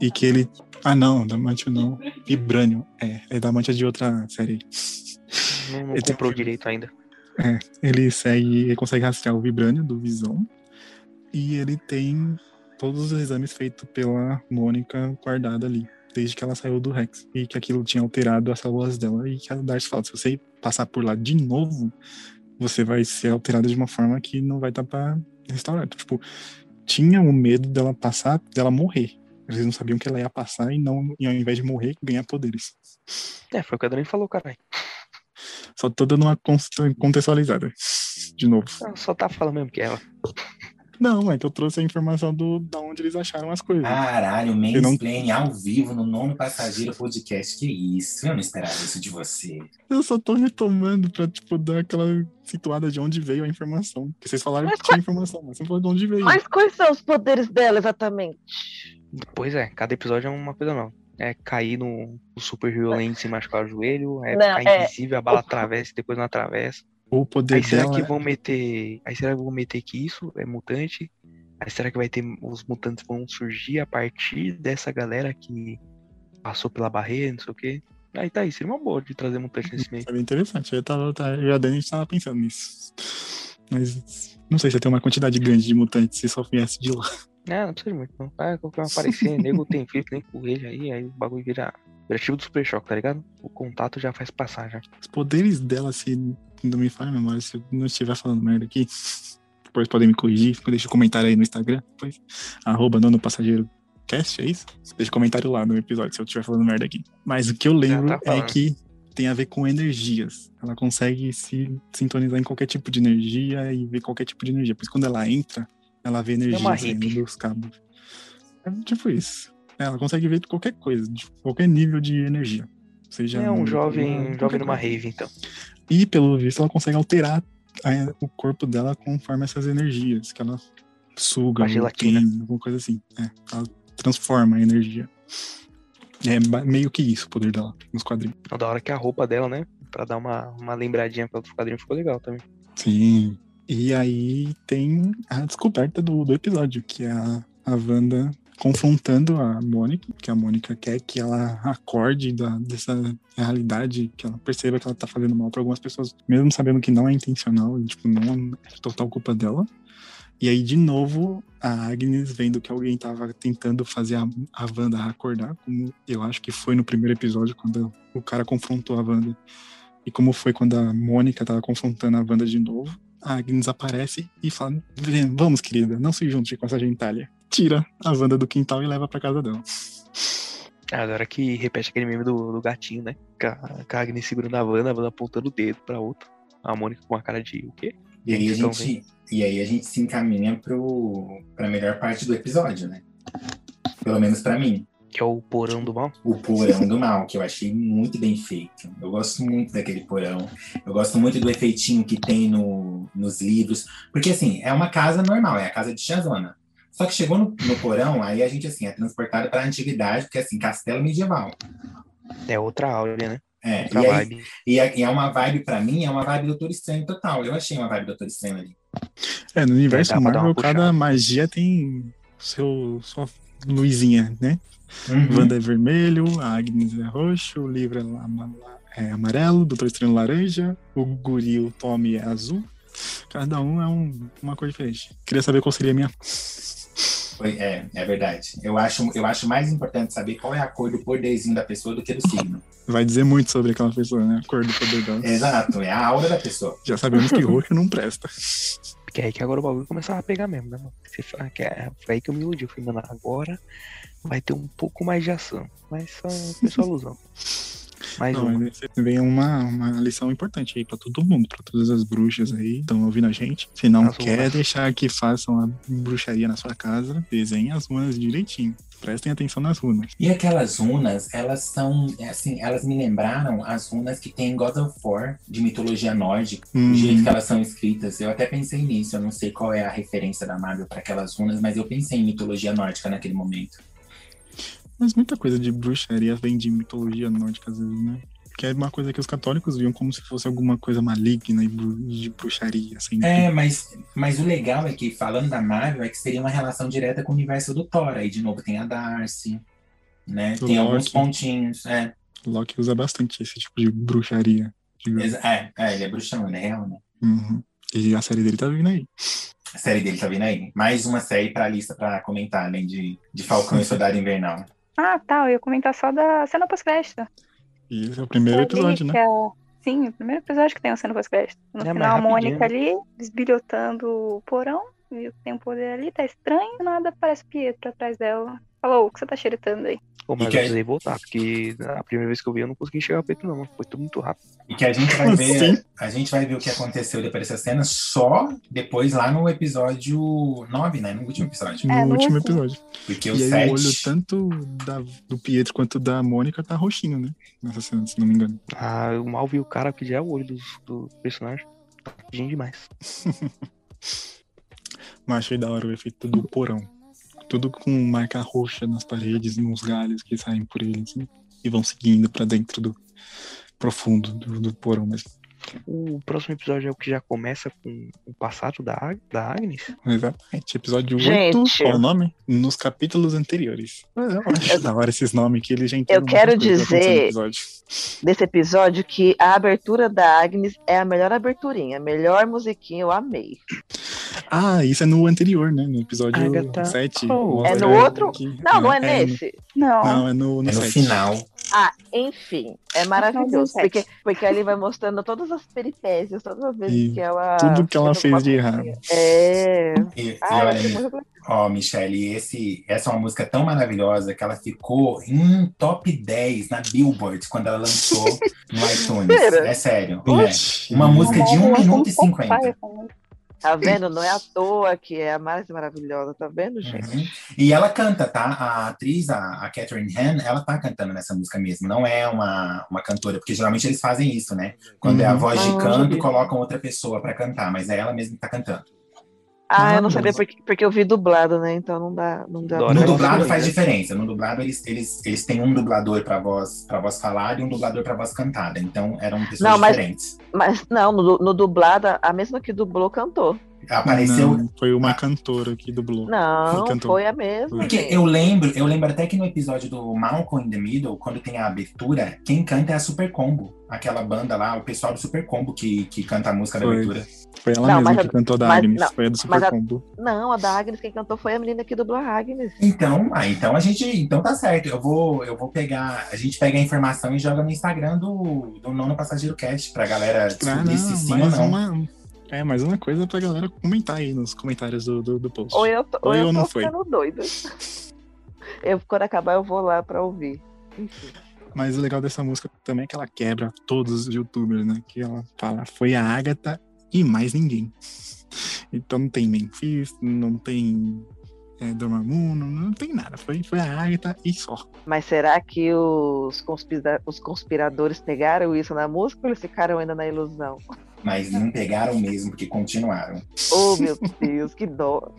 E que ele. Ah, não, Adamantium não. Vibranium. É, é Adamantium de outra série. Não, não Ele comprou direito ainda. Ele segue, ele consegue rastrear o Vibranium do Visão. E ele tem todos os exames feitos pela Mônica guardada ali, desde que ela saiu do Rex. E que aquilo tinha alterado as células dela. E que a Darcy fala: se você passar por lá de novo, você vai ser alterada de uma forma que não vai dar pra restaurar. Tipo, tinha o medo dela passar, dela morrer. Eles não sabiam que ela ia passar e não, e ao invés de morrer, ganhar poderes. É, foi o que a Dani falou, caralho. Só tô dando uma con- contextualizada. De novo. Ela só tá falando mesmo que ela. Não, é que eu trouxe a informação do da onde eles acharam as coisas. Caralho, Eu não- mansplaining ao vivo no Nono Passageiro Podcast. Que isso? Eu não esperava isso de você. Eu só tô retomando pra, tipo, dar aquela situada de onde veio a informação. Porque vocês falaram Mas que tinha informação, mas você não falou de onde veio. Mas quais são os poderes dela exatamente? Pois é, cada episódio é uma coisa nova. É cair no, super violento sem machucar o joelho, é Não, ficar é- invisível, a bala atravessa e depois não atravessa. O poder Aí será dela. que vão meter. Aí será que vão meter que isso é mutante? Aí será que vai ter. Os mutantes vão surgir a partir dessa galera que passou pela barreira, não sei o quê? Aí tá aí, seria uma boa de trazer mutante nesse meio. Seria interessante. Eu, tava, tá- eu e a Dani tava pensando nisso. Mas não sei se tem uma quantidade grande de mutantes se só viesse de lá. É, não precisa de muito, não. Ah, qualquer um aparecer, nego tem filho, nem ele aí, aí o bagulho vira. Vira tipo do Super Choque, tá ligado? O contato já faz passar já. Os poderes dela, se não me falha a memória, se eu não estiver falando merda aqui, depois podem me corrigir. Deixa um comentário aí no Instagram. Depois, arroba nono passageiro cast, é isso? Deixa um comentário lá no episódio se eu estiver falando merda aqui. Mas o que eu lembro tá é que tem a ver com energias. Ela consegue se sintonizar em qualquer tipo de energia e ver qualquer tipo de energia. Por isso, quando ela entra, ela vê energia uma saindo dos cabos. É tipo isso. Ela consegue ver qualquer coisa, de qualquer nível de energia. Seja É um jovem, um jovem numa rave, então. E, pelo visto, ela consegue alterar a- o corpo dela conforme essas energias, que ela suga, tem, alguma coisa assim. É, ela transforma a energia. É meio que isso o poder dela nos quadrinhos. Da hora que a roupa dela, né? Pra dar uma, uma lembradinha pra outro quadrinho ficou legal também. Sim. E aí tem a descoberta do, do episódio, que é a, a Wanda confrontando a Mônica, que a Mônica quer que ela acorde da, dessa realidade, que ela perceba que ela tá fazendo mal pra algumas pessoas, mesmo sabendo que não é intencional, tipo, não é total culpa dela. E aí, de novo, a Agnes vendo que alguém tava tentando fazer a, a Wanda acordar, como eu acho que foi no primeiro episódio, quando o cara confrontou a Wanda. E como foi quando a Mônica tava confrontando a Wanda de novo, a Agnes aparece e fala: "Vem, Vamos, querida, não se junte com essa gentalha. Tira a Wanda do quintal e leva pra casa dela. Ah, da hora que repete aquele meme do, do gatinho, né? Com a, com a Agnes segurando a Wanda, a Wanda apontando o dedo pra outra. A Mônica com uma cara de o quê? E aí a Então, gente, e aí a gente se encaminha pro, pra melhor parte do episódio, né? Pelo menos pra mim. Que é o porão do mal. O porão do mal, que eu achei muito bem feito. Eu gosto muito daquele porão. Eu gosto muito do efeitinho que tem no, nos livros. Porque, assim, é uma casa normal, é a casa de Tiazona. Só que chegou no, no porão, aí a gente, assim, é transportado para a antiguidade, porque, assim, castelo medieval. É outra áurea, né? É, Outra e, aí, vibe. e é, e é uma vibe, pra mim, é uma vibe Doutor Estranho total. Eu achei uma vibe Doutor Estranho ali. É, no universo Marvel, cada magia tem seu, sua luzinha, né? Uhum. Wanda é vermelho, a Agnes é roxo, o livro é, é amarelo, o Doutor Estranho laranja, o guri, o Tommy é azul. Cada um é um- uma cor diferente. Queria saber qual seria a minha. É, é verdade. Eu acho, eu acho mais importante saber qual é a cor do poderzinho da pessoa do que do signo. Vai dizer muito sobre aquela pessoa, né? A cor do poder dela. Exato, é a aura da pessoa. Já sabemos que roxo não presta. Porque é aí que agora o bagulho começava a pegar mesmo, né, mano? Que é, foi aí que eu me iludi. Eu falei, mano, agora vai ter um pouco mais de ação. Mas só, foi só ilusão. Mais Não, uma. vem uma, uma lição importante aí pra todo mundo, pra todas as bruxas aí que estão ouvindo a gente. Se não As quer runas. deixar que façam a bruxaria na sua casa, desenhe as runas direitinho. Prestem atenção nas runas. E aquelas runas, elas são, assim, elas me lembraram as runas que tem em God of War, de mitologia nórdica, Hum, o jeito que elas são escritas. Eu até pensei nisso, eu não sei qual é a referência da Marvel para aquelas runas, mas eu pensei em mitologia nórdica naquele momento. Mas muita coisa de bruxaria vem de mitologia nórdica, às vezes, né? Que é uma coisa que os católicos viam como se fosse alguma coisa maligna e de bruxaria, assim. É, mas, mas o legal é que, falando da Marvel, é que seria uma relação direta com o universo do Thor. Aí, de novo, tem a Darcy, né? Do Tem alguns Loki. pontinhos, é. Loki usa bastante esse tipo de bruxaria. digamos. É, é, ele é bruxão, ele é real, né? Uhum. E a série dele tá vindo aí. A série dele tá vindo aí. Mais uma série pra lista pra comentar, além de, de Falcão e Soldado Invernal. Ah, tá. Eu ia comentar só da cena pós-crédito. Esse é o primeiro episódio, né? que é- Sim, o primeiro episódio que tem a cena pós-crédito. No É, final, a Mônica ali, desbilhotando o porão, viu que tem um poder ali, tá estranho, nada aparece Pietro atrás dela. Falou, o que você tá xeretando aí? Pô, mas eu precisei voltar, porque a primeira vez que eu vi eu não consegui chegar perto, não. Foi tudo muito rápido. E que a gente vai ver, assim? a gente vai ver o que aconteceu depois dessa cena só depois lá no episódio 9, né? No último episódio. No É, no último último. episódio. Porque o E aí 7. o olho tanto da- do Pietro quanto da Mônica tá roxinho, né? Nessa cena, se não me engano. Ah, eu mal vi o cara que já é o olho do, do personagem. Tá pedindo demais. Mas achei da hora o efeito do porão. Tudo com marca roxa nas paredes, nos galhos que saem por ele, assim, e vão seguindo pra dentro do profundo do, do porão mesmo. O próximo episódio é o que já começa com o passado da, Ag- da Agnes. Exatamente. Episódio Gente. 8, qual o nome? Nos capítulos anteriores. Eu acho da hora esses nomes que ele já entregam quero muita coisa que aconteceu no dizer- episódio. Desse episódio que a abertura da Agnes é a melhor aberturinha, a melhor musiquinha, eu amei. Ah, isso é no anterior, né? No episódio Agatha 7. Cole. É no outro? que- Não, não é no- nesse. Não, Não, é no, no, É no 7. final. Ah, enfim, é maravilhoso. Porque, porque ali vai mostrando todas as peripécias, todas as vezes E que ela. Tudo que ela fez de errado. É. E, e Ah, olha, muito ó, Michelle, esse, essa é uma música tão maravilhosa que ela ficou em top 10 na Billboard quando ela lançou no iTunes. É sério. é. Uma música de 1 Não, minuto e não, não, 50. Tá vendo? Não é à toa que é a mais maravilhosa, tá vendo, gente? Uhum. E ela canta, tá? A atriz, a, a Catherine Han, ela tá cantando nessa música mesmo. Não é uma, uma cantora, porque geralmente eles fazem isso, né? Quando é a Uhum. voz Ah, de não canto, colocam outra pessoa pra cantar, mas é ela mesma que tá cantando. Ah, eu não sabia porque, porque eu vi dublado, né? Então não dá. Não dá No dublado faz diferença. No dublado eles, eles, eles têm um dublador pra voz, pra voz falada e um dublador pra voz cantada. Então eram pessoas Não, mas- diferentes. Mas não, no, no dublado, a mesma que dublou cantou. Apareceu. Não, foi uma cantora que dublou. Não, cantou. foi a mesma. Porque gente. eu lembro, eu lembro até que no episódio do Malcolm in the Middle, quando tem a abertura, quem canta é a Super Combo. Aquela banda lá, o pessoal do Super Combo que, que canta a música da Foi. abertura. Foi ela Não, mesma que a- cantou da mas- Agnes. não, foi a do Super a- Combo. Não, a da Agnes, quem cantou foi a menina que dublou a Agnes. Então, ah, então a gente, então tá certo. Eu vou, eu vou pegar, a gente pega a informação e joga no Instagram do, do Nono Passageiro Cast pra galera Ah, se não, sim ou não. uma. É, mais uma coisa pra galera comentar aí nos comentários do, do, do post. Ou eu, tô- ou Foi eu ou tô não foi? ficando doida. Eu, quando acabar, eu vou lá pra ouvir. Enfim. Mas o legal dessa música também é que ela quebra todos os youtubers, né? Que ela fala, foi a Agatha e mais ninguém. Então não tem Memphis, não tem é, Dormammu, não, não tem nada. Foi, foi a Agatha e só. Mas será que os, conspira- os conspiradores pegaram isso na música ou eles ficaram ainda na ilusão? Mas não pegaram mesmo, porque continuaram. Oh, meu Deus, que dó.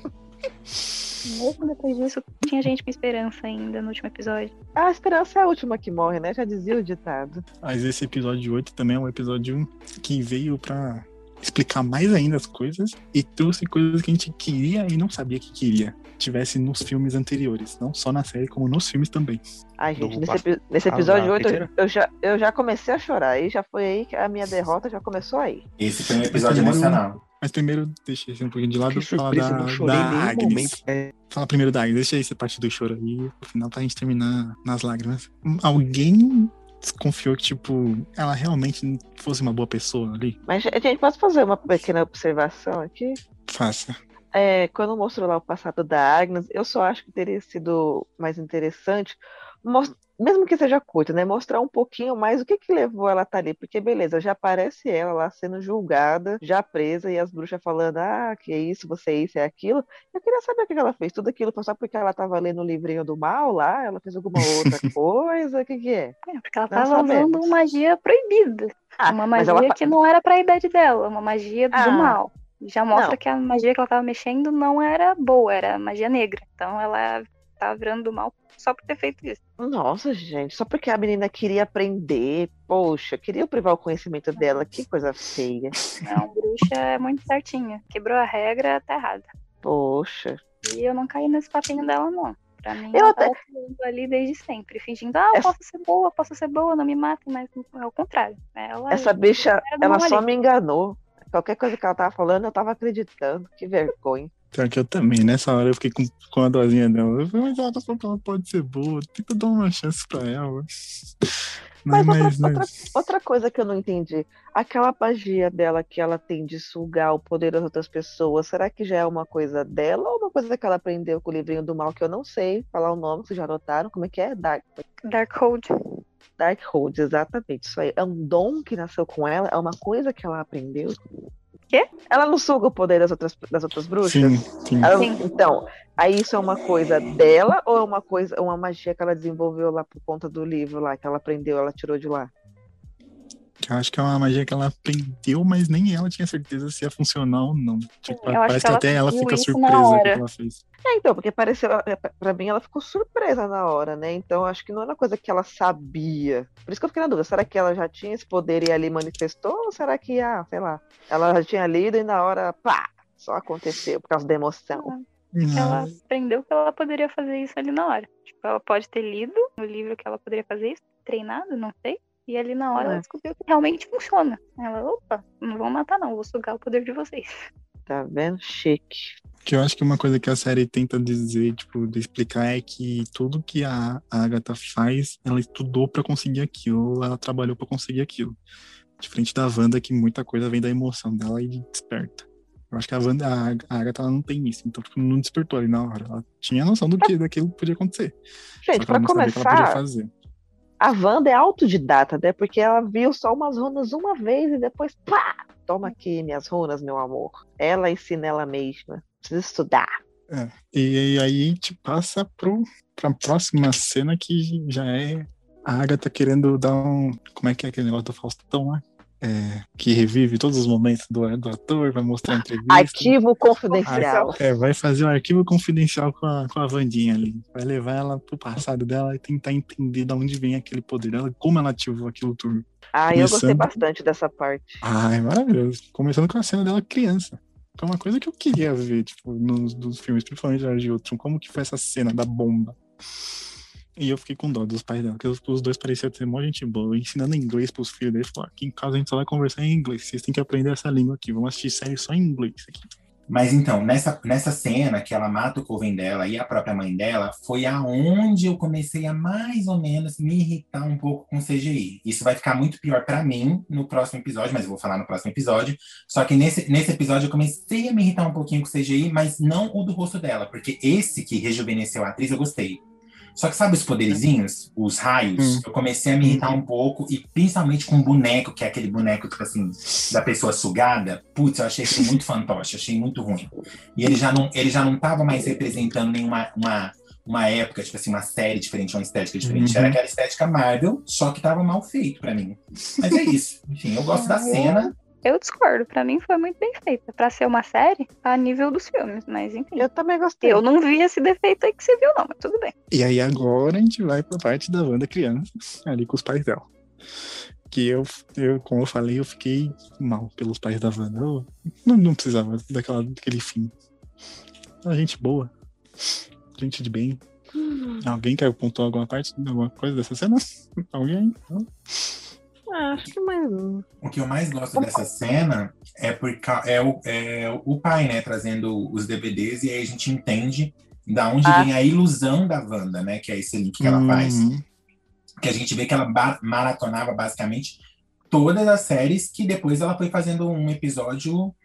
Mesmo depois disso, tinha gente com esperança ainda no último episódio. A esperança é a última que morre, né? Já dizia o ditado. Mas esse episódio 8 também é um episódio que veio pra explicar mais ainda as coisas e trouxe coisas que a gente queria e não sabia que queria. Tivesse nos filmes anteriores, não só na série, como nos filmes também. Ai, gente, nesse, pass- epi- nesse Ah, episódio na 8 eu, já, eu já comecei a chorar. Aí já foi aí que a minha derrota já começou aí. Esse foi um episódio primeiro- emocional. Mas primeiro, deixa esse um pouquinho de lado e falar da, da Agnes. É, Fala primeiro da Agnes, deixa essa parte do choro aí, no final pra gente terminar nas lágrimas. Alguém desconfiou que, tipo, ela realmente fosse uma boa pessoa ali? Mas, gente, posso fazer uma pequena observação aqui? Faça. É, quando mostrou lá o passado da Agnes, eu só acho que teria sido mais interessante, mesmo que seja curto, né? Mostrar um pouquinho mais o que que levou ela a estar ali. Porque, beleza, já aparece ela lá sendo julgada, já presa, e as bruxas falando, ah, que é isso, você é isso, é aquilo. Eu queria saber o que ela fez. Tudo aquilo foi só porque ela estava lendo o livrinho do mal lá? Ela fez alguma outra coisa? O que que é? É, porque ela Não tava sabemos. usando magia proibida. Ah, uma magia ela que não era pra idade dela, uma magia do Ah. mal. Já mostra Não. que a magia que ela tava mexendo não era boa, era magia negra. Então ela tava virando do mal só por ter feito isso. Nossa, gente, só porque a menina queria aprender, poxa, queria privar o conhecimento dela, que coisa feia. Não, bruxa é muito certinha. Quebrou a regra, tá errada. Poxa. E eu não caí nesse papinho dela, não. Pra mim, Eu ela até- tava ali desde sempre, fingindo, ah, eu Essa- posso ser boa, posso ser boa, não me matem, mas é o contrário. Ela, Essa bicha, ela só ali. me enganou. Qualquer coisa que ela tava falando, eu tava acreditando. Que vergonha. Pior que eu também, nessa hora eu fiquei com, com a dozinha dela. Eu falei, mas ela tá falando que ela pode ser boa, tenta dar uma chance pra ela. Mas Mas, outra- mas, outra- Outra coisa que eu não entendi, aquela magia dela que ela tem de sugar o poder das outras pessoas, será que já é uma coisa dela ou uma coisa que ela aprendeu com o livrinho do mal que eu não sei falar o nome, vocês já notaram? Como é que é? Dark, Darkhold. Darkhold, exatamente. Isso aí. É um dom que nasceu com ela? É uma coisa que ela aprendeu? Quê? Ela não suga o poder das outras, das outras bruxas? sim, sim. Ela- Sim. então, aí isso é uma coisa dela ou é uma coisa, uma magia que ela desenvolveu lá por conta do livro lá, que ela aprendeu, ela tirou de lá? Eu acho que é uma magia que ela aprendeu, mas nem ela tinha certeza se ia funcionar ou não. Tipo, acho parece que que, ela até ela fica surpresa com o que ela fez. É, então, porque pareceu, é, pra mim ela ficou surpresa na hora, né? Então acho que não era uma coisa que ela sabia. Por isso que eu fiquei na dúvida, será que ela já tinha esse poder e ali manifestou? Ou será que, ah, sei lá, ela já tinha lido e na hora, pá, só aconteceu por causa da emoção. Ela aprendeu que ela poderia fazer isso ali na hora. Tipo, ela pode ter lido no livro que ela poderia fazer isso, treinado, não sei. E ali na hora É. ela descobriu que realmente funciona. Ela, opa, não vão matar não, vou sugar o poder de vocês. Tá vendo? Chique. Que eu acho que uma coisa que a série tenta dizer, tipo, de explicar é que tudo que a a Agatha faz, ela estudou pra conseguir aquilo, ela trabalhou pra conseguir aquilo. Diferente da Wanda, que muita coisa vem da emoção dela e desperta. Eu acho que a Wanda, a, a Agatha, ela não tem isso, então tipo, não despertou ali na hora. Ela tinha noção do que daquilo podia acontecer. só Gente, que ela pra não sabia o que ela podia começar, fazer. A Wanda é autodidata, né? Porque ela viu só umas runas uma vez e depois, pá! Toma aqui minhas runas, meu amor. Ela ensina ela mesma. Precisa estudar. E, aí a gente passa pro, pra próxima cena que já é a Agatha querendo dar um. Como é que é aquele negócio do Faustão lá? É, que revive todos os momentos do, do ator, vai mostrar a entrevista. Arquivo confidencial. É, vai fazer o arquivo confidencial com a, com a Vandinha ali. Vai levar ela pro passado dela e tentar entender de onde vem aquele poder dela, como ela ativou aquilo tudo. Ah, eu gostei bastante dessa parte. Ai, maravilhoso. Começando com a cena dela criança. Que é uma coisa que eu queria ver, tipo, nos dos filmes, principalmente de Ultron, como que foi essa cena da bomba. E eu fiquei com dó dos pais dela, porque os, dois pareciam ter mó gente boa, ensinando inglês pros filhos deles. Falou, aqui em casa a gente só vai conversar em inglês, vocês têm que aprender essa língua aqui, vamos assistir série só em inglês aqui. Mas então, nessa, nessa cena que ela mata o coven dela e a própria mãe dela, foi aonde eu comecei a mais ou menos me irritar um pouco com CGI. Isso vai ficar muito pior pra mim no próximo episódio, mas eu vou falar no próximo episódio. Só que nesse, nesse episódio eu comecei a me irritar um pouquinho com CGI, mas não o do rosto dela, porque esse que rejuvenesceu a atriz eu gostei. Só que sabe os poderizinhos, os raios? Hum. Eu comecei a me irritar um pouco, e principalmente com o boneco, que é aquele boneco, tipo assim, da pessoa sugada. Putz, eu achei isso muito fantoche, achei muito ruim. E ele já não, ele já não tava mais representando nenhuma uma, uma época, tipo assim, uma série diferente, uma estética diferente. Uhum. Era aquela estética Marvel, só que tava mal feito pra mim. Mas é isso. Enfim, eu gosto da cena. Eu discordo, pra mim foi muito bem feita. Pra ser uma série, tá a nível dos filmes, mas enfim. Eu também gostei. Eu não vi esse defeito aí que você viu, não, mas tudo bem. E aí agora a gente vai pra parte da Wanda criança, ali com os pais dela. Que eu, eu, como eu falei, eu fiquei mal pelos pais da Wanda. Eu não, não precisava daquela, daquele fim. A gente boa. Gente de bem. Alguém quer pontuar alguma parte, alguma coisa dessa cena? Alguém? Não? Ah, acho que mais um. O que eu mais gosto dessa cena é porque é o, é o pai, né, trazendo os DVDs, e aí a gente entende da onde Ah. vem a ilusão da Wanda, né? Que é esse link que ela faz. Uhum. que a gente vê que ela ba- maratonava basicamente todas as séries, que depois ela foi fazendo um episódio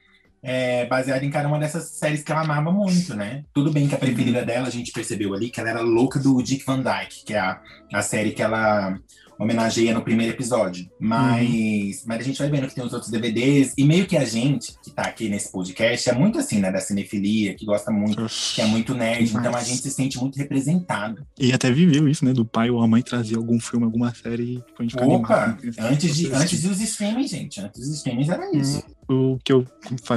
é, baseado em cada uma dessas séries que ela amava muito, né? Tudo bem que a preferida dela, a gente percebeu ali que ela era louca do Dick Van Dyke, que é a, a série que ela homenageia no primeiro episódio. Mas, mas a gente vai vendo que tem os outros DVDs, e meio que a gente, que tá aqui nesse podcast, é muito assim, né? Da cinefilia, que gosta muito, que é muito nerd, então a Demais. gente se sente muito representado. E até viveu isso, né? Do pai ou a mãe trazer algum filme, alguma série e tipo, a gente ficar Opa, animado. antes, de, antes dos streamings, gente. Antes dos streamings era isso. O que eu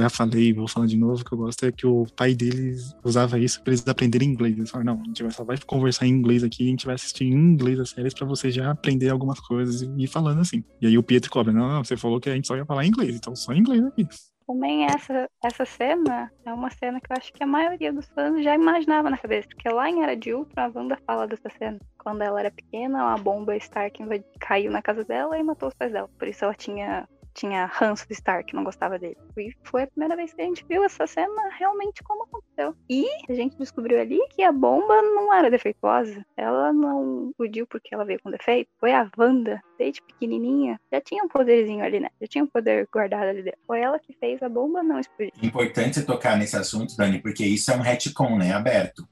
já falei, vou falar de novo, que eu gosto é que o pai deles usava isso pra eles aprenderem inglês. Eles falaram, não, a gente só vai conversar em inglês aqui, a gente vai assistir em inglês as séries pra você já aprender algumas coisas e ir falando assim. E aí o Pietro cobra, não, não, você falou que a gente só ia falar inglês, então só inglês aqui. Também essa, essa cena é uma cena que eu acho que a maioria dos fãs já imaginava na cabeça. Porque lá em Era de Ultron, a Wanda fala dessa cena. Quando ela era pequena, uma bomba Stark caiu na casa dela e matou os pais dela. Por isso ela tinha tinha ranço do Stark, não gostava dele. E foi a primeira vez que a gente viu essa cena realmente como aconteceu. E a gente descobriu ali que a bomba não era defeituosa. Ela não explodiu porque ela veio com defeito. Foi a Wanda, desde pequenininha, já tinha um poderzinho ali, né? Já tinha um poder guardado ali dentro. Foi ela que fez a bomba não explodir. Importante tocar nesse assunto, Dani, porque isso é um retcon, né? Aberto.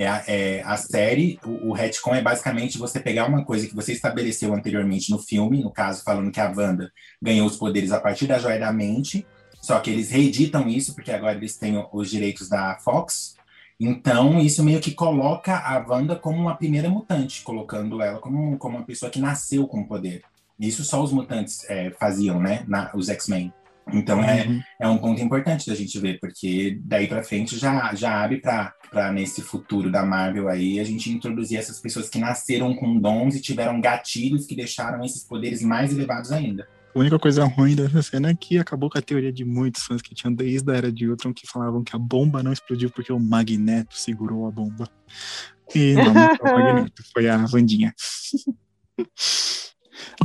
É a, é a série, o, o retcon é basicamente você pegar uma coisa que você estabeleceu anteriormente no filme, no caso, falando que a Wanda ganhou os poderes a partir da joia da mente, só que eles reeditam isso, porque agora eles têm os direitos da Fox. Então, isso meio que coloca a Wanda como uma primeira mutante, colocando ela como, como uma pessoa que nasceu com poder. Isso só os mutantes é, faziam, né? Na, os X-Men. Então é, uhum. é, um ponto importante da gente ver, porque daí para frente já, já abre para nesse futuro da Marvel aí a gente introduzir essas pessoas que nasceram com dons e tiveram gatilhos que deixaram esses poderes mais elevados ainda. A única coisa ruim dessa cena é que acabou com a teoria de muitos fãs que tinham desde a era de Ultron que falavam que a bomba não explodiu porque o Magneto segurou a bomba. E não, não foi o Magneto, foi a Vandinha.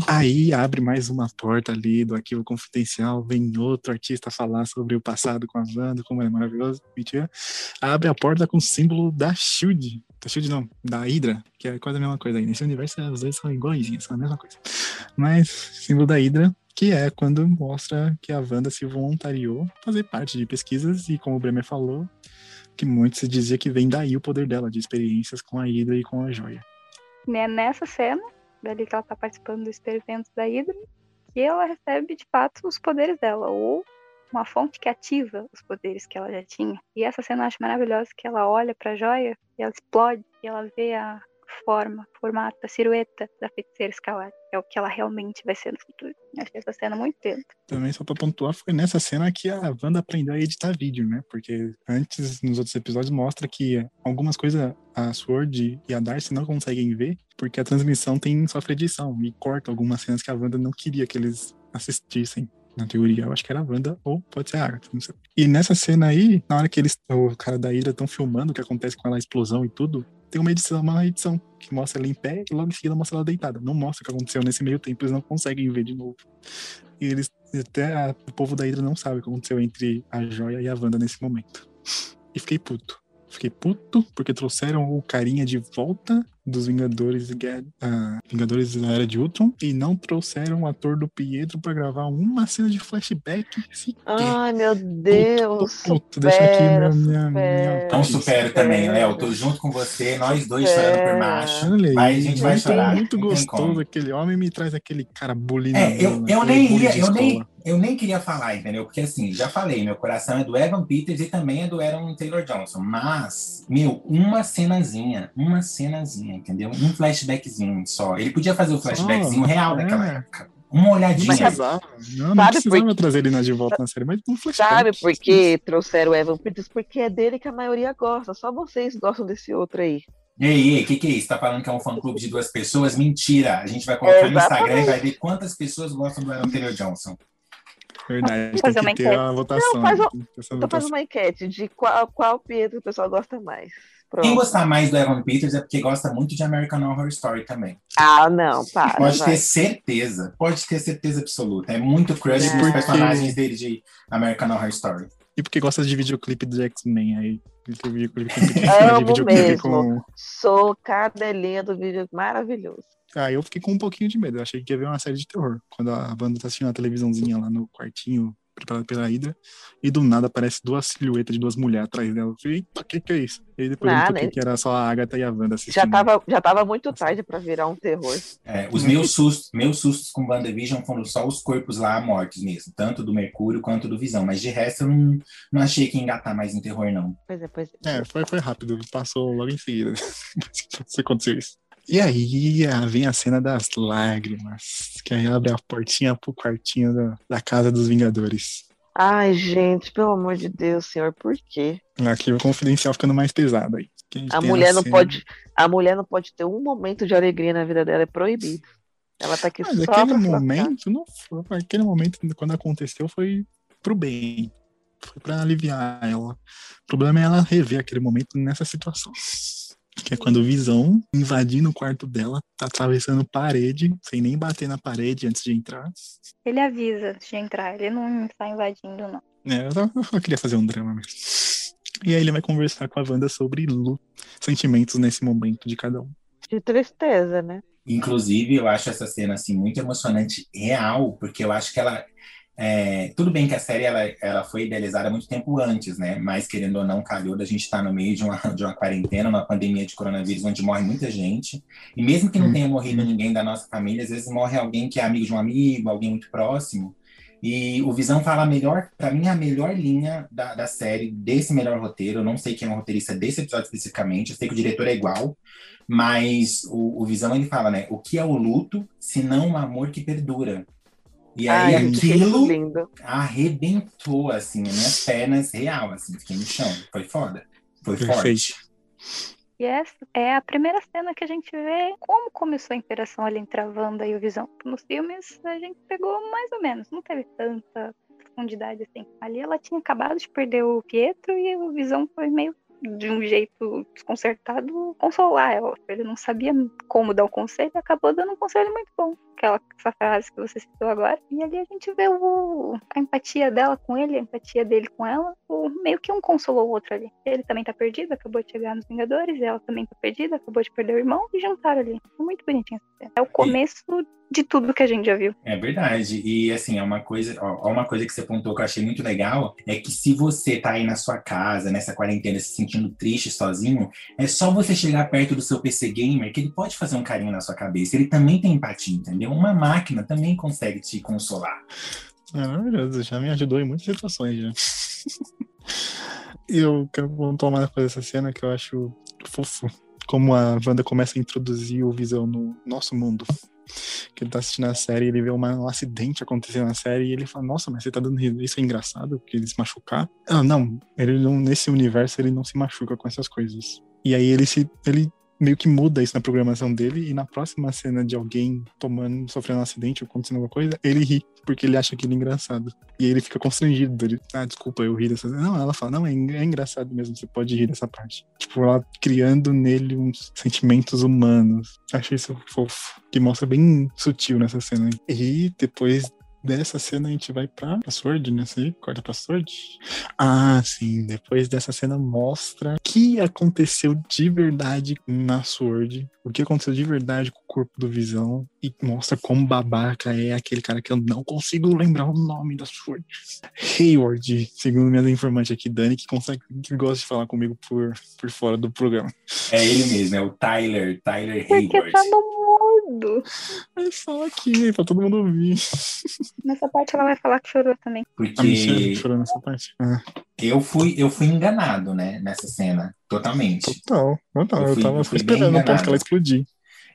Aí abre mais uma porta ali do arquivo confidencial, vem outro artista falar sobre o passado com a Wanda, como é maravilhoso, mentira. Abre a porta com o símbolo da Shield. Da Shield não, da Hydra, que é quase a mesma coisa aí. Nesse universo os dois são iguaizinhos, são a mesma coisa. Mas símbolo da Hydra, que é quando mostra que a Wanda se voluntariou fazer parte de pesquisas e, como o Bremer falou, que muito se dizia que vem daí o poder dela, de experiências com a Hydra e com a joia. Né, nessa cena, dali que ela está participando do experimento da Hydra, que ela recebe de fato os poderes dela, ou uma fonte que ativa os poderes que ela já tinha. E essa cena eu acho maravilhosa, que ela olha para a joia e ela explode, e ela vê a forma, formato, a silhueta da feiticeira escarlate. É o que ela realmente vai ser no futuro. Eu achei essa cena muito tenta. Também, só pra pontuar, foi nessa cena que a Wanda aprendeu a editar vídeo, né? Porque antes, nos outros episódios, mostra que algumas coisas a Sword e a Darcy não conseguem ver, porque a transmissão tem sofre edição e corta algumas cenas que a Wanda não queria que eles assistissem na teoria, eu acho que era a Wanda, ou pode ser a Agatha, não sei. E nessa cena aí, na hora que eles, o cara da Hydra estão filmando o que acontece com ela, a explosão e tudo, tem uma edição, uma edição que mostra ela em pé e logo em seguida mostra ela deitada. Não mostra o que aconteceu nesse meio tempo, eles não conseguem ver de novo. E eles, até a, o povo da Hydra não sabe o que aconteceu entre a Joia e a Wanda nesse momento. E fiquei puto. Fiquei puto porque trouxeram o carinha de volta dos Vingadores, uh, Vingadores da Era de Ultron e não trouxeram o ator do Pietro para gravar uma cena de flashback sequer. Ai, meu Deus. Puto, puto, deixa aqui minha, minha, minha Não supero também, Léo. Tô junto com você, nós dois chorando por macho. Olha aí, a gente vai chorar. muito gostoso aquele homem me traz aquele cara bulinho. É, eu, eu nem ia, eu nem, eu nem queria falar, entendeu? Porque assim, já falei, meu coração é do Evan Peters e também é do Aaron Taylor Johnson. Mas, meu, uma cenazinha, uma cenazinha entendeu? Um flashbackzinho só. Ele podia fazer o flashbackzinho oh, real é. daquela época. Uma olhadinha. Mas, não, não sabe precisava porque... trazer ele de volta na série, mas um flashback. Sabe por que trouxeram o Evan Peters? Porque é dele que a maioria gosta. Só vocês gostam desse outro aí. Ei, ei, o que, que é isso? Tá falando que é um fã-clube de duas pessoas? Mentira! A gente vai colocar no Instagram e vai ver quantas pessoas gostam do Aaron Taylor Johnson. Verdade, fazer tem que ter uma votação. Não, faz, então faz uma enquete de qual, qual Pedro o pessoal gosta mais. Pronto. Quem gostar mais do Evan Peters é porque gosta muito de American Horror Story também. Ah, não, para. Pode vai. ter certeza. Pode ter certeza absoluta. É muito crush é. por personagens dele de American Horror Story. E porque gosta de videoclipe do X-Men aí. Amo mesmo. Com... Sou cadelinha do vídeo maravilhoso. Ah, eu fiquei com um pouquinho de medo. Eu achei que ia ver uma série de terror. Quando a banda tá assistindo a televisãozinha lá no quartinho, preparada pela Hydra, e do nada aparece duas silhuetas de duas mulheres atrás dela. Eu falei, eita, o que, que é isso? E aí depois ah, eu né? que era só a Agatha e a Wanda assistindo. Já tava, já tava muito tarde pra virar um terror. É, os meus sustos, meus sustos com WandaVision foram só os corpos lá mortos mesmo, tanto do Mercúrio quanto do Visão, mas de resto eu não, não achei que ia engatar mais em terror, não. Pois é, pois é. É, foi, foi rápido, passou logo em seguida. se aconteceu isso. E aí vem a cena das lágrimas, que aí abre a portinha pro quartinho da, da casa dos Vingadores. Ai, gente, pelo amor de Deus, senhor, por quê? Aqui o confidencial ficando mais pesado aí. A, a mulher não cena... pode, a mulher não pode ter um momento de alegria na vida dela, é proibido. Ela tá aqui Mas só aquele momento não foi, aquele momento quando aconteceu foi pro bem. Foi pra aliviar ela. O problema é ela rever aquele momento nessa situação. Que é quando o Visão, invadindo o quarto dela, tá atravessando parede, sem nem bater na parede antes de entrar. Ele avisa antes de entrar, ele não está invadindo, não. É, eu, só, eu só queria fazer um drama mesmo. E aí ele vai conversar com a Wanda sobre luto, sentimentos nesse momento de cada um. De tristeza, né? Inclusive, eu acho essa cena assim muito emocionante, real, porque eu acho que ela é, tudo bem que a série ela, ela foi idealizada muito tempo antes, né? Mas querendo ou não, calhou da gente estar no meio de uma, de uma quarentena, uma pandemia de coronavírus, onde morre muita gente. E mesmo que não tenha morrido ninguém da nossa família, às vezes morre alguém que é amigo de um amigo, alguém muito próximo. E o Visão fala melhor, para mim, a melhor linha da, da série, desse melhor roteiro. Eu não sei quem é o roteirista desse episódio especificamente, eu sei que o diretor é igual, mas o, o Visão ele fala, né? O que é o luto, se não um amor que perdura? E aí Ai, aquilo lindo. arrebentou, assim, as minhas pernas real, assim, fiquei no chão. Foi foda. Foi Perfeito. forte. E essa é a primeira cena que a gente vê como começou a interação ali entre a Wanda e o Visão. Nos filmes a gente pegou mais ou menos, não teve tanta profundidade assim. Ali ela tinha acabado de perder o Pietro e o Visão foi meio de um jeito desconcertado consolar ela. Ele não sabia como dar o conselho e acabou dando um conselho muito bom. Aquela essa frase que você citou agora. E ali a gente vê o, a empatia dela com ele, a empatia dele com ela. O, meio que um consolou o outro ali. Ele também tá perdido, acabou de chegar nos Vingadores, ela também tá perdida, acabou de perder o irmão e juntaram ali. Foi muito bonitinho essa cena. É o começo de tudo que a gente já viu. É verdade. E assim, é uma coisa, ó, uma coisa que você apontou que eu achei muito legal é que se você tá aí na sua casa, nessa quarentena, se sentindo triste sozinho, é só você chegar perto do seu PC gamer que ele pode fazer um carinho na sua cabeça. Ele também tem empatia, entendeu? Uma máquina também consegue te consolar. É maravilhoso, já me ajudou em muitas situações já. E eu quero pontuar uma coisa dessa cena que eu acho fofo. Como a Wanda começa a introduzir o Visão no nosso mundo. Que ele tá assistindo a série, ele vê uma- um acidente acontecendo na série e ele fala, nossa, mas você tá dando isso é engraçado, porque ele se machucar. Ah, não, ele não, nesse universo ele não se machuca com essas coisas. E aí ele se. ele meio que muda isso na programação dele e na próxima cena de alguém tomando, sofrendo um acidente ou acontecendo alguma coisa, ele ri, porque ele acha aquilo engraçado. E aí ele fica constrangido. Ele, ah, desculpa, eu ri dessa. Não, ela fala, não, é, é engraçado mesmo, você pode rir dessa parte. Tipo, ela criando nele uns sentimentos humanos. Achei isso fofo. Que mostra bem sutil nessa cena. E depois dessa cena a gente vai pra, pra Sword, né? Você corta pra Sword. Ah, sim. Depois dessa cena mostra o que aconteceu de verdade na Sword. O que aconteceu de verdade com o corpo do Visão. E mostra como babaca é aquele cara que eu não consigo lembrar o nome da Sword. Hayward, segundo minhas informantes aqui, Dani, que consegue, que gosta de falar comigo por, por fora do programa. É ele mesmo, é o Tyler, Tyler Porque Hayward. tá mudo. Aí fala aqui, pra todo mundo ouvir. Nessa parte ela vai falar que chorou também. Porque chorou nessa parte. Ah, eu fui, eu fui enganado, né, nessa cena, totalmente. total, total. Eu Eu, fui- tava eu fui bem esperando o ponto enganado. que ela explodir.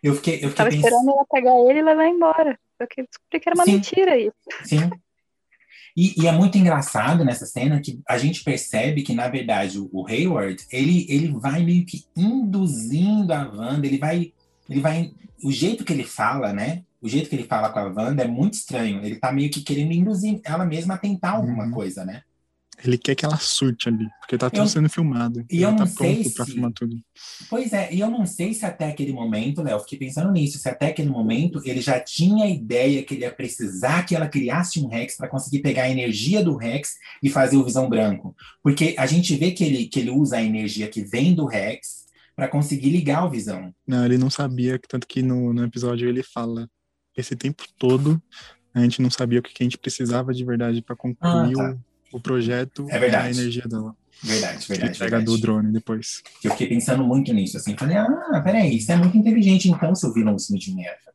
Eu fiquei, eu fiquei Tava pensando. esperando ela pegar ele e levar embora. Só que eu descobri que era uma Sim. mentira aí. Sim. E, e é muito engraçado nessa cena que a gente percebe que, na verdade, o, o Hayward, ele, ele vai meio que induzindo a Wanda, ele vai, ele vai. O jeito que ele fala, né? O jeito que ele fala com a Wanda é muito estranho. Ele tá meio que querendo induzir ela mesma a tentar alguma Uhum. coisa, né? Ele quer que ela surte ali, porque tá tudo Eu- sendo filmado. e Ele eu tá não sei pronto pra se- filmar tudo. Pois é, e eu não sei se até aquele momento, Léo, fiquei pensando nisso, se até aquele momento ele já tinha a ideia que ele ia precisar que ela criasse um Rex para conseguir pegar a energia do Rex e fazer o Visão Branco. Porque a gente vê que ele, que ele usa a energia que vem do Rex para conseguir ligar o Visão. Não, ele não sabia, tanto que no, no episódio ele fala esse tempo todo a gente não sabia o que que a gente precisava de verdade pra concluir Ah, tá. o, o projeto É verdade. e a energia dela. Verdade, Que verdade, pega verdade. do drone depois. Eu fiquei pensando muito nisso, assim, falei, ah, peraí, isso é muito inteligente então, seu vilão Smith de merda.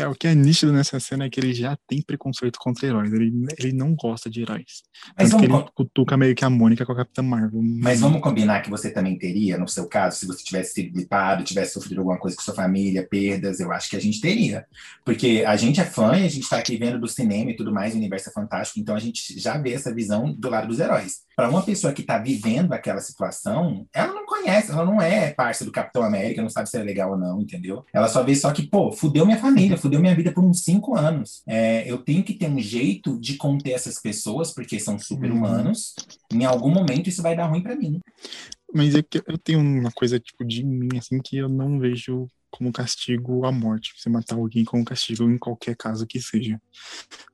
É, o que é nítido nessa cena é que ele já tem preconceito contra heróis. Ele, ele não gosta de heróis. Mas vamos, ele cutuca meio que a Mônica com a Capitã Marvel. Mas vamos combinar que você também teria, no seu caso, se você tivesse sido gripado, tivesse sofrido alguma coisa com sua família, perdas, eu acho que a gente teria. Porque a gente é fã e a gente está aqui vendo do cinema e tudo mais, o universo é fantástico, então a gente já vê essa visão do lado dos heróis. Para uma pessoa que tá vivendo aquela situação, ela não conhece, ela não é parte do Capitão América, não sabe se é legal ou não, entendeu? Ela só vê só que, pô, fudeu minha família, fudeu minha vida por uns cinco anos. É, eu tenho que ter um jeito de conter essas pessoas, porque são super-humanos. Em algum momento isso vai dar ruim para mim. Mas é que eu tenho uma coisa, tipo, de mim, assim, que eu não vejo como castigo a morte. Você matar alguém como castigo em qualquer caso que seja.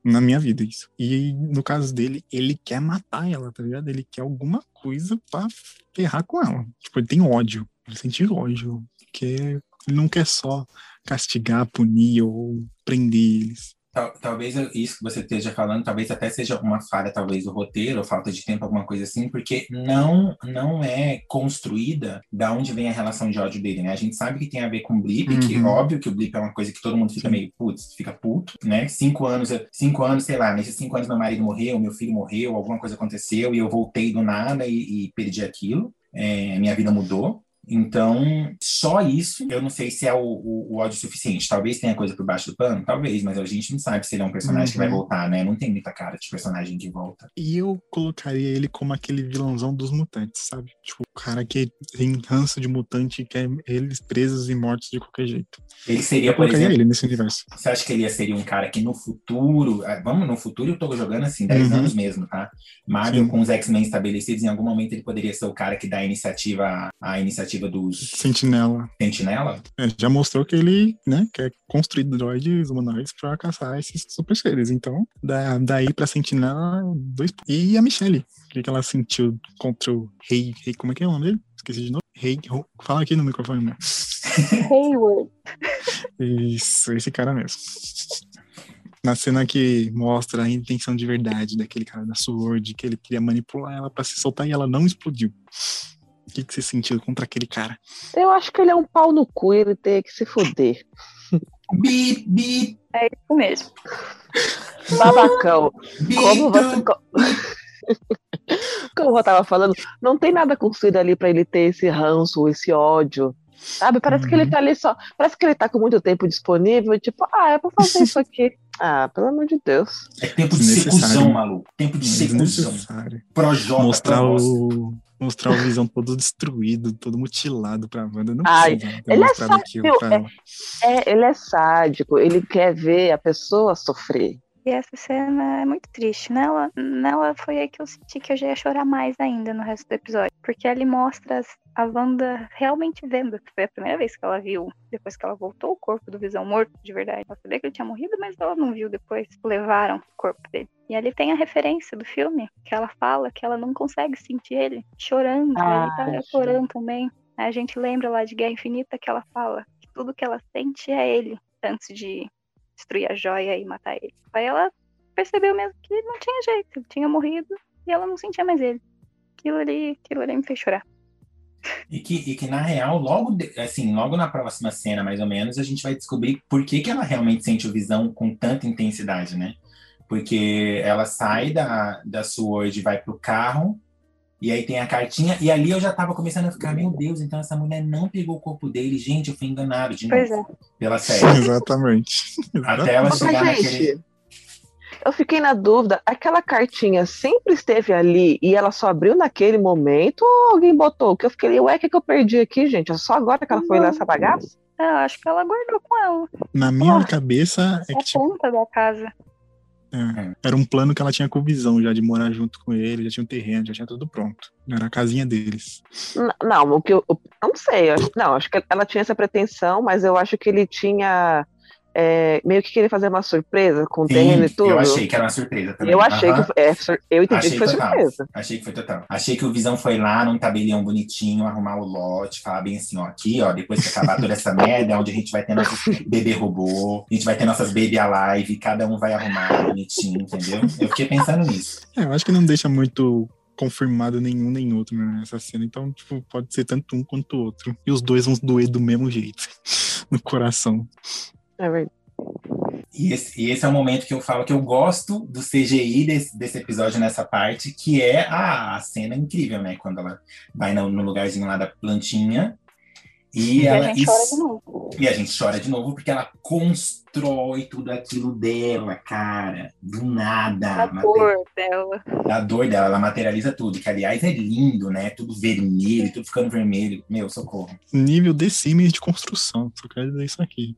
Na minha vida, isso. E no caso dele, ele quer matar ela, tá ligado? Ele quer alguma coisa pra ferrar com ela. Tipo, ele tem ódio. Ele sente ódio. Que ele não quer só castigar, punir ou prender eles. Tal- Talvez isso que você esteja falando, talvez até seja uma falha, talvez, do roteiro, ou falta de tempo, alguma coisa assim, porque não não é construída da onde vem a relação de ódio dele, né? A gente sabe que tem a ver com o Blip, que Uhum. óbvio que o Blip é uma coisa que todo mundo fica meio, putz, fica puto, né? Cinco anos, cinco anos, sei lá, nesses cinco anos meu marido morreu, meu filho morreu, alguma coisa aconteceu, e eu voltei do nada e, e perdi aquilo, é, minha vida mudou. Então, só isso, eu não sei se é o, o- o ódio suficiente. Talvez tenha coisa por baixo do pano, talvez, mas a gente não sabe se ele é um personagem que vai Uhum. voltar, né? Não tem muita cara de personagem que volta. E eu colocaria ele como aquele vilãozão dos mutantes, sabe? Tipo, o cara que tem ranço de mutante e quer eles presos e mortos de qualquer jeito. Ele seria, Eu por exemplo, ele nesse universo. você acha que ele seria um cara que no futuro, ah, vamos, no futuro eu tô jogando assim, 10 Uhum. anos mesmo, tá? Marvel Sim. com os X-Men estabelecidos, em algum momento ele poderia ser o cara que dá a iniciativa, a iniciativa dos Sentinela. Sentinela? É, já mostrou que ele, né, quer construir droids humanoides pra caçar esses super seres. Então, da, daí pra Sentinela, dois. E a Michelle? O que, que ela sentiu contra o rei, rei? Como é que é o nome dele? Esqueci de novo. Rei. Ro- Fala aqui no microfone, né? Hayward. Isso, esse cara mesmo. Na cena que mostra a intenção de verdade daquele cara da Sword, que ele queria manipular ela pra se soltar e ela não explodiu. Que, que você sentiu contra aquele cara? Eu acho que ele é um pau no cu e ele tem que se fuder. Bi, bi, É isso mesmo. Babacão. Como você. Como eu tava falando, não tem nada construído ali pra ele ter esse ranço, esse ódio. Sabe? Parece que ele Uhum. tá ali só. Parece que ele tá com muito tempo disponível, tipo, ah, eu vou fazer isso aqui. Ah, pelo amor de Deus. É tempo de cuzão, maluco. Tempo de. Desnecessário. Projota, Mostrar o. Mostrar o Visão todo destruído, todo mutilado pra Wanda. Não Ai, precisa ter ele é pra ela. É, ele é sádico, ele quer ver a pessoa sofrer. E essa cena é muito triste. Nela, nela foi aí que eu senti que eu já ia chorar mais ainda no resto do episódio. Porque ele mostra as- a Wanda realmente vendo. que Foi a primeira vez que ela viu, depois que ela voltou, o corpo do Visão morto de verdade. Ela sabia que ele tinha morrido, mas ela não viu depois. Levaram o corpo dele. E ali tem a referência do filme, que ela fala que ela não consegue sentir ele chorando. Ah, ele tá chorando também. A gente lembra lá de Guerra Infinita que ela fala que tudo que ela sente é ele, antes de destruir a joia e matar ele. Aí ela percebeu mesmo que não tinha jeito, ele tinha morrido e ela não sentia mais ele. Aquilo ali, aquilo ali me fez chorar. E que, e que, na real, logo, de- assim, logo na próxima cena, mais ou menos, a gente vai descobrir por que, que ela realmente sente o visão com tanta intensidade, né? Porque ela sai da, da Sword e vai pro carro, e aí tem a cartinha, e ali eu já tava começando a ficar, meu Deus, então essa mulher não pegou o corpo dele. Gente, eu fui enganado de novo Pois é. pela série. Exatamente. Até ela Mas, chegar naquele. gente, eu fiquei na dúvida, aquela cartinha sempre esteve ali e ela só abriu naquele momento ou alguém botou? Que eu fiquei ué, o que, que eu perdi aqui, gente? É só agora que ela foi lá essa bagaça? Eu acho que ela guardou com ela. Na minha cabeça, é É que a tipo, ponta da casa. é, era um plano que ela tinha com o Visão já, de morar junto com ele, já tinha um terreno, já tinha tudo pronto. Era a casinha deles. N- Não, o que eu, eu não sei, eu não, acho que ela tinha essa pretensão, mas eu acho que ele tinha é, meio que queria fazer uma surpresa com o terreno e tudo. eu achei que era uma surpresa também. Eu achei Aham. que é, eu entendi Achei que foi total. surpresa. Achei que foi total. Achei que o Visão foi lá num tabelião bonitinho, arrumar o lote, falar bem assim, ó, aqui, ó, depois que acabar toda essa merda, é onde a gente vai ter nossos bebê robô, a gente vai ter nossas baby alive, cada um vai arrumar bonitinho, entendeu? Eu fiquei pensando nisso. É, eu acho que não deixa muito confirmado nenhum nem outro né, nessa cena. Então, tipo, pode ser tanto um quanto o outro. E os dois vão doer do mesmo jeito. No coração. É verdade. E esse, e esse é o momento que eu falo que eu gosto do CGI desse, desse episódio nessa parte, que é a, a cena incrível, né? Quando ela vai no, no lugarzinho lá da plantinha. E E a ela. gente isso- chora de novo. E a gente chora de novo porque ela constrói tudo aquilo dela, cara. Do nada. A dor dela. Da dor dela, ela materializa tudo. Que, aliás, é lindo, né? Tudo vermelho, tudo ficando vermelho. Meu, socorro. Nível The Sims de construção. Só quero dizer isso aqui.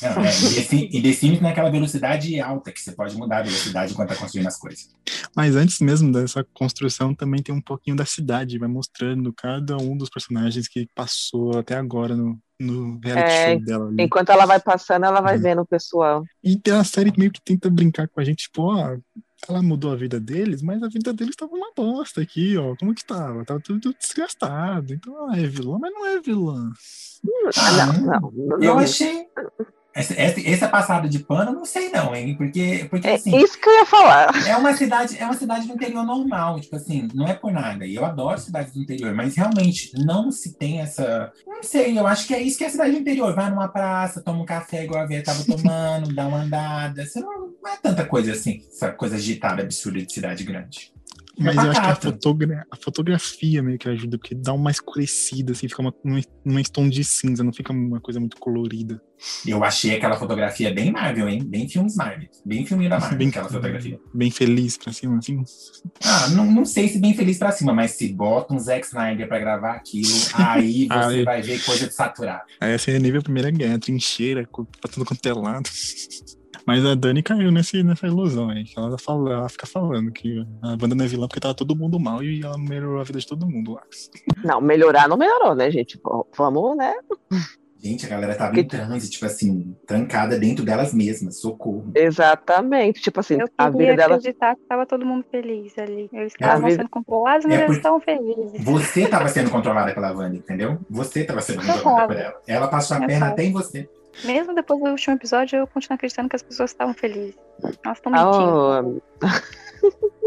Não, é, e The Sim- e The Sims naquela velocidade alta, que você pode mudar a velocidade enquanto tá construindo as coisas. Mas antes mesmo dessa construção, também tem um pouquinho da cidade. Vai mostrando cada um dos personagens que passou até agora no, no reality É, show dela. ali. Enquanto ela vai passando, ela vai Uhum. vendo o pessoal. E tem a série que meio que tenta brincar com a gente, tipo, ó, ela mudou a vida deles, mas a vida deles tava uma bosta aqui, ó. Como que tava? Tava tudo desgastado. Então ela é vilã, mas não é vilã. Ah, não, não. não, Eu não. achei. Essa, essa, passada de pano, não sei não, hein? Porque, porque É assim, isso que eu ia falar. é uma cidade, é uma cidade do interior normal, tipo assim, não é por nada. E eu adoro cidades do interior, mas realmente não se tem essa. Não sei, eu acho que é isso que é a cidade do interior. Vai numa praça, toma um café igual a Via tava tomando, dá uma andada. Você não, não é tanta coisa assim, essa coisa agitada, absurda de cidade grande. Mas eu acho que a, fotogra- a fotografia meio que ajuda, porque dá uma escurecida, assim, fica uma, uma, uma tom de cinza, não fica uma coisa muito colorida. Eu achei aquela fotografia bem Marvel, hein? Bem filmes Marvel. Bem filminho da Marvel, Bem, aquela fotografia. bem feliz pra cima, assim. Ah, não, não sei se bem feliz pra cima, mas se bota um Zack Snyder pra gravar aquilo, aí Ah, você eu- vai ver coisa de saturado. Aí essa é nível Primeira Guerra, trincheira, pra tudo quanto é lado. Mas a Dani caiu nesse, nessa ilusão aí. que Ela, fala, ela fica falando que a banda não é vilã porque tava todo mundo mal e ela melhorou a vida de todo mundo lá. Não, melhorar não melhorou, né, gente? Vamos, né? Gente, a galera tava em transe, tipo assim, trancada dentro delas mesmas, socorro. Exatamente. Tipo assim, Eu a vida dela. acreditar que tava todo mundo feliz ali. Eles A estavam vida- sendo controlados, mas É eles estavam felizes. Você tava sendo controlada pela Wanda, entendeu? Você tava sendo Eu controlada por ela. Ela passou a Eu perna até em você. Mesmo depois do último episódio, eu continuo acreditando que as pessoas estavam felizes. Nossa, estão mentindo. Ah,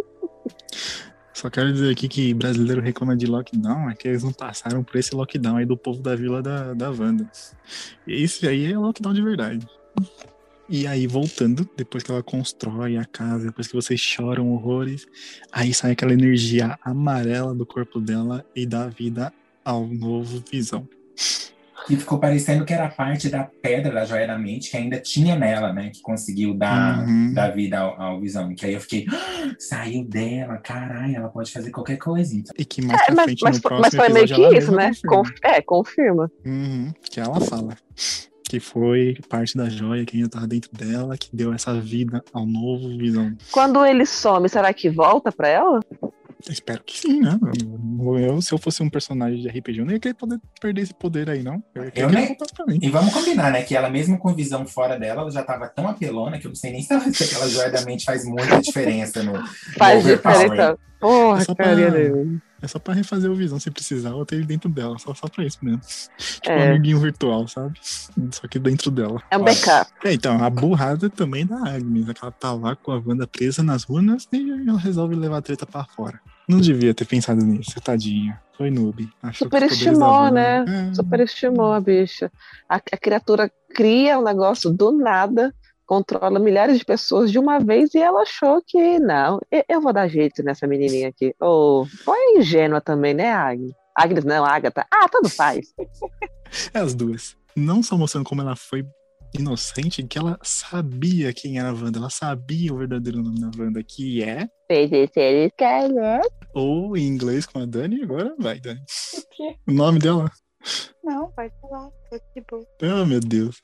Só quero dizer aqui que brasileiro reclama de lockdown, é que eles não passaram por esse lockdown aí do povo da vila da, da Wanda. E Esse aí é lockdown de verdade. E aí, voltando, depois que ela constrói a casa, depois que vocês choram horrores, aí sai aquela energia amarela do corpo dela e dá vida ao novo Visão. E ficou parecendo que era parte da pedra da joia da mente que ainda tinha nela, né? Que conseguiu dar, Uhum. dar vida ao, ao Visão. Que aí eu fiquei, "Ah, saiu dela, caralho, ela pode fazer qualquer coisa. Então. E que mais é, pra mas, frente mas, no mas foi meio que isso, né? confirma. Conf- é, confirma. Uhum, que ela fala que foi parte da joia que ainda tava dentro dela, que deu essa vida ao novo Visão. Quando ele some, será que volta pra ela? Espero que sim, né? Eu, se eu fosse um personagem de RPG, eu não ia querer poder perder esse poder aí, não. Eu Eu nem-. E vamos combinar, né? Que ela mesmo com visão fora dela, ela já tava tão apelona que eu não sei nem se ela- se aquela joia da mente faz muita diferença no, Faz no diferença. Porra, É só pra- dele. É só pra refazer o Visão se precisar, eu ter ele dentro dela, só, só pra isso mesmo. Tipo um É. amiguinho virtual, sabe? Só que dentro dela. É um backup. É, então, a burrada também da Agnes, é que ela tá lá com a Wanda presa nas runas e ela resolve levar a treta pra fora. Não devia ter pensado nisso, tadinha. Foi noob. Achou Superestimou, né? É. Superestimou a bicha. A, a criatura cria um negócio do nada, controla milhares de pessoas de uma vez e ela achou que não, eu, vou dar jeito nessa menininha aqui. Ou foi ingênua também, né, Agnes? Agnes não, Agatha. Ah, tanto faz. É as duas. Não só mostrando como ela foi inocente, que ela sabia quem era a Wanda. Ela sabia o verdadeiro nome da Wanda, que é. Feiticeira Escarlate. Ou em inglês com a Dani, agora vai, Dani. O quê? O nome dela? Não, pode falar. De boa. Oh, meu Deus.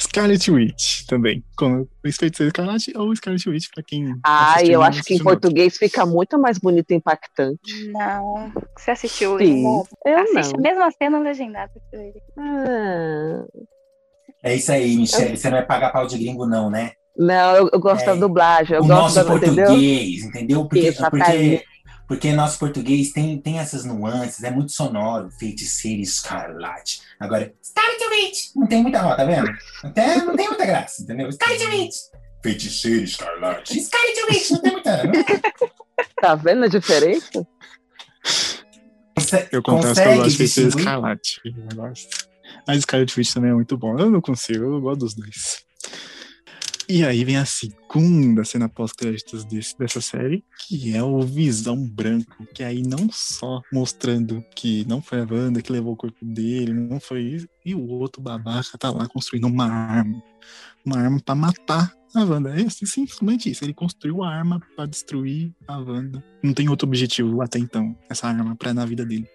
Scarlet Witch também. Com o Feiticeiro Escarlate ou Scarlet Witch, pra quem. Ai, assistiu eu acho que em português fica muito mais bonito e impactante. Não. Você assistiu o Sim. Eu Assiste não. a mesma cena legendada. Ah, É isso aí, Michelle. Você não vai pagar pau de gringo, não, né? não, eu, eu gosto É, da dublagem. Eu o gosto nosso da, entendeu? português, entendeu? Porque, Isso, porque. Porque nosso português tem, tem essas nuances, é muito sonoro. Feiticeira escarlate. Agora, Witch. Não tem muita, ó, tá vendo? Até não tem muita graça, entendeu? Scarlet Witch. Feiticeira escarlate. Witch. Não tem muita. Não, Tá vendo a diferença? Conse- Eu confesso que eu gosto de Feiticeiro? Escarlate. Eu gosto. Mas Scarlet Witch também é muito bom. Eu não consigo, eu gosto dos dois. E aí vem a segunda cena pós-créditos dessa série, que é o Visão Branco, que aí não só mostrando que não foi a Wanda que levou o corpo dele, não foi isso, e o outro babaca tá lá construindo uma arma. Uma arma pra matar a Wanda. É assim, simplesmente isso. Ele construiu a arma pra destruir a Wanda. Não tem outro objetivo até então, essa arma pra na vida dele.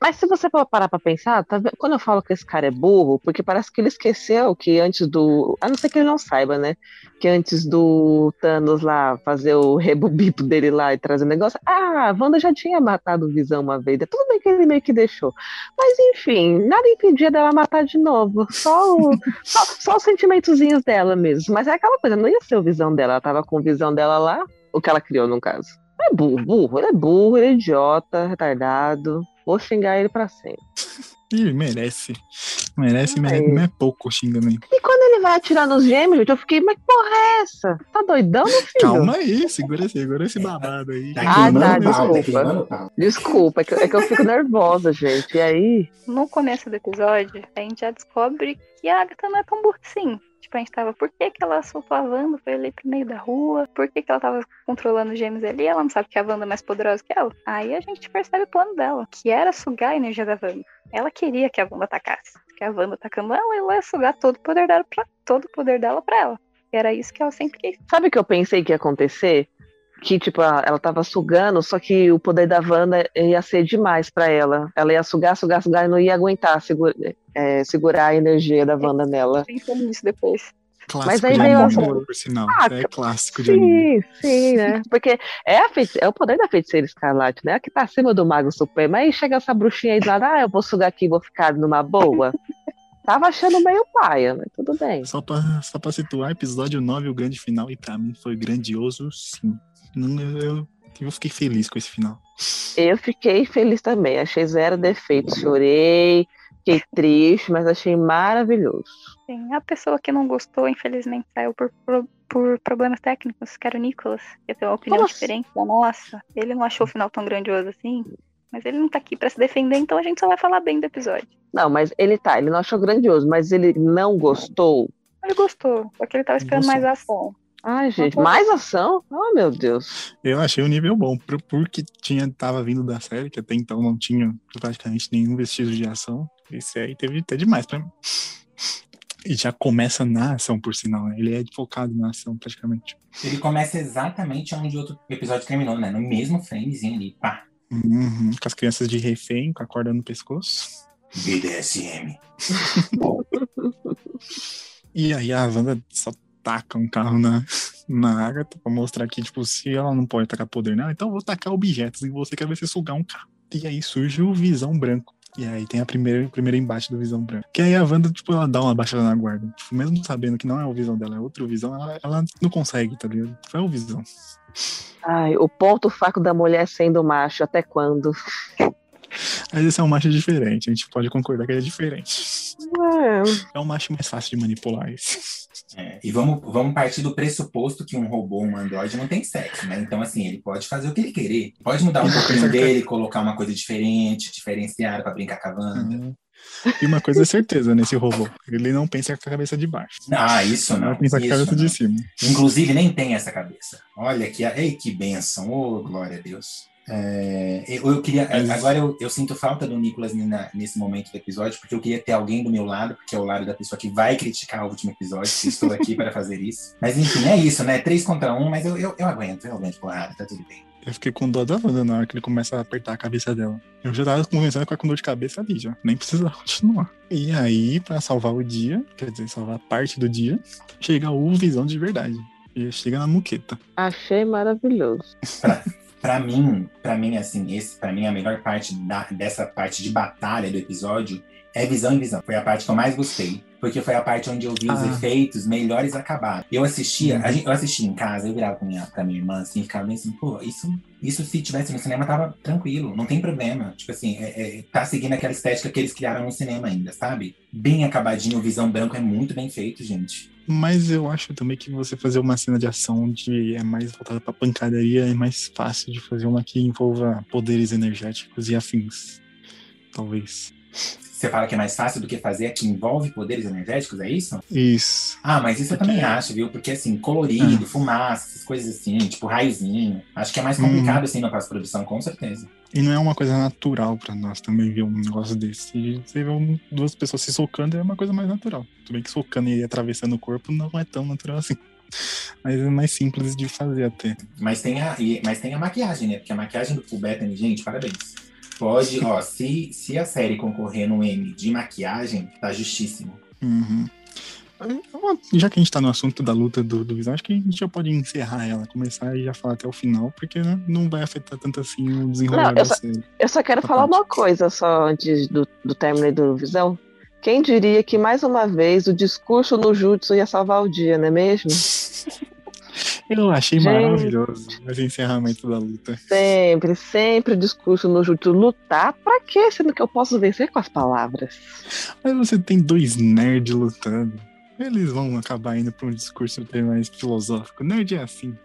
Mas se você for parar pra pensar, tá quando eu falo que esse cara é burro, porque parece que ele esqueceu que antes do. A não ser que ele não saiba, né? Que antes do Thanos lá fazer o rebubipo dele lá e trazer o negócio. Ah, a Wanda já tinha matado o Visão uma vez. É Tudo bem que ele meio que deixou. Mas enfim, nada impedia dela matar de novo. Só, o- só, só os sentimentozinhos dela mesmo. Mas é aquela coisa, não ia ser o visão dela. Ela tava com o visão dela lá, o que ela criou, no caso. É burro, burro. Ele é burro, ele é idiota, retardado. Vou xingar ele pra sempre. Ele merece. Merece, Ai. merece. Não é pouco xingamento. E quando ele vai atirar nos gêmeos, gente, eu fiquei, mas que porra é essa? Tá doidão, meu filho? Calma aí, segura, segura esse babado aí. Tá Ah, queimando tá, tá desculpa. pau. Desculpa, é que, é que eu fico nervosa, gente. E aí? No começo do episódio, a gente já descobre que a Agatha não é tão burra assim. A gente tava, por que, que ela soltou a Wanda, foi ali pro meio da rua? Por que, que ela tava controlando os gêmeos ali? Ela não sabe que a Wanda é mais poderosa que ela. Aí a gente percebe o plano dela, que era sugar a energia da Wanda. Ela queria que a Wanda atacasse. Que a Wanda atacando ela, ela ia sugar todo o poder dela pra, todo o poder dela pra ela. E era isso que ela sempre quis. Sabe o que eu pensei que ia acontecer? Que, tipo, ela tava sugando, só que o poder da Wanda ia ser demais pra ela. Ela ia sugar, sugar, sugar e não ia aguentar segura- é, segurar a energia da Wanda nela. Pensando nisso depois. Clássico Mas aí de veio anime, por sinal. Ah, é clássico de anime. Sim, sim, né? Porque é, a feiti- é o poder da feiticeira escarlate, né? A que tá acima do Mago Supremo. Aí chega essa bruxinha aí do lado, ah, eu vou sugar aqui e vou ficar numa boa. Tava achando meio paia, mas tudo bem. Só pra, só pra situar, episódio 9, o grande final, e pra mim foi grandioso, sim. Não, eu, eu fiquei feliz com esse final. Eu fiquei feliz também, achei zero defeitos, chorei, fiquei triste, mas achei maravilhoso. Sim, a pessoa que não gostou, infelizmente, saiu por, por, por problemas técnicos, que era o Nicholas, que tem uma opinião assim? diferente da nossa. Ele não achou o final tão grandioso assim, mas ele não tá aqui pra se defender, então a gente só vai falar bem do episódio. Não, mas ele tá, ele não achou grandioso, mas ele não gostou. Ele gostou, só que ele tava esperando mais ação. Ai, gente, mais ação? Oh, meu Deus. Eu achei o nível bom, por- porque tinha, tava vindo da série, que até então não tinha praticamente nenhum vestígio de ação. Esse aí teve até demais pra mim. E já começa na ação, por sinal, né? Ele é focado na ação, praticamente. Ele começa exatamente onde o outro episódio terminou, né? No mesmo framezinho ali. Pá. Uhum, com as crianças de refém, com a corda no pescoço. BDSM. E aí a Wanda só taca um carro na, na Agatha pra mostrar que, tipo, se ela não pode tacar poder nela, então eu vou tacar objetos e você quer ver se sugar um carro. E aí surge o Visão Branco. E aí tem a primeira, o primeiro embate do Visão Branco. Que aí a Wanda, tipo, ela dá uma baixada na guarda. Tipo, mesmo sabendo que não é o Visão dela, é outro Visão, ela, ela não consegue, tá ligado? Foi o Visão. Ai, o ponto fraco da mulher sendo macho, até quando? Mas esse é um macho diferente, a gente pode concordar que ele é diferente. É, É um macho mais fácil de manipular esse. É, e vamos, vamos partir do pressuposto que um robô, um androide, não tem sexo, né? Então, assim, ele pode fazer o que ele querer. Pode mudar um pouquinho dele, colocar uma coisa diferente, diferenciada pra brincar com a Wanda. Uhum. E uma coisa é certeza nesse robô. Ele não pensa com a cabeça de baixo. Ah, isso não. Ele pensa com a cabeça não. de cima. Inclusive, nem tem essa cabeça. Olha que, ei, que benção, ô glória a Deus. É, eu, eu queria, Mas- agora eu, eu sinto falta do Nicolas na- nesse momento do episódio, porque eu queria ter alguém do meu lado, porque é o lado da pessoa que vai criticar o último episódio, que estou aqui para fazer isso. Mas enfim, é isso, né? Três contra um, mas eu, eu, eu aguento, eu aguento porrada, tá tudo bem. Eu fiquei com dó da Wanda na hora que ele começa a apertar a cabeça dela. Eu já tava conversando com a com dor de cabeça ali já. Nem precisa continuar. E aí, pra salvar o dia, quer dizer, salvar parte do dia, chega o Visão de verdade. E chega na muqueta. achei maravilhoso. Pra mim, para mim, assim, esse, para mim, a melhor parte da- dessa parte de batalha do episódio é visão em visão. Foi a parte que eu mais gostei. Porque foi a parte onde eu vi os Ah. efeitos melhores acabados. Eu assistia, Uhum. gente- eu assistia em casa, eu virava pra minha, pra minha irmã, assim, ficava bem assim, pô, isso, isso se tivesse no cinema tava tranquilo, não tem problema. Tipo assim, é, é, tá seguindo aquela estética que eles criaram no cinema ainda, sabe? Bem acabadinho, o visão branco é muito bem feito, gente. Mas eu acho também que você fazer uma cena de ação onde é mais voltada pra pancadaria é mais fácil de fazer uma que envolva poderes energéticos e afins. Talvez. Você fala que é mais fácil do que fazer a que envolve poderes energéticos, é isso? Isso. Ah, mas isso eu também acho, viu? Porque assim, colorido, fumaça, essas coisas assim, tipo raizinho. Acho que é mais complicado assim na pós-produção, com certeza. E não é uma coisa natural pra nós também ver um negócio desse. E você vê um- duas pessoas se socando é uma coisa mais natural. Tudo bem que socando e atravessando o corpo não é tão natural assim. Mas é mais simples de fazer até. Mas tem a, e- mas tem a maquiagem, né? Porque a maquiagem do Full Bethany, gente, parabéns. Pode, ó, se, se a série concorrer no M de maquiagem, tá justíssimo. Uhum. Já que a gente tá no assunto da luta do, do Visão, acho que a gente já pode encerrar ela, começar e já falar até o final, porque né, não vai afetar tanto assim o desenrolar Não, da eu só- série. Eu só quero Tá falar ótimo. uma coisa só antes do, do término aí do Visão. Quem diria que mais uma vez o discurso no Jutsu ia salvar o dia, não é mesmo? Eu achei Gente. maravilhoso esse encerramento da luta. Sempre, sempre o discurso no Jutsu. Lutar pra quê? Sendo que eu posso vencer com as palavras. Mas você tem dois nerds lutando. Eles vão acabar indo pra um discurso mais filosófico. Nerd é assim.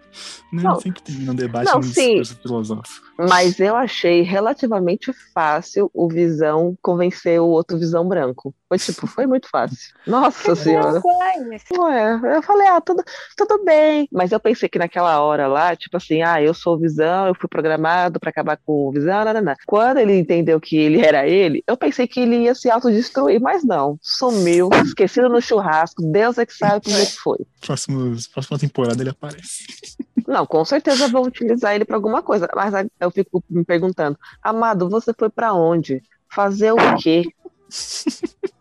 Nerd Não. sempre termina um debate Não, sim. discurso filosófico. Mas eu achei relativamente fácil o Visão convencer o outro Visão branco. Foi tipo, foi muito fácil. Nossa senhora. Ué, eu falei, ah, tudo, tudo bem. Mas eu pensei que naquela hora lá, tipo assim, ah, eu sou o Visão, eu fui programado pra acabar com o Visão, não, não, não. Quando ele entendeu que ele era ele, eu pensei que ele ia se autodestruir, mas não. Sumiu, esquecido no churrasco, Deus é que sabe como é que foi. Próximos, próxima temporada ele aparece. Não, com certeza vão utilizar ele pra alguma coisa. Mas eu fico me perguntando, Amado, você foi pra onde? Fazer o quê?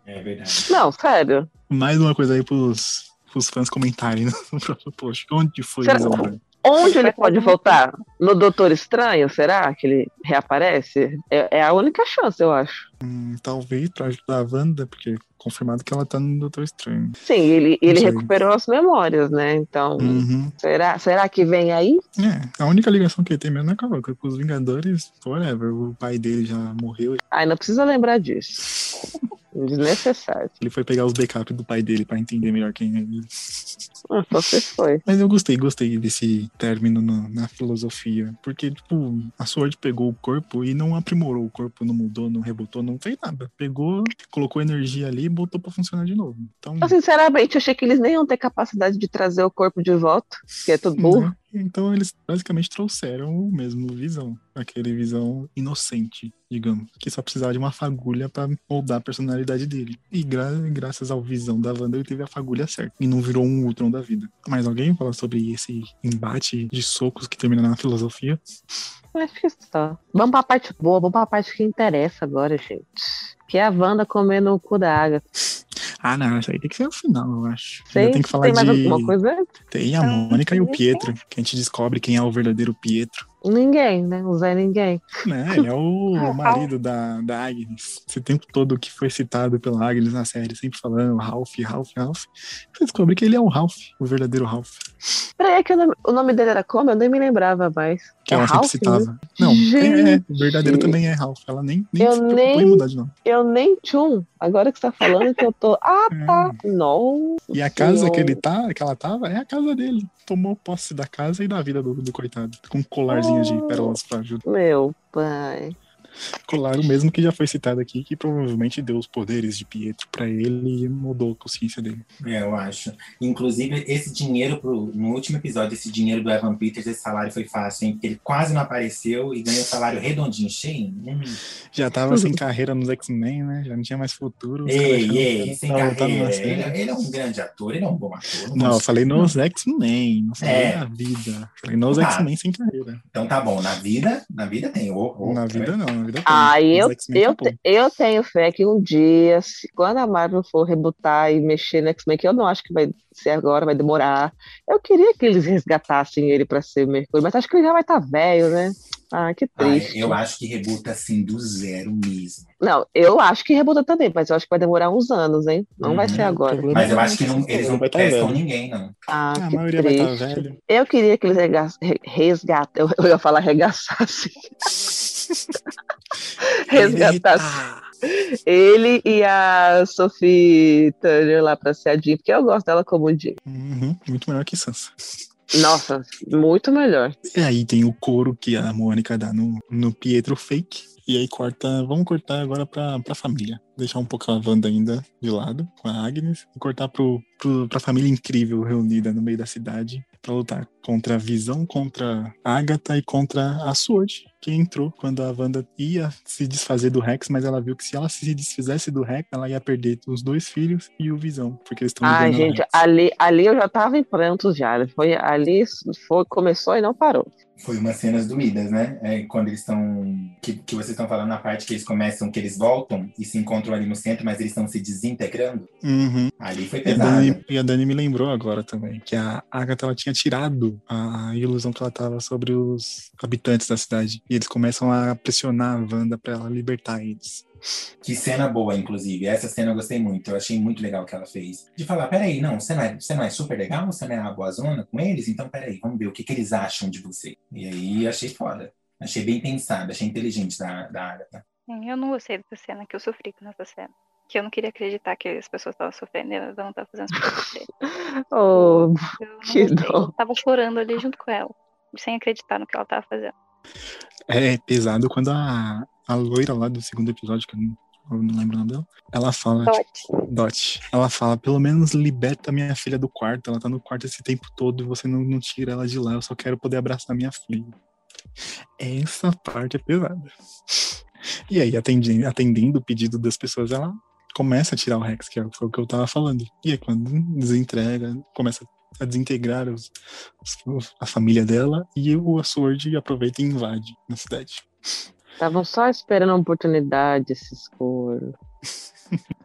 É verdade. Não, sério. Mais uma coisa aí pros, pros fãs comentarem no próprio post. Onde foi Será- o? Onde ele pode voltar? No Doutor Estranho, será que ele reaparece? É, é a única chance, eu acho. Hum, talvez pra ajudar a Wanda, porque confirmado que ela tá no Doutor Estranho. Sim, ele, ele recuperou as memórias, né? Então, Uhum. será, será que vem aí? É, a única ligação que ele tem mesmo é com com os Vingadores, whatever. O pai dele já morreu. Ai, não precisa lembrar disso. Desnecessário. Ele foi pegar os backups do pai dele pra entender melhor quem é ele. Ah, Só se foi. Mas eu gostei, gostei desse término no- na filosofia. Porque, tipo, a Sword pegou o corpo e não aprimorou o corpo, não mudou, não rebotou, não fez nada. Pegou, colocou energia ali botou pra funcionar de novo. Então, Eu, sinceramente, achei que eles nem iam ter capacidade de trazer o corpo de volta, que é tudo burro. né? então eles basicamente trouxeram o mesmo visão. Aquele visão inocente, digamos. Que só precisava de uma fagulha pra moldar a personalidade dele. E gra- graças ao visão da Wanda, ele teve a fagulha certa. E não virou um Ultron da vida. Mais alguém fala sobre esse embate de socos que termina na filosofia? Acho que só. Vamos pra parte boa, vamos pra parte que interessa agora, gente. Que é a Wanda comendo o cu da água. Ah, não, isso aí tem que ser o final, eu acho. Tem, tem que falar tem mais de. alguma coisa? Tem a Mônica e o Pietro, que a gente descobre quem é o verdadeiro Pietro. Ninguém, né? O Zé Ninguém. Né? Ele é o marido da, da Agnes. Esse tempo todo que foi citado pela Agnes na série, sempre falando Ralph, Ralph, Ralph. Você descobre que ele é o Ralph, o verdadeiro Ralph. Peraí, é que o nome, o nome dele era como? Eu nem me lembrava mais. Que é ela Ralph? sempre citava. né? Não, é, é, o verdadeiro também é Ralph. Ela nem, nem Eu se preocupou em nem- mudar de nome. Eu nem tchum. Agora que você tá falando que eu tô. Ah, tá. É. Nossa. E a casa Senhora. que ele tá, que ela tava, é a casa dele. Tomou posse da casa e da vida do, do coitado. Com um colarzinho de pérolas pra ajudar. Meu pai. Colar o mesmo que já foi citado aqui, que provavelmente deu os poderes de Pietro pra ele e mudou a consciência dele. É, eu acho. Inclusive, esse dinheiro, pro, no último episódio, esse dinheiro do Evan Peters, esse salário foi fácil, hein? Porque ele quase não apareceu e ganhou um salário redondinho, cheio. Hum. Já tava sem carreira nos X-Men, né? Já não tinha mais futuro. Ei, ei, sem carreira. Ele, ele é um grande ator, ele é um bom ator. Não, eu vamos- falei nos X-Men, não falei É. na vida. Falei nos Ah. X-Men sem carreira. Então tá bom, na vida, na vida tem. Ô, ô, na tá vida vendo? não, Ah, eu, eu, eu tenho fé que um dia, se- quando a Marvel for rebutar e mexer no X-Men, que eu não acho que vai ser agora, vai demorar. Eu queria que eles resgatassem ele pra ser o Mercúrio, mas acho que ele já vai estar velho, né? Ah, que Ah, triste. eu acho que rebuta assim do zero mesmo. Não, eu acho que rebuta também, mas eu acho que vai demorar uns anos, hein? Não vai Uhum. ser agora. Problema Mas eu acho que não- eles não vai tá testam velho. ninguém, não. Ah, A que maioria vai triste. estar velho. Eu queria que eles rega- re- resgatem. Eu, eu ia falar arregaçassem. Resgatassem ele e a Sophie Turner lá pra ser a Jean, porque eu gosto dela como Jean. Uhum, muito melhor que Sansa. Nossa, muito melhor. E aí tem o couro que a Mônica dá no, no Pietro fake. E aí corta. Vamos cortar agora pra, pra família. Deixar um pouco a Wanda ainda de lado, com a Agnes, e cortar pro, pro, pra família incrível reunida no meio da cidade pra lutar contra a Visão, contra a Agatha e contra a Sword, que entrou quando a Wanda ia se desfazer do Rex, mas ela viu que se ela se desfizesse do Rex, ela ia perder os dois filhos e o Visão, porque eles estão Ai, gente, Rex. ali, ali eu já tava em prantos já. Foi, ali foi, começou e não parou. Foi umas cenas doídas, né? É, quando eles estão. Que, que vocês estão falando na parte que eles começam, que eles voltam e se encontram ali no centro, mas eles estão se desintegrando. Uhum. Ali foi E a, pesado. Dani, e a Dani me lembrou agora também que a Agatha ela tinha tirado a ilusão que ela tava sobre os habitantes da cidade. E eles começam a pressionar a Wanda pra ela libertar eles. Que cena boa, inclusive. Essa cena eu gostei muito. Eu achei muito legal o que ela fez. De falar, peraí, não, você não é, você não é super legal? Você não é uma boa zona com eles? Então, peraí, vamos ver o que, que eles acham de você. E aí, achei foda. Achei bem pensado, achei inteligente da, da Agatha. Eu não gostei dessa cena, que eu sofri com essa cena. Que eu não queria acreditar que as pessoas estavam sofrendo e elas não estavam fazendo as pessoas. Oh, Eu Que gostei. dó. Eu tava chorando ali junto com ela, sem acreditar no que ela tava fazendo. É pesado quando a, a loira lá do segundo episódio, que eu não, eu não lembro o nome dela, ela fala, Dot. Dot, ela fala, pelo menos liberta minha filha do quarto. Ela tá no quarto esse tempo todo e você não, não tira ela de lá. Eu só quero poder abraçar minha filha. Essa parte é pesada. E aí, atendendo, atendendo o pedido das pessoas, ela começa a tirar o Rex, que é foi o que eu tava falando. E aí, quando desentrega, começa a desintegrar os- os- a família dela e o Sword aproveita e invade na cidade. estavam só esperando uma oportunidade esses coros.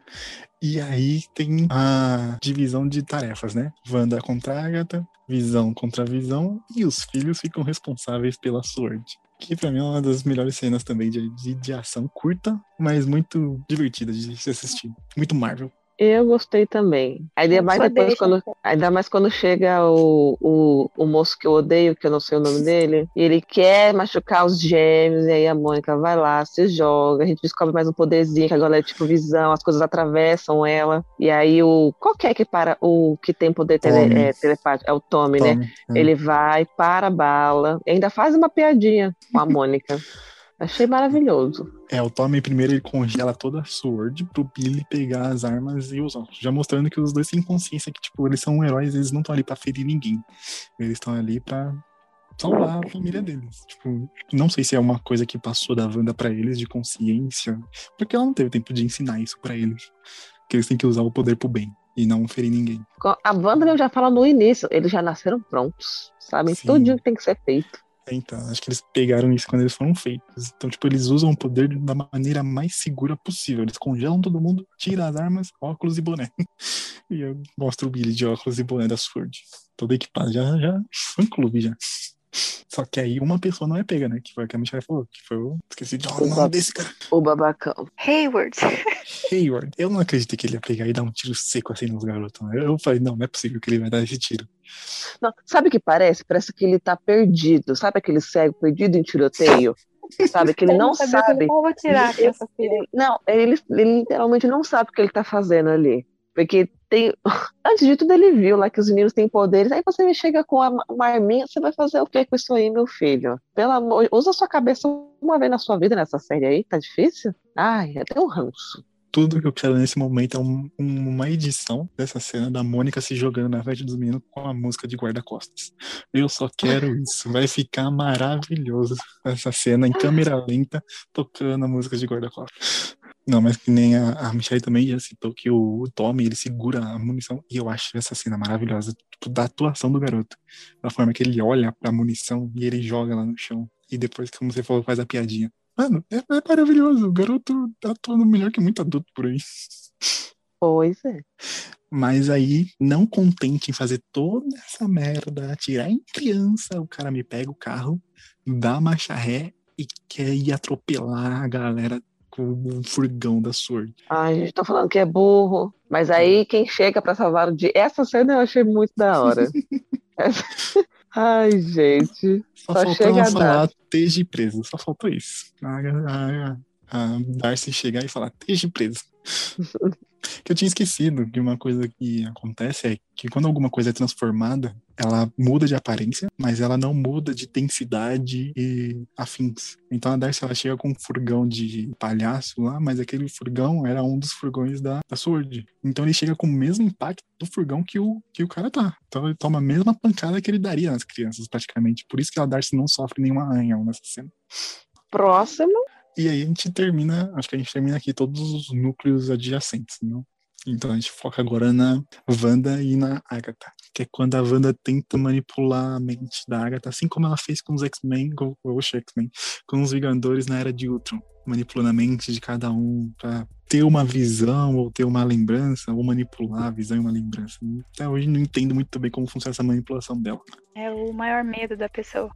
E aí tem a divisão de tarefas, né? Wanda contra a Agatha, Visão contra Visão, e os filhos ficam responsáveis pela Sword. Que pra mim é uma das melhores cenas também de, de, de ação curta, mas muito divertida de se assistir. Muito Marvel. Eu gostei também. Ainda mais depois quando, ainda mais quando chega o, o, o moço que eu odeio, que eu não sei o nome dele, e ele quer machucar os gêmeos, e aí a Mônica vai lá, se joga, a gente descobre mais um poderzinho, que agora é tipo visão, as coisas atravessam ela, e aí o. Qual que é que para o que tem poder tele, Tommy. é, telepático? É o Tommy, né? Tome. É. Ele vai, para a bala, e ainda faz uma piadinha com a Mônica. Achei maravilhoso. É, o Tommy primeiro ele congela toda a Sword pro Billy pegar as armas e usar. Já mostrando que os dois têm consciência que, tipo, eles são heróis, eles não estão ali pra ferir ninguém. Eles estão ali pra salvar a família deles. Tipo, não sei se é uma coisa que passou da Wanda pra eles de consciência, porque ela não teve tempo de ensinar isso pra eles. Que eles têm que usar o poder pro bem e não ferir ninguém. A Wanda já fala no início, eles já nasceram prontos, sabem Sim. tudo que tem que ser feito. Então, acho que eles pegaram isso quando eles foram feitos. Então, tipo, eles usam o poder da maneira mais segura possível. Eles congelam todo mundo, tiram as armas, óculos e boné. E eu mostro o Billy de óculos e boné da Sword. Todo equipado, já, já fã clube já. Só que aí uma pessoa não é pega, né? Que foi o que a Michelle falou. Que foi o. Esqueci de falar o nome desse cara. O babacão. Hayward. Hayward. Eu não acreditei que ele ia pegar e dar um tiro seco assim nos garotos. né? Eu falei, não, não é possível que ele vai dar esse tiro. Não, sabe o que parece? Parece que ele tá perdido. Sabe aquele cego perdido em tiroteio? Sabe? Que ele não sabe. tirar Ele- essa filha. ele- não, ele, ele literalmente não sabe o que ele tá fazendo ali. Porque tem. Antes de tudo, ele viu lá que os meninos têm poderes. Aí você me chega com a- uma arminha, você vai fazer o que com isso aí, meu filho? Pelo amor. Usa sua cabeça uma vez na sua vida nessa série aí, tá difícil? Ai, até um ranço. Tudo que eu quero nesse momento é um- um- uma edição dessa cena da Mônica se jogando na frente dos meninos com a música de guarda-costas. Eu só quero isso. Vai ficar maravilhoso essa cena em câmera lenta, tocando a música de guarda-costas. Não, mas que nem a, a Michelle também já citou que o, o Tommy, ele segura a munição. E eu acho essa cena maravilhosa, tipo, da atuação do garoto. Da forma que ele olha pra munição e ele joga lá no chão. E depois, como você falou, faz a piadinha. Mano, é, é maravilhoso. O garoto tá atuando melhor que muito adulto por aí. Pois é. Mas aí, não contente em fazer toda essa merda, atirar em criança, o cara me pega o carro, dá marcha ré e quer ir atropelar a galera com o furgão da Sword. Ai, a gente tá falando que é burro. Mas aí quem chega pra salvar o dia. Essa cena eu achei muito da hora. Essa- Ai, gente. Só, Só faltou ela falar esteja preso, só faltou isso. A, a- a Darcy chegar e falar esteja preso. Que eu tinha esquecido que uma coisa que acontece é que quando alguma coisa é transformada, ela muda de aparência, mas ela não muda de densidade e afins. Então a Darcy ela chega com um furgão de palhaço lá, mas aquele furgão era um dos furgões da, da Sword. Então ele chega com o mesmo impacto do furgão que o, que o cara tá. Então ele toma a mesma pancada que ele daria nas crianças, praticamente. Por isso que a Darcy não sofre nenhuma arranhão nessa cena. Próximo. E aí a gente termina, acho que a gente termina aqui todos os núcleos adjacentes, não? Então a gente foca agora na Wanda e na Agatha, que é quando a Wanda tenta manipular a mente da Agatha, assim como ela fez com os X-Men, com os X-Men, com os Vingadores na Era de Ultron, manipulando a mente de cada um para ter uma visão ou ter uma lembrança, ou manipular a visão e uma lembrança. Até hoje não entendo muito bem como funciona essa manipulação dela. É o maior medo da pessoa.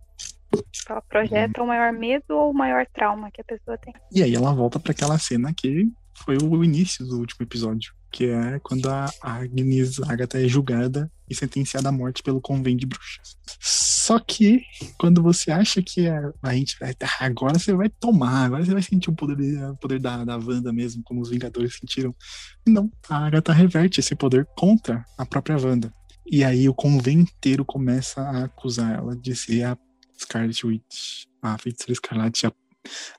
Ela projeta o maior medo ou o maior trauma que a pessoa tem. E aí ela volta para aquela cena que foi o início do último episódio, que é quando a Agnes Agatha é julgada e sentenciada à morte pelo convento de bruxas. Só que quando você acha que a, a gente vai agora você vai tomar, agora você vai sentir o poder, o poder da, da Wanda mesmo, como os Vingadores sentiram. Não, a Agatha reverte esse poder contra a própria Wanda. E aí o convento inteiro começa a acusar ela de ser a Scarlet Witch, a feiticeira escarlate, a,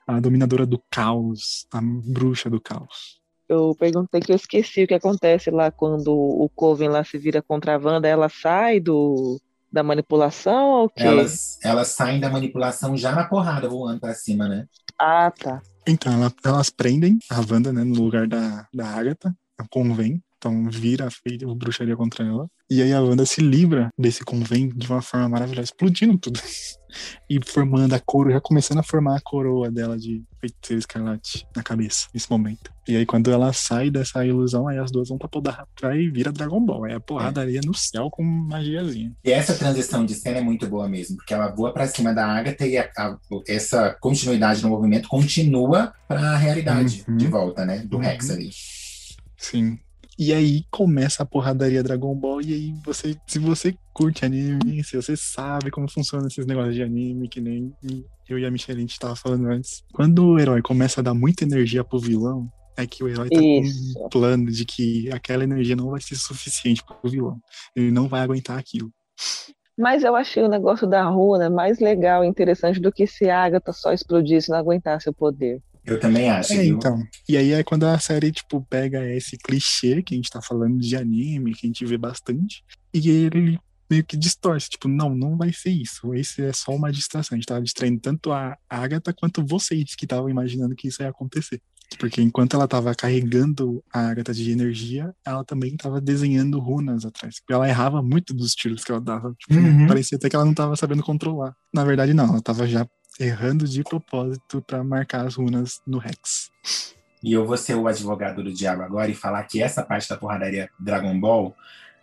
a dominadora do caos, a bruxa do caos. Eu perguntei que eu esqueci o que acontece lá quando o Coven lá se vira contra a Wanda. Ela sai do, da manipulação ou o quê? Elas, elas saem da manipulação já na porrada, voando pra cima, né? Ah, tá. Então, ela, elas prendem a Wanda, né, no lugar da, da Agatha, convém. Então, vira a feita bruxaria contra ela. E aí a Wanda se livra desse convento de uma forma maravilhosa, explodindo tudo. e formando a coroa, já começando a formar a coroa dela de feiticeira escarlate na cabeça, nesse momento. E aí quando ela sai dessa ilusão, aí as duas vão pra poder pra e vira Dragon Ball. É a porradaria no céu com magiazinha. E essa transição de cena é muito boa mesmo, porque ela voa pra cima da Agatha e a, a, essa continuidade no movimento continua pra realidade Uhum. de volta, né? Do Uhum. Rex ali. Sim. E aí começa a porradaria Dragon Ball, e aí você, se você curte anime, se você sabe como funcionam esses negócios de anime, que nem eu e a Michelle a gente tava falando antes. Quando o herói começa a dar muita energia pro vilão, é que o herói tá Isso. com um plano de que aquela energia não vai ser suficiente pro vilão. Ele não vai aguentar aquilo. Mas eu achei o negócio da runa mais legal e interessante do que se a Agatha só explodisse e não aguentasse o poder. Eu também acho, É, então. E aí é quando a série, tipo, pega esse clichê que a gente tá falando de anime, que a gente vê bastante, e ele meio que distorce. Tipo, não, não vai ser isso. Esse é só uma distração. A gente tava distraindo tanto a Agatha quanto vocês que estavam imaginando que isso ia acontecer. Porque enquanto ela tava carregando a Agatha de energia, ela também tava desenhando runas atrás. Porque ela errava muito dos tiros que ela dava. Tipo, Uhum. parecia até que ela não tava sabendo controlar. Na verdade, não. Ela tava já errando de propósito pra marcar as runas no Rex. E eu vou ser o advogado do diabo agora e falar que essa parte da porradaria Dragon Ball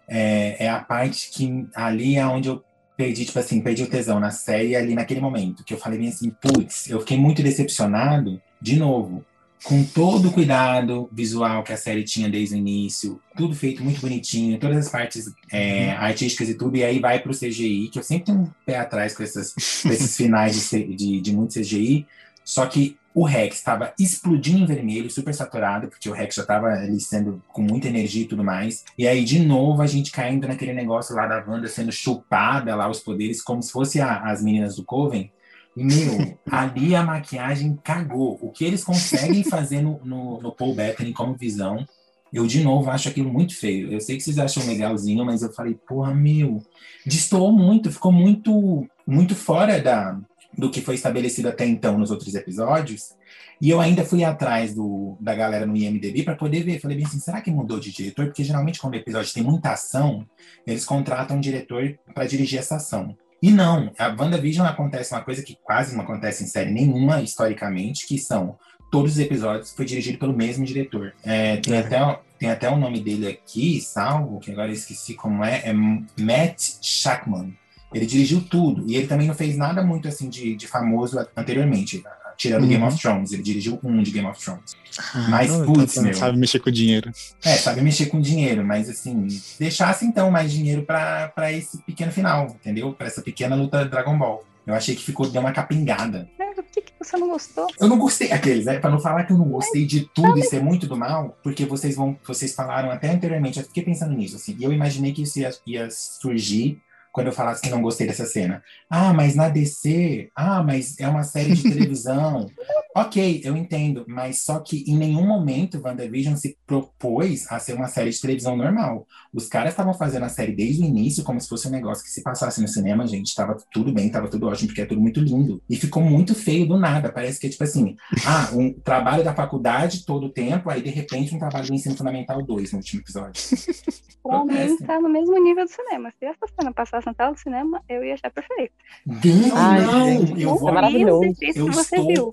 é, é a parte que ali é onde eu perdi, tipo assim, perdi o tesão na série ali naquele momento. Que eu falei bem assim, putz, eu fiquei muito decepcionado, de novo, com todo o cuidado visual que a série tinha desde o início, tudo feito muito bonitinho, todas as partes é, artísticas e tudo, e aí vai pro CGI, que eu sempre tenho um pé atrás com, essas, com esses finais de, de, de muito CGI, só que o Rex estava explodindo em vermelho, super saturado, porque o Rex já estava ali sendo com muita energia e tudo mais. E aí, de novo, a gente caindo naquele negócio lá da Wanda sendo chupada lá os poderes, como se fosse a- as meninas do Coven. Meu, ali a maquiagem cagou. O que eles conseguem fazer no, no, no Paul Bettany como visão, eu, de novo, acho aquilo muito feio. Eu sei que vocês acham legalzinho, mas eu falei, porra, meu, destoou muito, ficou muito, muito fora da, do que foi estabelecido até então nos outros episódios. E eu ainda fui atrás do, da galera no IMDb para poder ver. Falei bem assim, será que mudou de diretor? Porque geralmente quando o episódio tem muita ação, eles contratam um diretor para dirigir essa ação. E não, a WandaVision acontece uma coisa que quase não acontece em série nenhuma, historicamente, que são todos os episódios foi dirigido pelo mesmo diretor. É, tem, É. Até, tem até o nome dele aqui, salvo, que agora eu esqueci como é, é Matt Shackman. Ele dirigiu tudo. E ele também não fez nada muito assim de, de famoso anteriormente. Tirando Uhum. Game of Thrones. Ele dirigiu um de Game of Thrones. Ah, Mas, então, putz, tá- meu. Sabe mexer com dinheiro. É, sabe mexer com dinheiro, mas assim, deixasse então mais dinheiro pra pra esse pequeno final, entendeu? Pra essa pequena luta Dragon Ball. Eu achei que ficou, deu uma capingada. que, que você não gostou? Eu não gostei aqueles, né? Pra não falar que eu não gostei de tudo e ser muito do mal, porque vocês vão, vocês falaram até anteriormente, eu fiquei pensando nisso, assim, e eu imaginei que isso ia, ia surgir quando eu falasse que não gostei dessa cena. Ah, mas na DC, ah, mas é uma série de televisão. ok, eu entendo, mas só que em nenhum momento WandaVision se propôs a ser uma série de televisão normal. Os caras estavam fazendo a série desde o início como se fosse um negócio que se passasse no cinema, gente, tava tudo bem, tava tudo ótimo, porque é tudo muito lindo. E ficou muito feio do nada, parece que é tipo assim, ah, um trabalho da faculdade todo o tempo, aí de repente um trabalho do ensino fundamental 2 no último episódio. Pra mim, Acontece. tá no mesmo nível do cinema. Se essa cena passasse na tela do cinema, eu ia achar perfeito. Não, Ai, não, gente, eu é vou maravilhoso. Isso Eu você estou. viu.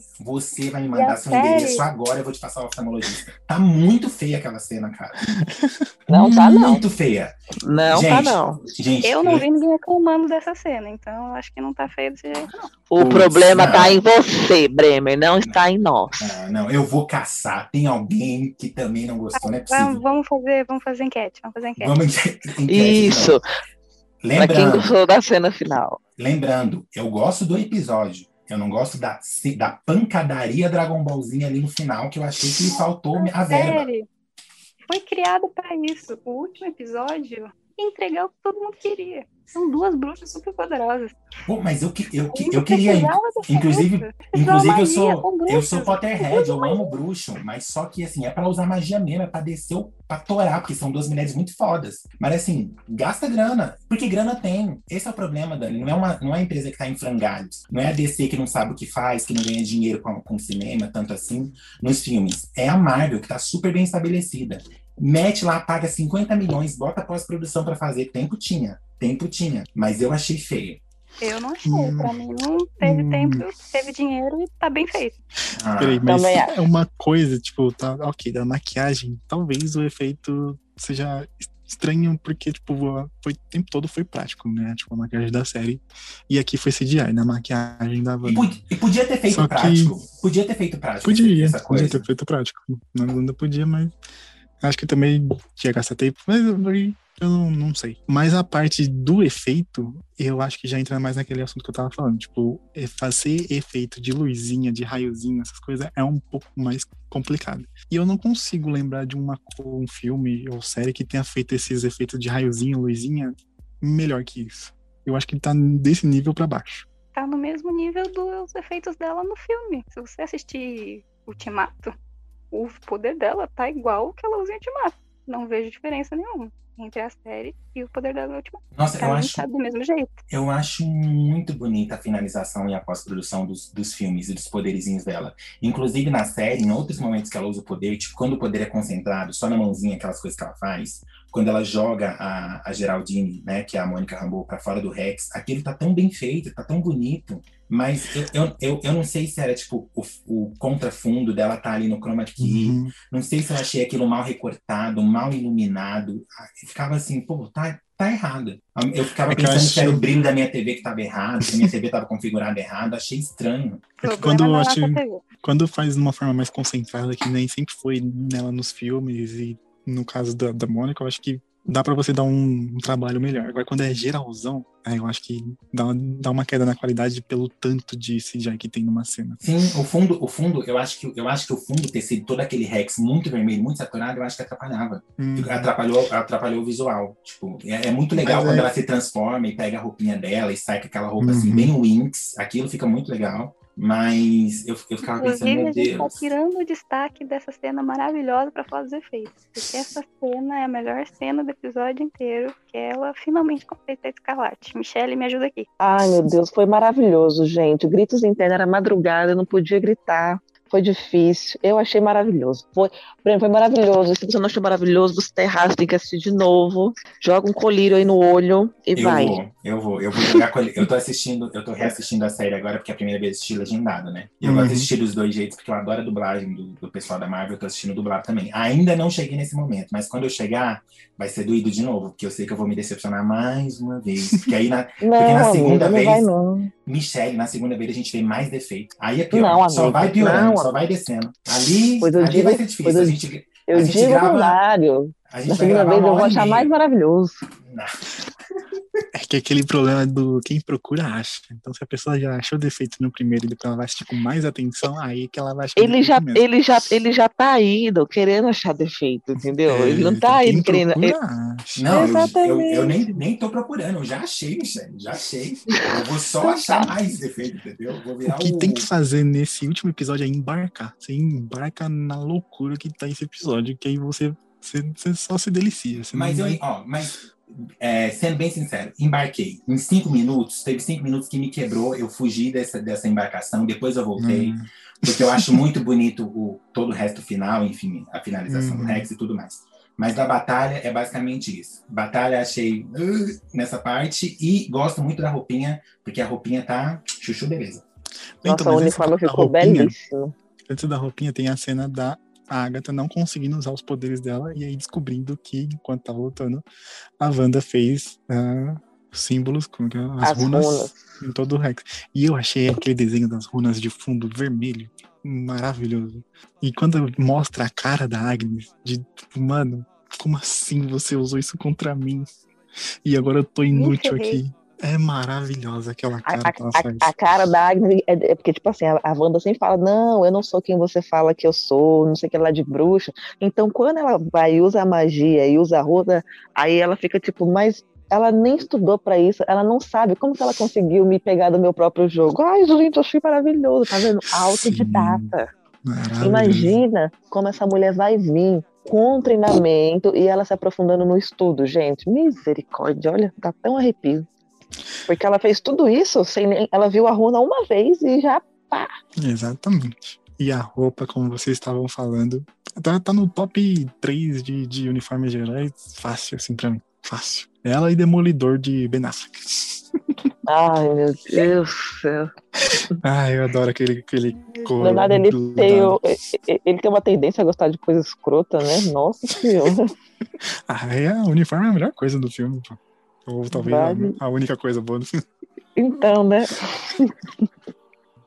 Você vai me mandar seu endereço série? agora, eu vou te passar o oftalmologista. Tá muito feia aquela cena, cara. Não tá, não. Muito feia. Não gente, tá, não. Gente, Eu não vi ninguém reclamando dessa cena, então eu acho que não tá feio desse jeito, não. O Putz, problema não. tá em você, Bremer, não está em nós. Ah, não, eu vou caçar. Tem alguém que também não gostou, não é Vamos, possível. vamos fazer, vamos fazer enquete, vamos fazer enquete. Vamos enquete, Isso, então. pra quem Lembrando, gostou da cena final. lembrando, eu gosto do episódio. Eu não gosto da, da pancadaria Dragon Ballzinha ali no final, que eu achei que faltou a verba. Foi criado pra isso. O último episódio entregar o que todo mundo queria. São duas bruxas super poderosas. Pô, mas eu, que- eu, que- eu queria. inclusive- bruxa. Inclusive, eu sou, eu sou Potterhead, eu amo bruxo, mas só que assim, é pra usar magia mesmo, é pra descer, pra torar, porque são duas mulheres muito fodas. Mas assim, gasta grana, porque grana tem. Esse é o problema, Dani. Não é uma, não é a empresa que tá em frangalhos. Não é a DC que não sabe o que faz, que não ganha dinheiro com, com cinema, tanto assim, nos filmes. É a Marvel, que tá super bem estabelecida. Mete lá, paga 50 milhões, bota pós-produção pra fazer. Tempo tinha, tempo tinha. Mas eu achei feio. Eu não achei. Hum. Pra mim não teve Hum. tempo, teve dinheiro e tá bem feito. Ah, Peraí, mas é uma coisa, tipo, tá, ok, da maquiagem, talvez o efeito seja estranho, porque, tipo, foi, o tempo todo foi prático, né? Tipo, a maquiagem da série. E aqui foi CGI, na maquiagem da E, Wanda. e podia ter feito Só que- prático. Podia ter feito prático. Podia, essa coisa. podia ter feito prático. Na Wanda podia, mas acho que também tinha gastar tempo, mas eu, não, não sei. Mas a parte do efeito, eu acho que já entra mais naquele assunto que eu tava falando. Tipo, é fazer efeito de luzinha, de raiozinho, essas coisas, é um pouco mais complicado. E eu não consigo lembrar de uma, um filme ou série que tenha feito esses efeitos de raiozinho, luzinha, melhor que isso. Eu acho que ele tá desse nível pra baixo. Tá no mesmo nível dos efeitos dela no filme. Se você assistir Ultimato, o poder dela tá igual que ela usa em Ultimato. Não vejo diferença nenhuma entre a série e o poder dela no Ultimato. Nossa, Pra eu acho, tá do mesmo jeito. eu acho muito bonita a finalização e a pós-produção dos, dos filmes e dos poderizinhos dela. Inclusive na série, em outros momentos que ela usa o poder, tipo quando o poder é concentrado só na mãozinha, aquelas coisas que ela faz, quando ela joga a, a Geraldine, né, que é a Mônica Rambeau, pra fora do Rex, aquilo tá tão bem feito, tá tão bonito. Mas eu, eu, eu, eu não sei se era tipo o, o contrafundo dela tá ali no chroma key, Uhum. Não sei se eu achei aquilo mal recortado, mal iluminado. Eu ficava assim, pô, tá, tá errado. Eu ficava É que eu pensando que era o brilho da minha TV que estava errado, que a minha TV estava configurada errado. Achei estranho. É que quando eu da acho- quando faz de uma forma mais concentrada, que nem sempre foi nela nos filmes, e no caso da, da Mônica, eu acho que dá pra você dar um, um trabalho melhor. Agora, quando é geralzão, aí eu acho que dá, dá uma queda na qualidade pelo tanto de CGI que tem numa cena. Sim, o fundo, o fundo, eu acho que eu acho que o fundo ter sido todo aquele Rex muito vermelho, muito saturado, eu acho que atrapalhava. Hum, Atrapalhou, atrapalhou o visual. Tipo, é, é muito legal Mas quando é- ela se transforma e pega a roupinha dela e sai com aquela roupa assim, Uhum. bem Winx. Aquilo fica muito legal. Mas eu, eu ficava pensando, Inclusive, meu a gente tá Deus. tirando o destaque dessa cena maravilhosa pra falar dos efeitos. Porque essa cena é a melhor cena do episódio inteiro, que ela finalmente completa a escarlate. Michelle, me ajuda aqui. Ai, meu Deus, foi maravilhoso, gente. Gritos internos, era madrugada, eu não podia gritar. Foi difícil. Eu achei maravilhoso. Foi, Breno, foi maravilhoso. Se você não achou maravilhoso, você tá errado, tem que assistir de novo. Joga um colírio aí no olho e Eu vai. vou, eu vou, eu vou jogar ele. Eu tô assistindo, eu tô reassistindo a série agora, porque é a primeira vez assisti legendado, né? E eu Uhum. gosto de assistir dos dois jeitos, porque eu adoro a dublagem do, do pessoal da Marvel, eu tô assistindo dublado também. Ainda não cheguei nesse momento, mas quando eu chegar, vai ser doído de novo, porque eu sei que eu vou me decepcionar mais uma vez. Porque aí na Não, na amigo, segunda não vez- vai não. Michelle, na segunda vez a gente vê mais defeito. Aí é pior. Não, só vai piorando, não, só vai descendo. Ali, ali digo- vai ser difícil. eu- a gente, Eu A gente digo grava- o contrário. a gente Na segunda vez eu vou achar mais maravilhoso. Não. É que aquele problema do quem procura acha. Então, se a pessoa já achou defeito no primeiro e depois ela vai assistir com mais atenção, aí que ela vai achar Ele já, mesmo. ele, já, ele já tá indo querendo achar defeito, entendeu? É, ele não tá quem indo querendo. ele-. Não, eu, eu, Exatamente. eu nem, nem tô procurando, eu já achei, Michelle, já achei. Eu vou só achar mais defeito, entendeu? Vou virar O que o... tem que fazer nesse último episódio é embarcar. Você embarca na loucura que tá esse episódio, que aí você, você, você só se delicia. Você Mas não eu, ó, mas é, sendo bem sincero, embarquei. Em cinco minutos, teve cinco minutos que me quebrou, eu fugi dessa, dessa embarcação, depois eu voltei, Hum, porque eu acho muito bonito o, todo o resto final, enfim, a finalização do Uhum. Rex e tudo mais. Mas da batalha é basicamente isso. Batalha achei uh, nessa parte e gosto muito da roupinha, porque a roupinha tá chuchu beleza. então, Nossa, mas o uniforme ficou roupinha, belíssimo. Antes da roupinha tem a cena da Agatha não conseguindo usar os poderes dela e aí descobrindo que, enquanto tava lutando, a Wanda fez ah, símbolos, como que é? as, As runas, runas. em todo o Rex. E eu achei aquele desenho das runas de fundo vermelho maravilhoso. E quando mostra a cara da Agnes, de tipo, mano, como assim você usou isso contra mim? E agora eu tô inútil aqui. É maravilhosa aquela cara a- que ela a- a cara da Agnes é, é porque, tipo assim, a, a Wanda sempre fala: Não, eu não sou quem você fala que eu sou, não sei o que lá de bruxa. Então, quando ela vai e usa a magia e usa a roda, aí ela fica tipo, mas ela nem estudou pra isso, ela não sabe como que ela conseguiu me pegar do meu próprio jogo. Ai, gente, eu achei maravilhoso, tá vendo? Autodidata. Imagina como essa mulher vai vir com treinamento e ela se aprofundando no estudo, gente. Misericórdia, olha, dá até um arrepio. Porque ela fez tudo isso sem nem. Ela viu a runa uma vez e já. Exatamente. E a roupa, como vocês estavam falando, tá, tá no top 3 de, de uniformes gerais, fácil, assim, pra mim. Fácil. Ela e Demolidor de Ben Affleck. Ai, meu Deus do céu. Ah, eu adoro aquele, aquele cor. Do nada ele grudado. tem, o- ele tem uma tendência a gostar de coisa escrota, né? Nossa senhora. Ah, é, o uniforme é a melhor coisa do filme, pô. Ou talvez a- Vale. a, única coisa boa do filme. Então, né?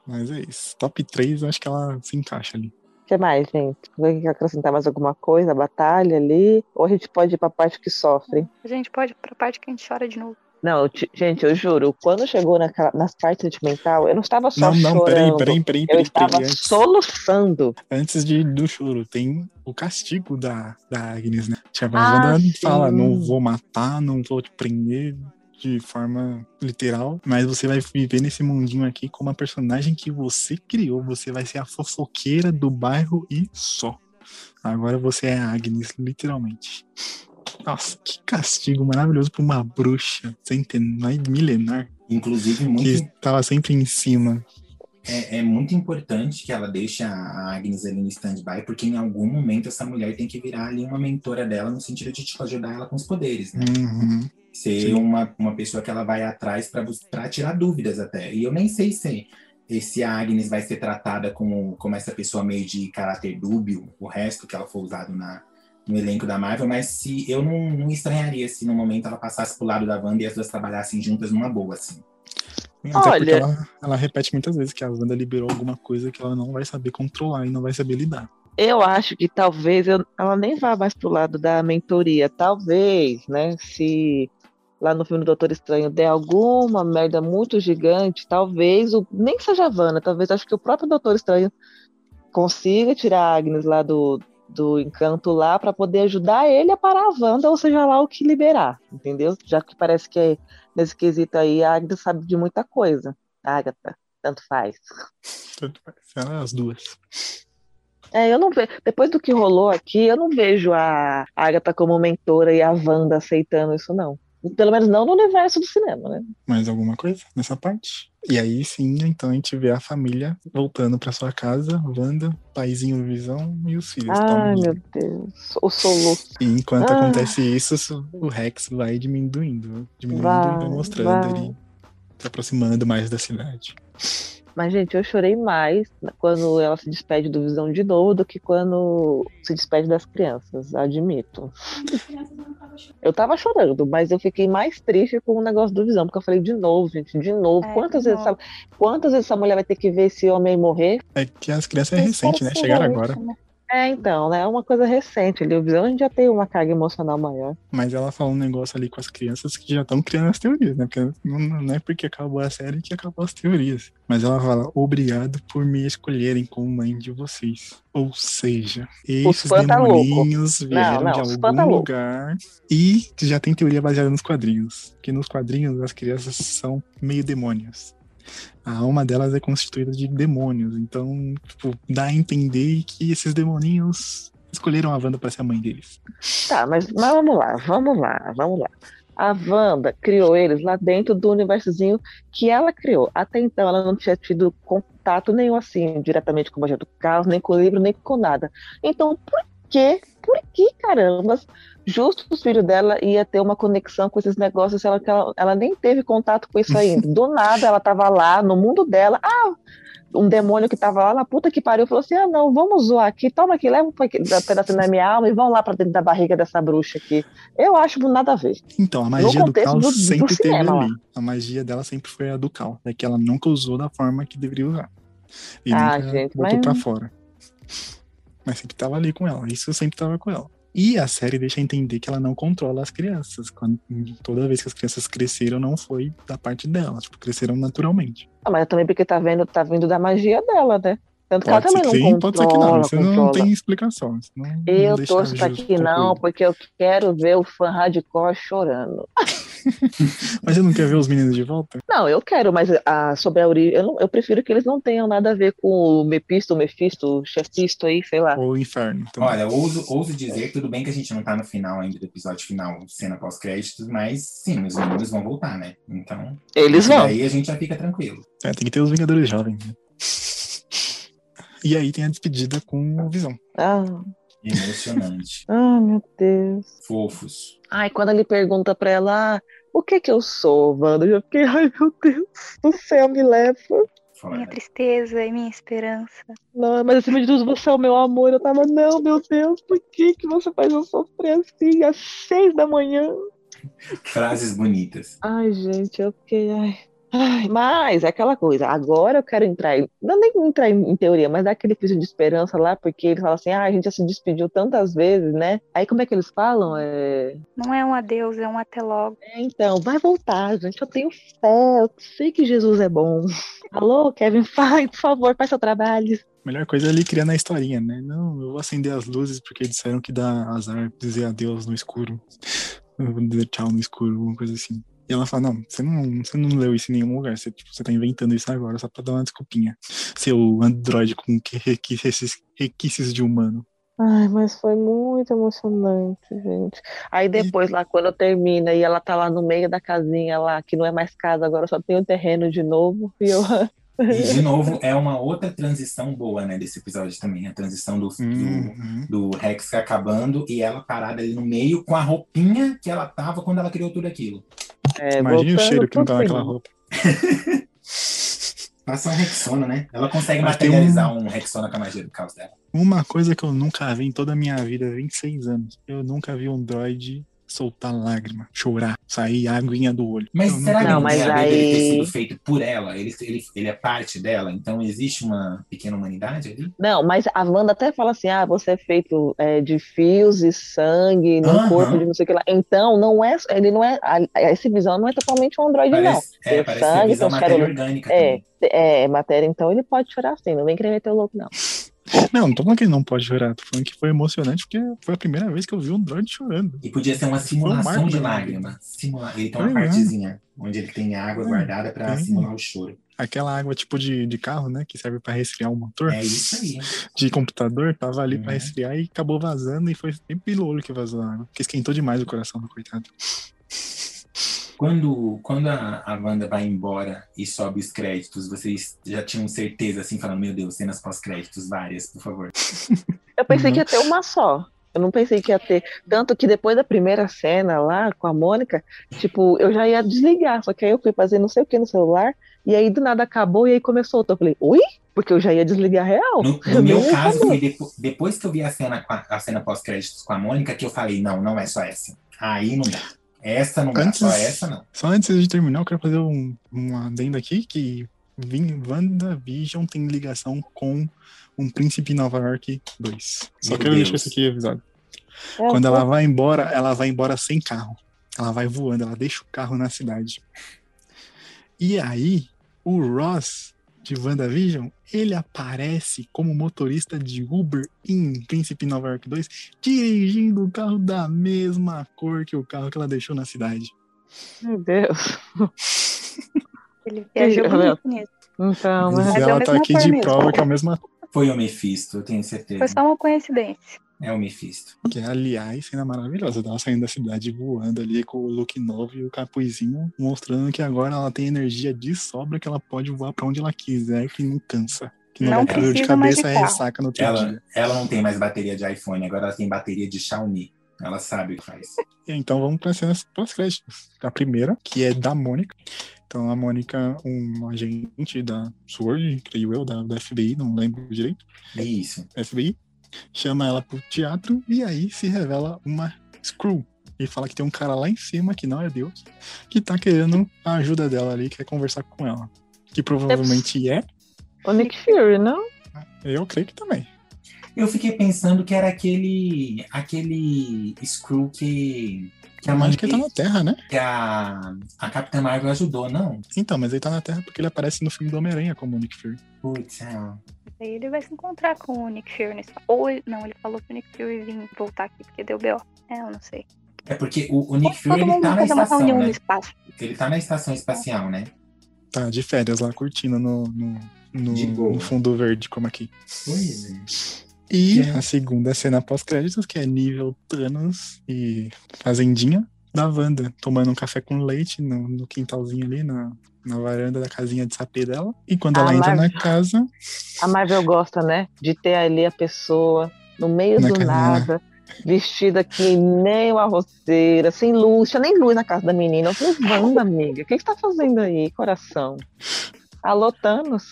Mas é isso. Top 3, eu acho que ela se encaixa ali. O que mais, gente? Alguém quer acrescentar mais alguma coisa? A batalha ali? Ou a gente pode ir pra parte que sofre? A gente pode ir pra parte que a gente chora de novo. Não, eu te- gente, eu juro, quando chegou naquela, nas partes sentimental, eu não estava só Não, não, peraí, chorando. peraí, peraí, Eu peraí, estava peraí. Antes, soluçando. antes de, do choro, tem o castigo da, da Agnes, né? Tipo, a Ah, fala, não vou matar, não vou te prender de forma literal, mas você vai viver nesse mundinho aqui com uma personagem que você criou, você vai ser a fofoqueira do bairro e só. Agora você é a Agnes, literalmente. Nossa, que castigo maravilhoso pra uma bruxa centenária, milenar, Inclusive, que muito, estava sempre em cima. é, é muito importante que ela deixe a Agnes ali no stand-by, porque em algum momento essa mulher tem que virar ali uma mentora dela, no sentido de tipo, ajudar ela com os poderes, né? Uhum. Ser Sim. uma, uma pessoa que ela vai atrás para tirar dúvidas até. E eu nem sei se, se a Agnes vai ser tratada como, como essa pessoa meio de caráter dúbio, o resto que ela for usado na, no elenco da Marvel, mas se eu não, não estranharia se no momento ela passasse pro lado da Wanda e as duas trabalhassem juntas numa boa, assim. Até porque Olha- ela, ela repete muitas vezes que a Wanda liberou alguma coisa que ela não vai saber controlar e não vai saber lidar. Eu acho que talvez eu- ela nem vá mais pro lado da mentoria. Talvez, né? Se lá no filme do Doutor Estranho der alguma merda muito gigante, talvez o nem seja a Wanda, talvez acho que o próprio Doutor Estranho consiga tirar a Agnes lá do, do encanto lá para poder ajudar ele a parar a Wanda, ou seja lá o que liberar, entendeu? Já que parece que nesse quesito aí a Agnes sabe de muita coisa. Agatha, tanto faz. Tanto faz. Ela é as duas. É, eu não vejo. Depois do que rolou aqui, eu não vejo a Agatha como mentora e a Wanda aceitando isso, não. Pelo menos não no universo do cinema, né? Mais alguma coisa nessa parte? E aí sim, então a gente vê a família voltando pra sua casa, Wanda, paizinho Visão e os filhos. Ai, meu Deus. O soluço. E enquanto Ah. acontece isso, o Rex vai diminuindo, diminuindo Vai, e vai mostrando vai. ele se aproximando mais da cidade. Mas, gente, eu chorei mais quando ela se despede do Visão de novo do que quando se despede das crianças, admito. Eu tava chorando, mas eu fiquei mais triste com o negócio do Visão, porque eu falei de novo, gente, de novo. É, quantas, de vezes novo. essa, quantas vezes essa mulher vai ter que ver esse homem morrer? É que as crianças é recente, né? Chegaram agora. É, então, né? É uma coisa recente a gente já tem uma carga emocional maior. Mas ela fala um negócio ali com as crianças que já estão criando as teorias, né? Porque não, não é porque acabou a série que acabou as teorias. Mas ela fala, obrigado por me escolherem como mãe de vocês. Ou seja, esses tá demoninhos vieram não, de os fã algum tá lugar e já tem teoria baseada nos quadrinhos. Que nos quadrinhos as crianças são meio demônios. A alma delas é constituída de demônios. Então, tipo, dá a entender que esses demoninhos escolheram a Wanda pra ser a mãe deles. Tá, mas, mas vamos lá, vamos lá, vamos lá. A Wanda criou eles lá dentro do universozinho que ela criou. Até então ela não tinha tido contato nenhum assim, diretamente com o do Caos, nem com o livro, nem com nada. Então, por que, por que carambas, justo os filhos dela ia ter uma conexão com esses negócios, ela, ela, ela nem teve contato com isso ainda. Do nada ela tava lá no mundo dela. Ah, um demônio que tava lá na puta que pariu falou assim: ah, não, vamos zoar aqui, toma aqui, leva um pedacinho da minha alma e vão lá pra dentro da barriga dessa bruxa aqui. Eu acho nada a ver. Então, a magia do caos do- do sempre teve cinema ali. A magia dela sempre foi a do caos. É que ela nunca usou da forma que deveria usar. E Ah, nunca gente, botou mas- pra fora. Mas sempre tava ali com ela. Isso sempre tava com ela. E a série deixa entender que ela não controla as crianças. Quando, toda vez que as crianças cresceram, não foi da parte dela. Tipo, cresceram naturalmente. Ah, mas também porque tá vendo, tá vindo da magia dela, né? Tanto que ela Pode também que não sim, pode ser que não. controla, Isso não controla. tem explicação. Não, não Eu deixa torço pra que não, porque eu quero ver o fã hardcore chorando. Mas você não quer ver os meninos de volta? Não, eu quero, mas a, sobre a origem, eu, não- eu prefiro que eles não tenham nada a ver com o Mepisto, o Mefisto, o Chefisto aí, sei lá. Ou o inferno? Então, Olha, ouso, ouso dizer, tudo bem que a gente não tá no final ainda do episódio final, cena pós-créditos, mas sim, os meninos vão voltar, né? Então, Eles vão. daí a gente já fica tranquilo. é, tem que ter os Vingadores Jovens. Né? E aí tem a despedida com o Visão. Ah, Emocionante. ah, meu Deus. Fofos. Ai, quando ele pergunta pra ela, ah, o que que eu sou, Wanda? Eu já fiquei, ai, meu Deus do céu, me leva. Fora. Minha tristeza e minha esperança. Não, mas acima de tudo, você é o meu amor. Eu tava, não, meu Deus, por que que você faz eu sofrer assim, às seis da manhã? Frases bonitas. Ai, gente, eu fiquei, ai. Ai, mas é aquela coisa, agora eu quero entrar, em- não nem entrar em, em teoria, mas dar aquele crise de esperança lá, porque eles falam assim, ah, a gente já se despediu tantas vezes, né? Aí como é que eles falam? É, Não é um adeus, é um até logo. "É, então, vai voltar, gente, eu tenho fé, eu sei que Jesus é bom. Alô, Kevin Feige, por favor, faz seu trabalho. Melhor coisa é ele criando a historinha, né? Não, eu vou acender as luzes porque disseram que dá azar dizer adeus no escuro. Eu vou dizer tchau no escuro, alguma coisa assim. E ela fala, não, você não, você não leu isso em nenhum lugar, você, tipo, você tá inventando isso agora só pra dar uma desculpinha. Seu androide com que requisitos, requisitos de humano. Ai, mas foi muito emocionante, gente. Aí depois, lá, quando termina e ela tá lá no meio da casinha lá, que não é mais casa, agora só tem o terreno de novo, e eu. E, de novo, é uma outra transição boa, né, desse episódio também. A transição do, do, Uhum. do Rex acabando e ela parada ali no meio com a roupinha que ela tava quando ela criou tudo aquilo. É, Imagina o cheiro que não tá naquela roupa. Passa um Rexona, né? Ela consegue Mas materializar um Rexona com a magia do caos dela. Uma coisa que eu nunca vi em toda a minha vida, 26 anos. Eu nunca vi um droid soltar lágrima, chorar, sair aguinha do olho. Mas Eu será que Não, não, vi. mas a dele ter aí- sido feito por ela? Ele, ele, ele é parte dela, então existe uma pequena humanidade ali? Não, mas a Wanda até fala assim: ah, você é feito é, de fios e sangue Aham. corpo de não sei o que lá. Então, não é, ele não é, a- esse visão não é totalmente um androide, não. É, Tem parece sangue, visão matéria orgânica É, é matéria, então ele pode chorar assim, não vem querer meter o louco, não. Não, não tô falando que ele não pode chorar, tô falando que foi emocionante porque foi a primeira vez que eu vi um droid chorando. E podia ser uma um simulação marco de lágrima. Simula... Ele tem uma é. partezinha onde ele tem água É, guardada pra tem. simular o choro. Aquela água tipo de, de carro, né, que serve pra resfriar o motor É isso aí. de computador, tava ali pra Uhum. resfriar e acabou vazando e foi bem pelo olho que vazou a água. Porque esquentou demais o coração do coitado. Quando, quando a, a Wanda vai embora e sobe os créditos, vocês já tinham certeza, assim, falando, meu Deus, cenas pós-créditos, várias, por favor. Eu pensei Uhum. que ia ter uma só. Eu não pensei que ia ter. Tanto que depois da primeira cena lá com a Mônica, tipo, eu já ia desligar. Só que aí eu fui fazer não sei o que no celular. E aí do nada acabou e aí começou outra. Eu falei, ui? Porque eu já ia desligar real. No, no meu caso, foi depo- depois que eu vi a cena, a cena pós-créditos com a Mônica, que eu falei, não, não é só essa. Aí não dá. Essa não Antes- só essa não. Só antes de terminar, eu quero fazer um, um adendo aqui que WandaVision tem ligação com Um Príncipe em Nova York 2. Só Meu quero Deus. deixar isso aqui avisado. É, Quando pô, ela vai embora, ela vai embora sem carro. Ela vai voando, ela deixa o carro na cidade. E aí, o Ross de WandaVision, ele aparece como motorista de Uber em Príncipe Nova York 2, dirigindo o carro da mesma cor que o carro que ela deixou na cidade. Meu Deus. Ele viajou bonito nisso. Então, Mas? Mas é a ela tá mesma aqui de mesmo. prova que é a mesma Foi o Mephisto, eu tenho certeza. Foi só uma coincidência. É o Mephisto. Que, aliás, cena maravilhosa. Ela saindo da cidade voando ali com o look novo e o capuzinho, mostrando que agora ela tem energia de sobra que ela pode voar pra onde ela quiser, que não cansa. Que não, Não vai ter dor de precisa mais de cabeça e carro. ressaca no outro Ela, dia. ela não tem mais bateria de iPhone, agora ela tem bateria de Xiaomi. Ela sabe o que faz. Então vamos para as cenas pós-créditos. A primeira, que é da Mônica. Então a Mônica, um agente da SWORD, creio eu, da, da FBI, não lembro direito, Isso. FBI, chama ela pro teatro e aí se revela uma Screw. E fala que tem um cara lá em cima, que não é Deus, que tá querendo a ajuda dela ali, quer conversar com ela. Que provavelmente é, O Nick Fury, não? eu creio que também. Eu fiquei pensando que era aquele aquele Screw que que a, Eu mãe acho que ele tá na Terra, né? que a, a Capitã Marvel ajudou, não? Então, mas ele tá na Terra porque ele aparece no filme do Homem-Aranha como o Nick Fury. Putz, é. Aí ele vai se encontrar com o Nick Fury nesse Ou ele, não, ele falou que o Nick Fury vinha voltar aqui porque deu B.O. É, eu não sei. É porque o, o Nick Fury Todo ele mundo tá na estação, né? espaço. Ele tá na estação espacial, né? Tá de férias lá, curtindo no, no, no- no fundo verde, como aqui. Pois é. E É. a segunda cena pós-créditos, que é nível Thanos e Fazendinha da Wanda, tomando um café com leite no, no quintalzinho ali, na, na varanda da casinha de sapê dela. E quando Ah, ela entra na casa, A Marvel gosta, né? De ter ali a pessoa no meio do casinha. nada, vestida que nem uma roceira, sem luz, tinha nem luz na casa da menina. Eu falei, Wanda, amiga, o que que você tá fazendo aí, coração? Alô, Thanos?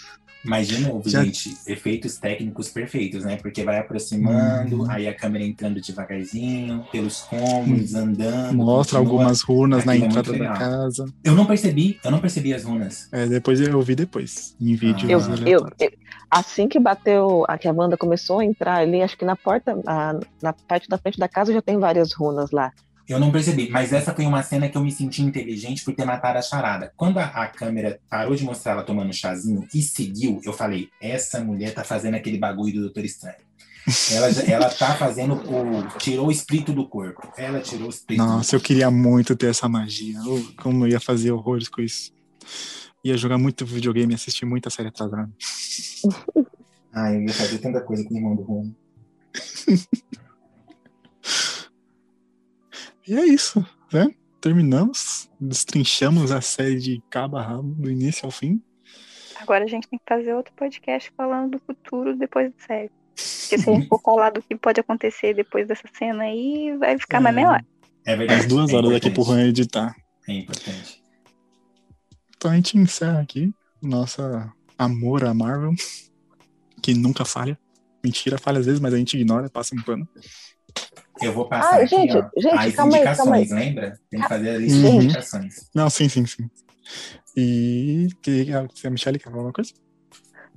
Mas, de novo, Já- gente, efeitos técnicos perfeitos, né? Porque vai aproximando, Uhum. aí a câmera entrando devagarzinho, pelos cômodos, andando. mostra continua. algumas runas na Aquilo é entrada muito da casa. Eu não percebi, eu não percebi as runas. É, depois eu vi depois, em vídeos Eu, Ah. eu, aleatórios. eu- assim que bateu, a que a Wanda começou a entrar ali, acho que na porta, a- na parte da frente da casa já tem várias runas lá. Eu não percebi, mas essa foi uma cena que eu me senti inteligente por ter matado a charada. Quando a, a câmera parou de mostrar ela tomando chazinho e seguiu, eu falei: essa mulher tá fazendo aquele bagulho do Doutor Estranho. Ela, ela tá fazendo o. Tirou o espírito do corpo. Ela tirou o espírito Nossa, eu queria muito ter essa magia. Oh, como eu ia fazer horrores com isso. Ia jogar muito videogame assistir muita série atrasada. Ai, eu ia fazer tanta coisa com o irmão do Rony. E é isso, né? Terminamos, destrinchamos a série de cabo a rabo, do início ao fim. Agora a gente tem que fazer outro podcast falando do futuro depois da série. Porque se a gente for falar do que pode acontecer depois dessa cena aí, vai ficar mais meia hora. É verdade. As duas é horas aqui pro. Juan editar. É importante. Então a gente encerra aqui nossa amor à Marvel, que nunca falha. Mentira, falha às vezes, mas a gente ignora, passa um pano. Eu vou passar aqui, gente, ó, gente, as calma aí, calma aí. indicações, lembra? Tem que fazer a lista Uhum. de indicações. Não, sim, sim, sim. E que, a, se a Michelle quer falar alguma coisa?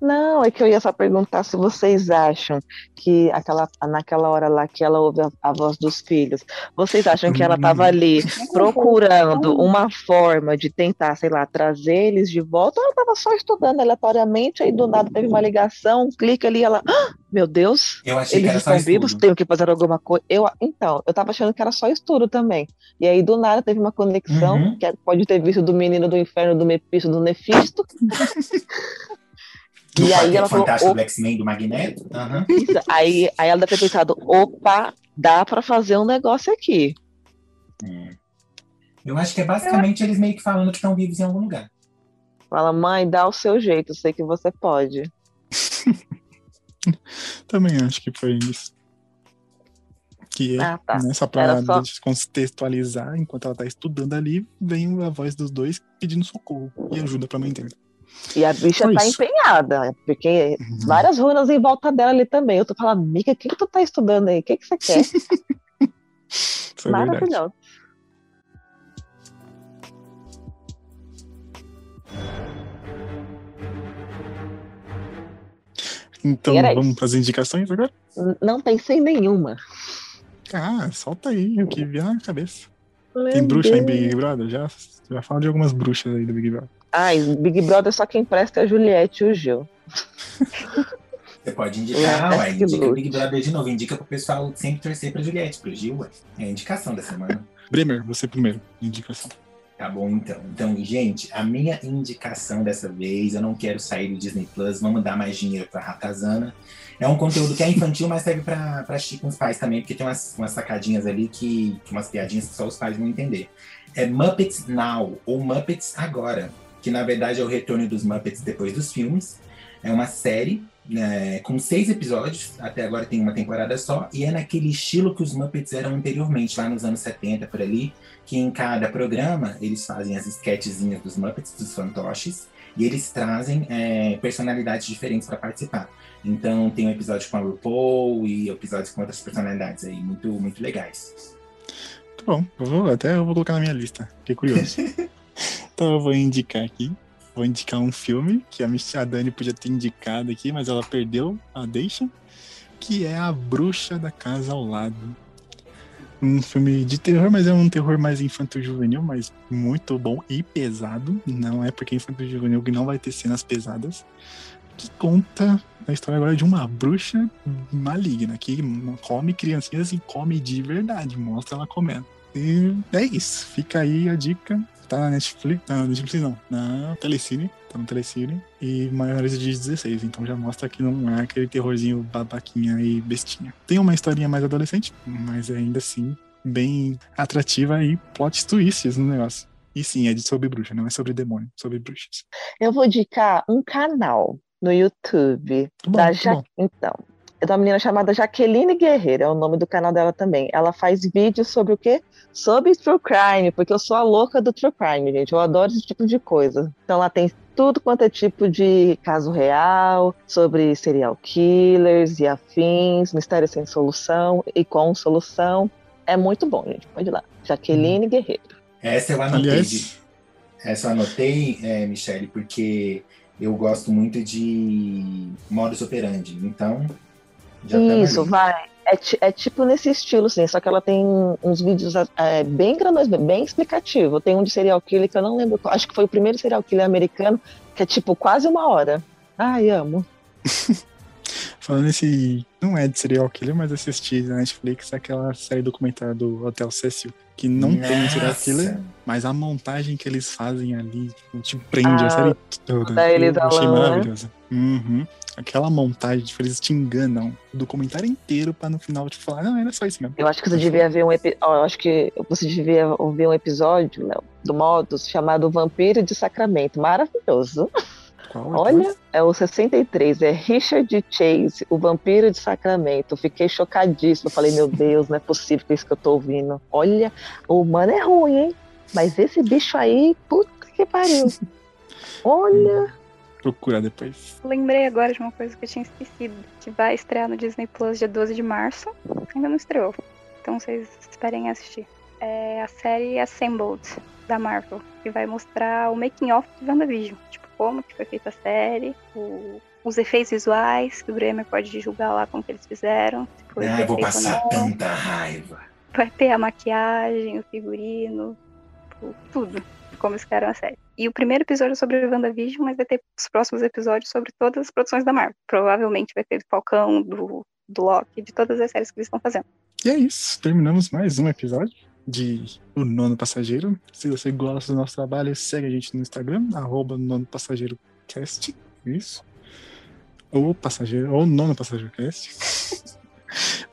Não, é que eu ia só perguntar se vocês acham que aquela, naquela hora lá que ela ouve a, a voz dos filhos, vocês acham que ela estava ali procurando uma forma de tentar, sei lá, trazer eles de volta, ou ela estava só estudando aleatoriamente, aí do nada teve uma ligação, um clique ali, ela, "Ah, meu Deus, Eu achei que eles estão vivos, tenho que fazer alguma coisa. Eu, então, eu tava achando que era só estudo também. E aí, do nada, teve uma conexão, Uhum. que é, pode ter visto do menino do inferno, do Mepisto, do Nefisto. Do E aí ela falou, Fantástico "Opa." do X-Men do Magneto. Aham. Isso, aí, aí ela deve ter pensado, opa, dá pra fazer um negócio aqui. É. Eu acho que é basicamente eles meio que falando que estão vivos em algum lugar. Fala, mãe, dá o seu jeito, sei que você pode. Também acho que foi isso. Que Ah, tá. né, só só- descontextualizar, enquanto ela tá estudando ali, vem a voz dos dois pedindo socorro e ajuda pra mãe dele. E a bicha Foi tá empenhada, porque várias runas em volta dela ali também. Eu tô falando, amiga, o que, que tu tá estudando aí? O que, que você quer? Verdade. Maravilhoso. Então vamos para as indicações agora? Não pensei em nenhuma. Ah, solta aí o que vier na cabeça. Meu Tem bruxa em. Big Brother? Já, já fala de algumas bruxas aí do Big Brother. Ai, Big Brother só quem presta é a Juliette e o Gil. Você pode indicar, É, ué, indica. Big Brother de novo. Indica pro pessoal sempre torcer pra Juliette, pro Gil, ué. É a indicação da semana. Bremer, você primeiro. Indicação. Tá bom, então. Então, gente, a minha indicação dessa vez, eu não quero sair do Disney Plus, vamos dar mais dinheiro pra Ratazana. É um conteúdo que é infantil, mas serve pra, pra assistir com os pais também, porque tem umas, umas sacadinhas ali que, que umas piadinhas que só os pais vão entender. É Muppets Now, ou Muppets Agora, que na verdade é o retorno dos Muppets depois dos filmes. É uma série né, com seis episódios, até agora tem uma temporada só, e é naquele estilo que os Muppets eram anteriormente, lá nos anos 70, por ali, que em cada programa eles fazem as sketchzinhas dos Muppets, dos fantoches, e eles trazem é, personalidades diferentes para participar. Então tem um episódio com a RuPaul e episódios com outras personalidades aí, muito, muito legais. Tá bom, eu vou, até eu vou colocar na minha lista. Fiquei curioso. então eu vou indicar aqui. Vou indicar um filme que a Dani podia ter indicado aqui, mas ela perdeu a deixa. Que é A Bruxa da Casa ao Lado. Um filme de terror, mas é um terror mais infanto-juvenil, mas muito bom e pesado. Não é porque é infanto-juvenil que não vai ter cenas pesadas. Que conta a história agora de uma bruxa maligna que come criancinhas e come de verdade. Mostra ela comendo. E é isso. Fica aí a dica. Tá na Netflix. Não, na Netflix não. Na Telecine. Tá no Telecine. E maiores de 16. Então já mostra que não é aquele terrorzinho babaquinha e bestinha. Tem uma historinha mais adolescente, mas é ainda assim bem atrativa e plot twists no negócio. E sim, é de sobre bruxa, não é sobre demônio, sobre bruxas. Eu vou indicar um canal no YouTube Tá bom, da tá Ja- bom. Então, é de uma menina chamada Jaqueline Guerreiro, é o nome do canal dela também. Ela faz vídeos sobre o quê? Sobre true crime, porque eu sou a louca do true crime, gente. Eu adoro esse tipo de coisa. Então ela tem tudo quanto é tipo de caso real, sobre serial killers e afins, mistério sem solução e com solução. É muito bom, gente. Pode ir lá. Jaqueline Guerreiro. Essa eu anotei. de- Aliás, Essa eu anotei, é, Michele, porque eu gosto muito de modus operandi. Então, já Isso, vai. É, é tipo nesse estilo, assim, só que ela tem uns vídeos é, bem grandões, bem explicativo. Tem um de serial killer que eu não lembro, acho que foi o primeiro serial killer americano, que é tipo quase uma hora. Ai, amo. falando nesse. Não é de serial killer, mas assisti na Netflix aquela série documentária do Hotel Cecil. Que não tem um serial Nossa. killer, mas a montagem que eles fazem ali tipo, te prende Ah, a série toda. eu achei né? Uhum. Aquela montagem, tipo, eles te enganam o documentário inteiro pra no final te falar, não, era só isso mesmo. Eu acho que você devia ver um episódio. Eu acho que você devia ouvir um episódio, Léo, do Modus, chamado Vampiro de Sacramento. Maravilhoso. Qual Olha, é o 63, é Richard Chase, o vampiro de Sacramento. Fiquei chocadíssima. Falei, meu Deus, não é possível que é isso que eu tô ouvindo. Olha, o humano é ruim, hein? Mas esse bicho aí, puta que pariu. Olha, Procura depois. Lembrei agora de uma coisa que eu tinha esquecido. Que vai estrear no Disney Plus dia 12 de março. Ainda não estreou. Então vocês esperem assistir. É a série Assembled, da Marvel. Que vai mostrar o making off de WandaVision. Tipo, como que foi feita a série. o- os efeitos visuais, que o Bremer pode julgar lá como que eles fizeram. se Ah, eu vou passar não. tanta raiva. Vai ter a maquiagem, o figurino, tipo, tudo. Como eles criaram a série. E o primeiro episódio é sobre WandaVision, mas vai ter os próximos episódios sobre todas as produções da Marvel. Provavelmente vai ter do Falcão, do, do Loki, de todas as séries que eles estão fazendo. E é isso. Terminamos mais um episódio de O Nono Passageiro. Se você gosta do nosso trabalho, segue a gente no Instagram, arroba Nono Passageiro Cast. Isso. Ou Passageiro, ou Nono Passageiro Cast.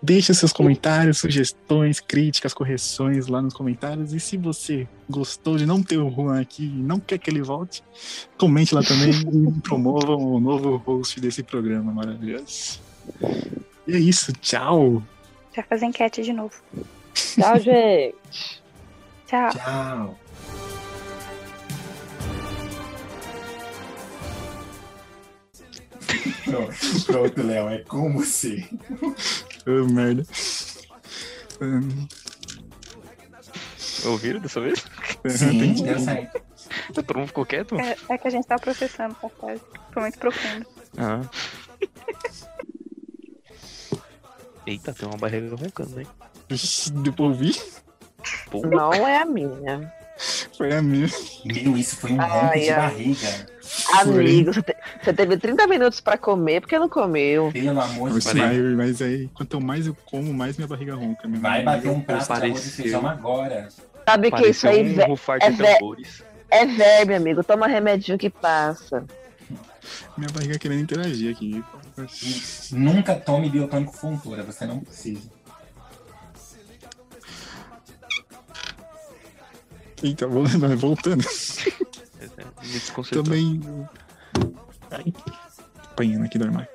Deixe seus comentários, sugestões, críticas, correções lá nos comentários. E se você gostou de não ter o Juan aqui e não quer que ele volte, comente lá também e promovam o novo host desse programa maravilhoso. E é isso, tchau! Já fazer enquete de novo. tchau, gente. Tchau. Tchau. Pronto, pronto, Léo, é com você. Oh, merda. Hum, Ouviram dessa vez? Sim, deu certo. Todo mundo ficou quieto? É, é que a gente tá processando, tá quase. Foi muito profundo. Ah. Eita, tem uma barriga roncando, hein? Depois eu vi, Pô, Não é a minha. Foi a minha. Meu, isso foi um Ai, ronco de ai. barriga. Amigo, você, te- você teve 30 minutos pra comer, porque não comeu. Pelo amor de Mas, Deus. mas, mas aí, quanto mais eu como, mais minha barriga ronca. Minha Vai bater um prato de arroz e Pareceu. feijão agora. Sabe que isso pareceu aí um é de vé- tambores. é verme, amigo. Toma remedinho que passa. Minha barriga querendo interagir aqui. Nunca tome biotônico fontura, você não precisa. Eita, vou- vai voltando. Me desconcertou. Também. Ai, apanhando aqui do armário.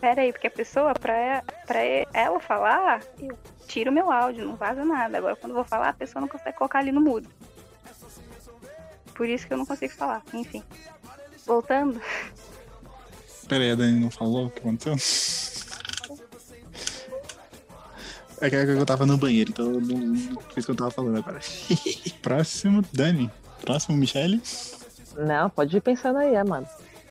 Pera aí, porque a pessoa, pra, pra ela falar, eu tiro meu áudio, não vaza nada. Agora, quando eu vou falar, a pessoa não consegue colocar ali no mudo. Por isso que eu não consigo falar. Enfim. Voltando. Pera aí, a Dani não falou o que aconteceu? É que eu tava no banheiro, então eu não, não fiz o que eu tava falando agora. Próximo, Dani. Próximo, Michele. Não, pode ir pensando aí, amado.